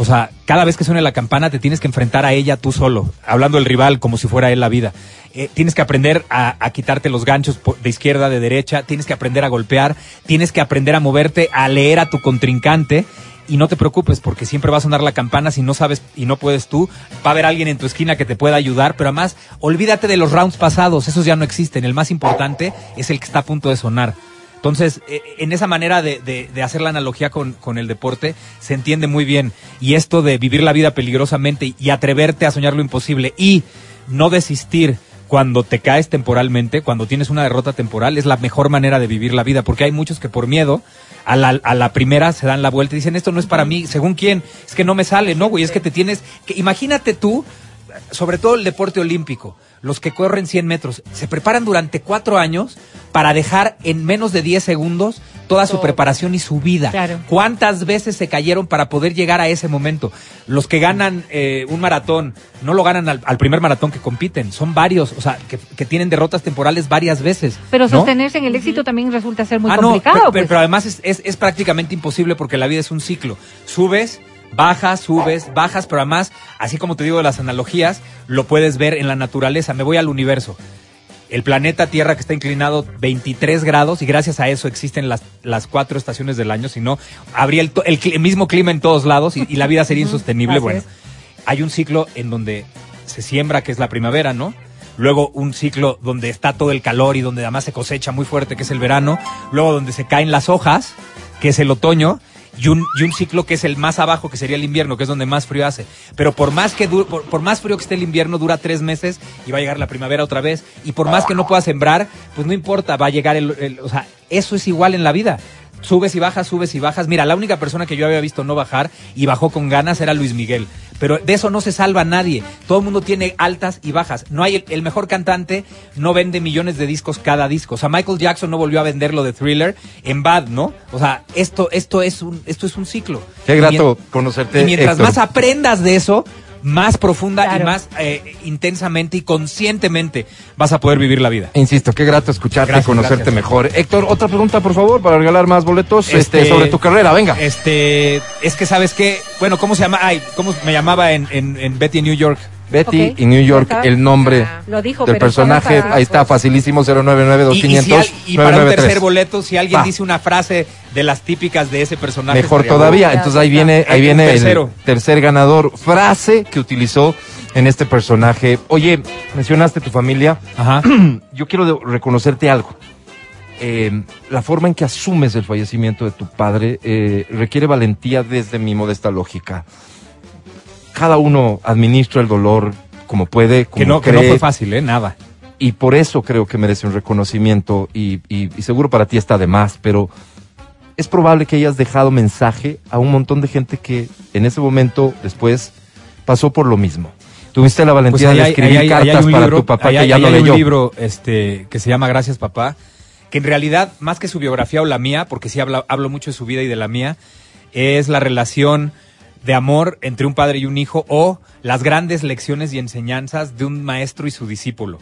O sea, cada vez que suene la campana te tienes que enfrentar a ella tú solo, hablando del rival como si fuera él la vida. Eh, tienes que aprender a, a quitarte los ganchos de izquierda, de derecha, tienes que aprender a golpear, tienes que aprender a moverte, a leer a tu contrincante. Y no te preocupes porque siempre va a sonar la campana si no sabes y no puedes tú. Va a haber alguien en tu esquina que te pueda ayudar, pero además olvídate de los rounds pasados, esos ya no existen. El más importante es el que está a punto de sonar. Entonces, eh, en esa manera de, de- de hacer la analogía con, con el deporte, se entiende muy bien. Y esto de vivir la vida peligrosamente y atreverte a soñar lo imposible y no desistir cuando te caes temporalmente, cuando tienes una derrota temporal, es la mejor manera de vivir la vida, porque hay muchos que por miedo a la, a la primera se dan la vuelta y dicen, esto no es para mí, según quién, es que no me sale, no, güey, es que te tienes, que, imagínate tú, sobre todo el deporte olímpico, los que corren 100 metros, se preparan durante cuatro años para dejar en menos de 10 segundos toda su preparación y su vida. Claro. ¿Cuántas veces se cayeron para poder llegar a ese momento? Los que ganan eh, un maratón no lo ganan al, al primer maratón que compiten, son varios, o sea, que, que tienen derrotas temporales varias veces. Pero ¿no? sostenerse en el éxito también resulta ser muy Ah, complicado. No, pues. pero, además es, es- es prácticamente imposible porque la vida es un ciclo. Subes, bajas, subes, bajas, pero además, así como te digo de las analogías, lo puedes ver en la naturaleza. Me voy al universo. El planeta Tierra que está inclinado 23 grados y gracias a eso existen las, las cuatro estaciones del año, si no, habría el, el el mismo clima en todos lados y, y la vida sería insostenible. Bueno, hay un ciclo en donde se siembra, que es la primavera, ¿no? Luego un ciclo donde está todo el calor y donde además se cosecha muy fuerte, que es el verano. Luego donde se caen las hojas, que es el otoño. Y un, y un ciclo que es el más abajo, que sería el invierno, que es donde más frío hace. Pero por más que por, por más frío que esté el invierno, dura tres meses y va a llegar la primavera otra vez. Y por más que no pueda sembrar, pues no importa, va a llegar el, el- o sea, eso es igual en la vida. Subes y bajas, subes y bajas. Mira, la única persona que yo había visto no bajar y bajó con ganas era Luis Miguel. Pero de eso no se salva nadie. Todo el mundo tiene altas y bajas. No hay el, el mejor cantante, no vende millones de discos cada disco. O sea, Michael Jackson no volvió a vender lo de Thriller en Bad, ¿no? O sea, esto, esto es un, esto es un ciclo. Qué grato conocerte. Y mientras Héctor. más aprendas de eso, más profunda y más eh, intensamente y conscientemente vas a poder vivir la vida. Insisto, qué grato escucharte Gracias, y conocerte gracias. mejor. Héctor, otra pregunta, por favor, para regalar más boletos este, Este- sobre tu carrera. Venga. Este, es que sabes qué, bueno, ¿cómo se llama? Ay, ¿cómo me llamaba en, en, en Betty New York? Betty Ok. y New York, el nombre Ah, Lo dijo, del personaje. Ahí está, facilísimo, 099 Y, y si al- 2500 y para un 993. tercer boleto, si alguien Va. dice una frase de las típicas de ese personaje. Mejor todavía. bueno. Entonces ahí viene, ahí un viene tercero. el tercer ganador. Frase que utilizó en este personaje. Oye, mencionaste tu familia. Ajá. Yo quiero reconocerte algo. Eh, la forma en que asumes el fallecimiento de tu padre eh, requiere valentía desde mi modesta lógica. Cada uno administra el dolor como puede, como Que no, que no cree, fue fácil, ¿eh? Nada. y por eso creo que merece un reconocimiento y, y- y seguro para ti está de más, pero es probable que hayas dejado mensaje a un montón de gente que en ese momento después pasó por lo mismo. Tuviste la Pues valentía de hay- escribir hay- hay cartas para libro- tu papá que hay- ya no hay leyó. un libro este, que se llama Gracias Papá, que en realidad, más que su biografía o la mía, porque sí hablo mucho de su vida y de la mía, es la relación de amor entre un padre y un hijo o las grandes lecciones y enseñanzas de un maestro y su discípulo.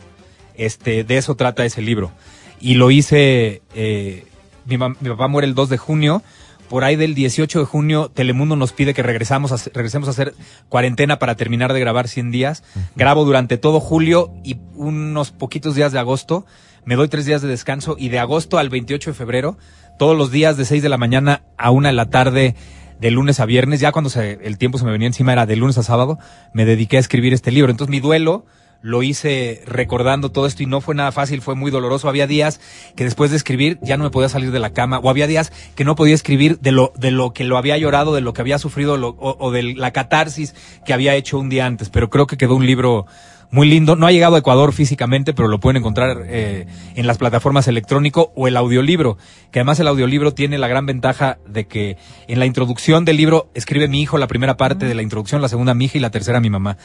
Este, de eso trata ese libro. Y lo hice, eh, mi, papá muere el 2 de junio, por ahí del 18 de junio Telemundo nos pide que regresamos a, regresemos a hacer cuarentena para terminar de grabar 100 días. Grabo durante todo julio y unos poquitos días de agosto. Me doy tres días de descanso y de agosto al 28 de febrero, todos los días de 6 de la mañana a 1 de la tarde, de lunes a viernes, ya cuando se- el tiempo se me venía encima era de lunes a sábado, me dediqué a escribir este libro. Entonces mi duelo lo hice recordando todo esto y no fue nada fácil, fue muy doloroso. Había días que después de escribir ya no me podía salir de la cama o había días que no podía escribir de lo, de lo que lo había llorado, de lo que había sufrido lo- o, o de la catarsis que había hecho un día antes. Pero creo que quedó un libro muy lindo. No ha llegado a Ecuador físicamente, pero lo pueden encontrar eh, en las plataformas electrónico o el audiolibro, que además el audiolibro tiene la gran ventaja de que en la introducción del libro escribe mi hijo la primera parte de la introducción, la segunda mi hija y la tercera mi mamá.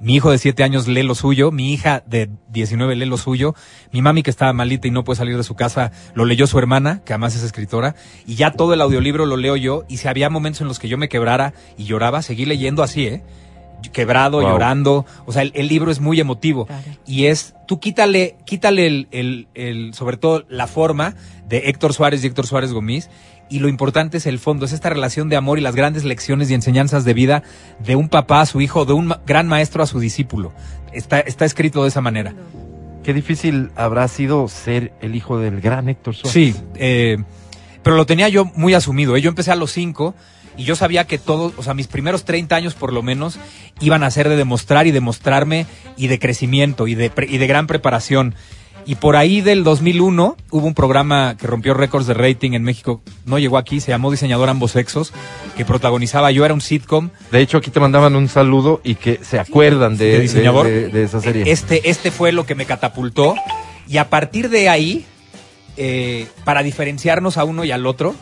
Mi hijo de siete años lee lo suyo, mi hija de 19 lee lo suyo, mi mami que estaba malita y no puede salir de su casa lo leyó su hermana, que además es escritora, y ya todo el audiolibro lo leo yo, y si había momentos en los que yo me quebrara y lloraba, seguí leyendo así, ¿eh? Quebrado, Wow. llorando. O sea, el, el libro es muy emotivo. Claro. Y es, tú quítale, quítale el, el, el- sobre todo la forma de Héctor Suárez y Héctor Suárez Gomis. Y lo importante es el fondo, es esta relación de amor y las grandes lecciones y enseñanzas de vida de un papá a su hijo, de un ma- gran maestro a su discípulo. Está, está escrito de esa manera. Qué difícil habrá sido ser el hijo del gran Héctor Suárez. Sí, eh, pero lo tenía yo muy asumido. ¿eh? Yo empecé a los cinco y yo sabía que todos, o sea, mis primeros 30 años por lo menos, iban a ser de demostrar y demostrarme y de crecimiento y de, y de gran preparación. Y por ahí del 2001 hubo un programa que rompió récords de rating en México. No llegó aquí, se llamó Diseñador Ambos Sexos, que protagonizaba yo, era un sitcom. De hecho, aquí te mandaban un saludo y que se acuerdan de, ¿De diseñador? de- de esa serie. Este, este fue lo que me catapultó. Y a partir de ahí, eh, para diferenciarnos a uno y al otro,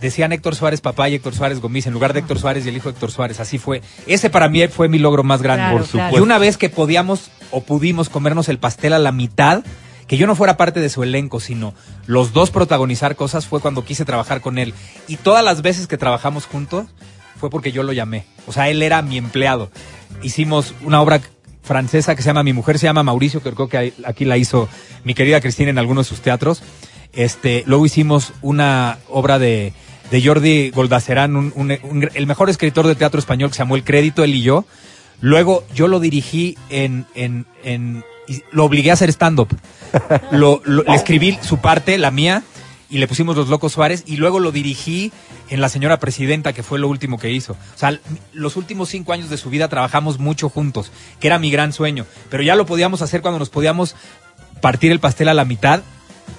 decían Héctor Suárez papá y Héctor Suárez Gomis en lugar de Héctor Suárez y el hijo de Héctor Suárez. Así fue. Ese para mí fue mi logro más grande. Claro, Por claro. Y una vez que podíamos o pudimos comernos el pastel a la mitad, que yo no fuera parte de su elenco, sino los dos protagonizar cosas, fue cuando quise trabajar con él. Y todas las veces que trabajamos juntos fue porque yo lo llamé. O sea, él era mi empleado. Hicimos una obra francesa que se llama Mi mujer se llama Mauricio, que creo que aquí la hizo mi querida Cristina en algunos de sus teatros. Este, luego hicimos una obra de, de Jordi Goldacerán, un- un- un- el mejor escritor de teatro español que se llamó El Crédito, él y yo. Luego yo lo dirigí en, en, en y lo obligué a hacer stand-up. Lo, lo- le escribí su parte, la mía, y le pusimos Los Locos Suárez, y luego lo dirigí en La Señora Presidenta, que fue lo último que hizo. O sea, los últimos cinco años de su vida trabajamos mucho juntos, que era mi gran sueño. Pero ya lo podíamos hacer cuando nos podíamos partir el pastel a la mitad,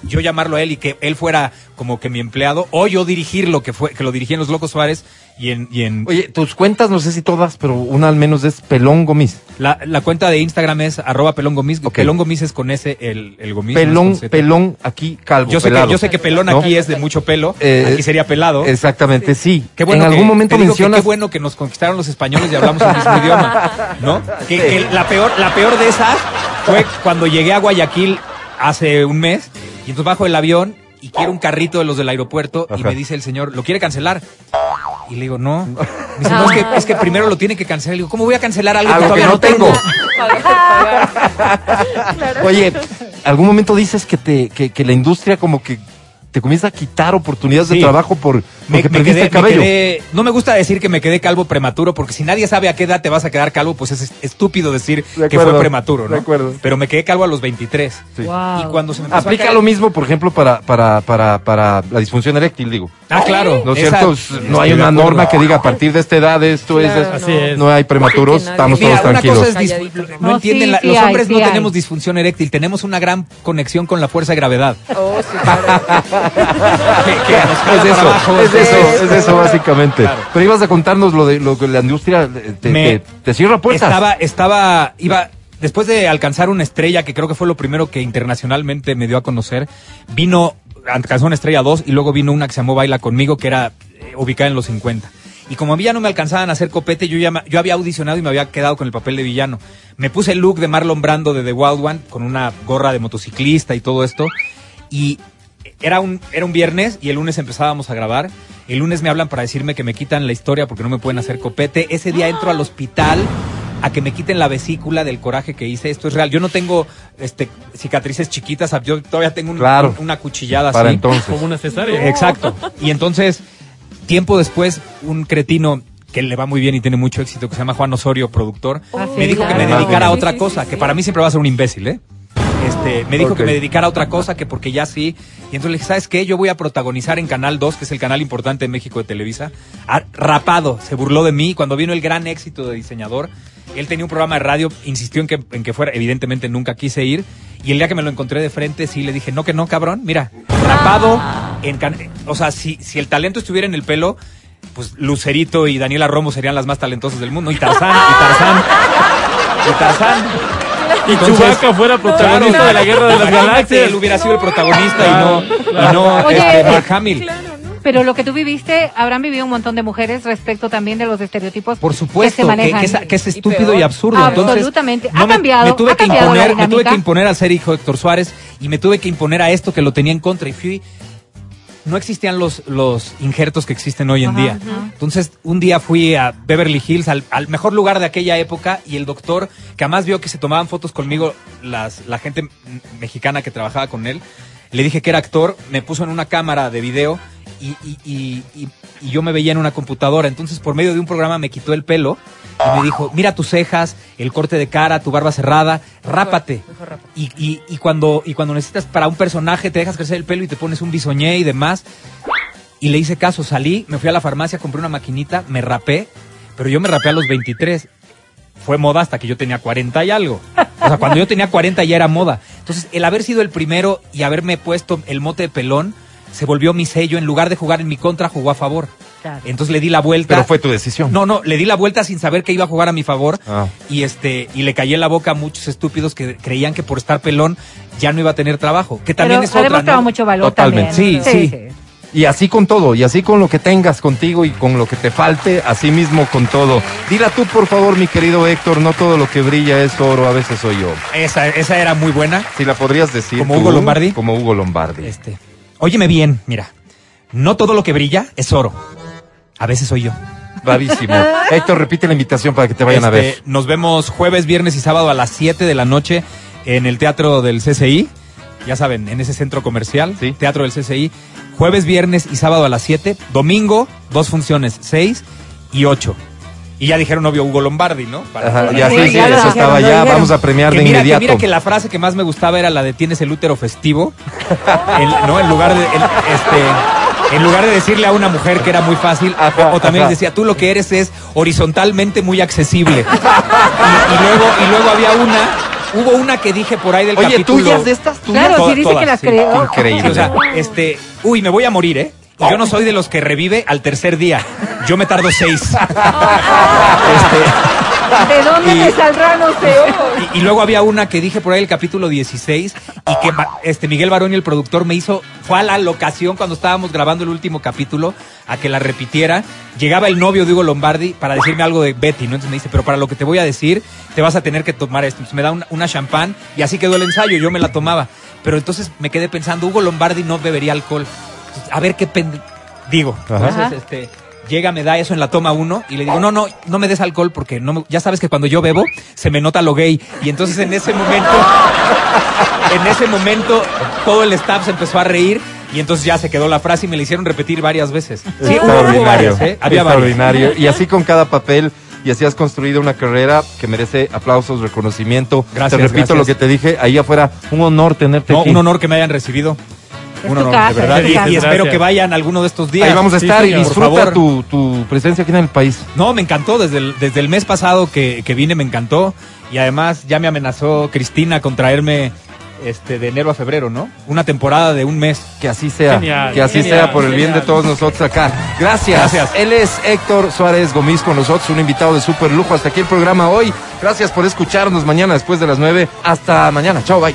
yo llamarlo a él y que él fuera como que mi empleado, o yo dirigirlo, que fue, que lo dirigí en Los Locos Suárez y en, y en Oye, tus cuentas, no sé si todas, pero una al menos es Pelón Gomis. la, la cuenta de Instagram es arroba pelón gomis. Ok. Pelón gomis es con ese el, el gomis. Pelón, pelón, aquí calvo. Yo sé, que, yo sé que pelón ¿No? aquí es de mucho pelo, Eh, aquí sería pelado. Exactamente, sí. Qué bueno en que- algún momento te digo que mencionas. qué bueno que nos conquistaron los españoles y hablamos el mismo idioma, ¿no? Que, que la peor, la peor de esas fue cuando llegué a Guayaquil hace un mes y entonces bajo del avión y quiero un carrito de los del aeropuerto y me dice el señor, ¿lo quiere cancelar? Y le digo, no. Me dice, no, es que, es que primero lo tiene que cancelar. Le digo, ¿cómo voy a cancelar algo, Algo que todavía no tengo. Pagar. Oye, algún momento dices que te que, que la industria como que te comienza a quitar oportunidades de trabajo por Me, porque me perdiste quedé, el cabello. me quedé- no me gusta decir que me quedé calvo prematuro, porque si nadie sabe a qué edad te vas a quedar calvo, pues es estúpido decir De que fue prematuro, ¿no? de acuerdo. Pero me quedé calvo a los 23. Sí. Wow. Y cuando se me Aplica caer- lo mismo, por ejemplo, para, para, para, para la disfunción eréctil, digo. Ah, claro. ¿No es cierto? No hay una norma que diga a partir de esta edad esto Claro, es, Así es. no hay prematuros, estamos Mira, todos una tranquilos. cosa es dis- Calladitos, no, ¿no? No, entienden, sí, la- sí los hay, hombres sí no hay. tenemos disfunción eréctil, tenemos una gran conexión con la fuerza de gravedad. Oh, sí, claro. Que, que Es eso, abajo, es eso, es eso básicamente. Claro. Pero ibas a contarnos lo de lo que la industria eh, te, Me- te- te cierra puertas. Estaba, estaba, iba, después de alcanzar una estrella, que creo que fue lo primero que internacionalmente me dio a conocer, vino, alcanzó una estrella 2 y luego vino una que se llamó Baila Conmigo, que era eh, ubicada en los 50. Y como a mí ya no me alcanzaban a hacer copete, yo ya me- yo había audicionado y me había quedado con el papel de villano. Me puse el look de Marlon Brando de The Wild One, con una gorra de motociclista y todo esto. Y era un, era un viernes y el lunes empezábamos a grabar. El lunes me hablan para decirme que me quitan la historia porque no me pueden hacer copete. Ese día entro al hospital a que me quiten la vesícula del coraje que hice. Esto es real. Yo no tengo este, cicatrices chiquitas, yo todavía tengo un- Claro. una cuchillada para así. entonces. Como una cesárea. Exacto. Y entonces, tiempo después, un cretino que le va muy bien y tiene mucho éxito, que se llama Juan Osorio, productor, sí, me dijo que me dedicara a otra sí, cosa, sí, que para mí siempre va a ser un imbécil, ¿eh? Este, me dijo que me dedicara a otra cosa, que porque ya sí. Y entonces le dije, ¿sabes qué? Yo voy a protagonizar en Canal 2, que es el canal importante de México de Televisa. Ah, rapado, se burló de mí. Cuando vino el gran éxito de diseñador, él tenía un programa de radio, insistió en que, en que fuera, evidentemente nunca quise ir. Y el día que me lo encontré de frente, sí le dije, no, que no, cabrón, mira, rapado, en can- o sea, si, si el talento estuviera en el pelo, pues Lucerito y Daniela Romo serían las más talentosas del mundo, y Tarzán, y Tarzán, y Tarzán. Y Chewbacca fuera protagonista Claro. de la Guerra de las Galaxias. Él hubiera sido el protagonista y no, y no Oye, este, eh, Mark Hamill. Pero lo que tú viviste, habrán vivido un montón de mujeres respecto también de los estereotipos Por que supuesto, se que, manejan. que es, que es estúpido y, absurdo. Entonces, Absolutamente. Ha no cambiado, me, tuve ha que cambiado la imponer, me tuve que imponer al ser hijo de Héctor Suárez y me tuve que imponer a esto que lo tenía en contra y fui no existían los, los injertos que existen hoy en Ajá, día. ajá. Entonces, un día fui a Beverly Hills, al, al mejor lugar de aquella época, y el doctor, que además vio que se tomaban fotos conmigo las, la gente mexicana que trabajaba con él, le dije que era actor, me puso en una cámara de video y, y- y- y- y yo me veía en una computadora. Entonces, por medio de un programa me quitó el pelo y me dijo, mira tus cejas, el corte de cara, tu barba cerrada, rápate. mejor y cuando, y cuando necesitas para un personaje, te dejas crecer el pelo y te pones un bisoñé y demás. Y le hice caso, salí, me fui a la farmacia, compré una maquinita, me rapé, pero yo me rapé a los 23. Fue moda hasta que yo tenía 40 y algo. O sea, cuando yo tenía 40 ya era moda. Entonces, el haber sido el primero y haberme puesto el mote de pelón se volvió mi sello. En lugar de jugar en mi contra, jugó a favor. Claro. Entonces le di la vuelta. Pero fue tu decisión. No, no, le di la vuelta sin saber que iba a jugar a mi favor. Ah. Y este, y le caí en la boca a muchos estúpidos que creían que por estar pelón ya no iba a tener trabajo. Que también Pero es ha otra, demostrado ¿no? mucho valor Totalmente. también. Sí, sí. Y así con todo, y así con lo que tengas contigo y con lo que te falte, así mismo con todo. Dila tú, por favor, mi querido Héctor, no todo lo que brilla es oro, a veces soy yo. Esa, esa era muy buena. Si la podrías decir. ¿Como tú, Hugo Lombardi? Como Hugo Lombardi. Este, óyeme bien, mira. No todo lo que brilla es oro. A veces soy yo. Bravísimo. Héctor, repite la invitación para que te vayan a ver. Este, Nos vemos jueves, viernes y sábado a las 7 de la noche en el Teatro del CCI. Ya saben, en ese centro comercial, Sí. Teatro del CCI. Jueves, viernes y sábado a las 7. Domingo, dos funciones, 6 y 8. Y ya dijeron obvio Hugo Lombardi, ¿no? Para- Ajá, Sí, ya sí, sí, sí, ya eso dijeron, estaba ya. dijeron. Vamos a premiar Que de mira, que inmediato. mira que la frase que más me gustaba era la de tienes el útero festivo. ¿no? En lugar de. en- este, en lugar de decirle a una mujer que era muy fácil, Ajá, o, o también ajá. decía, tú lo que eres es horizontalmente muy accesible. Y, y luego, y luego había una, hubo una que dije por ahí del Oye, capítulo. tuyas de estas tuyas. Claro, si dice todas, que las sí. creó. Increíble. Sí, o sea, este, uy, me voy a morir, ¿eh? Y yo no soy de los que revive al tercer día. Yo me tardo seis. Este, ¿De dónde Y- me saldrá? No sé. y, y luego había una que dije por ahí el capítulo 16 y que este Miguel Barón y el productor me hizo, fue a la locación cuando estábamos grabando el último capítulo a que la repitiera. Llegaba el novio de Hugo Lombardi para decirme algo de Betty, ¿no? Entonces me dice, pero para lo que te voy a decir, te vas a tener que tomar esto. Entonces me da una, una champán y así quedó el ensayo, yo me la tomaba. Pero entonces me quedé pensando, Hugo Lombardi no bebería alcohol. A ver qué pen- digo. Ajá. Entonces, este, llega, me da eso en la toma uno y le digo, no, no, no me des alcohol porque no me- ya sabes que cuando yo bebo se me nota lo gay. Y entonces en ese momento, en ese momento, todo el staff se empezó a reír y entonces ya se quedó la frase y me la hicieron repetir varias veces. Sí, Extraordinario. varias, ¿eh? Había varias. Extraordinario. Y así con cada papel. Y así has construido una carrera que merece aplausos, reconocimiento. Gracias, Te repito gracias. lo que te dije, ahí afuera, un honor tenerte No, aquí. un honor que me hayan recibido. Es Un tu honor, casa, de verdad. es tu Y, espero Gracias. que vayan alguno de estos días. Ahí vamos a Sí, estar y señor. Por disfruta favor. tu, tu presencia aquí en el país. No, me encantó. Desde el, desde el mes pasado que, que vine me encantó. Y además ya me amenazó Cristina con traerme este, de enero a febrero, ¿no? Una temporada de un mes. Que así sea. Genial, que así genial, sea por el bien de genial. todos nosotros acá. Gracias. Gracias. Él es Héctor Suárez Gomis con nosotros, un invitado de super lujo. Hasta aquí el programa hoy. Gracias por escucharnos mañana después de las 9. Hasta mañana. Chao, bye.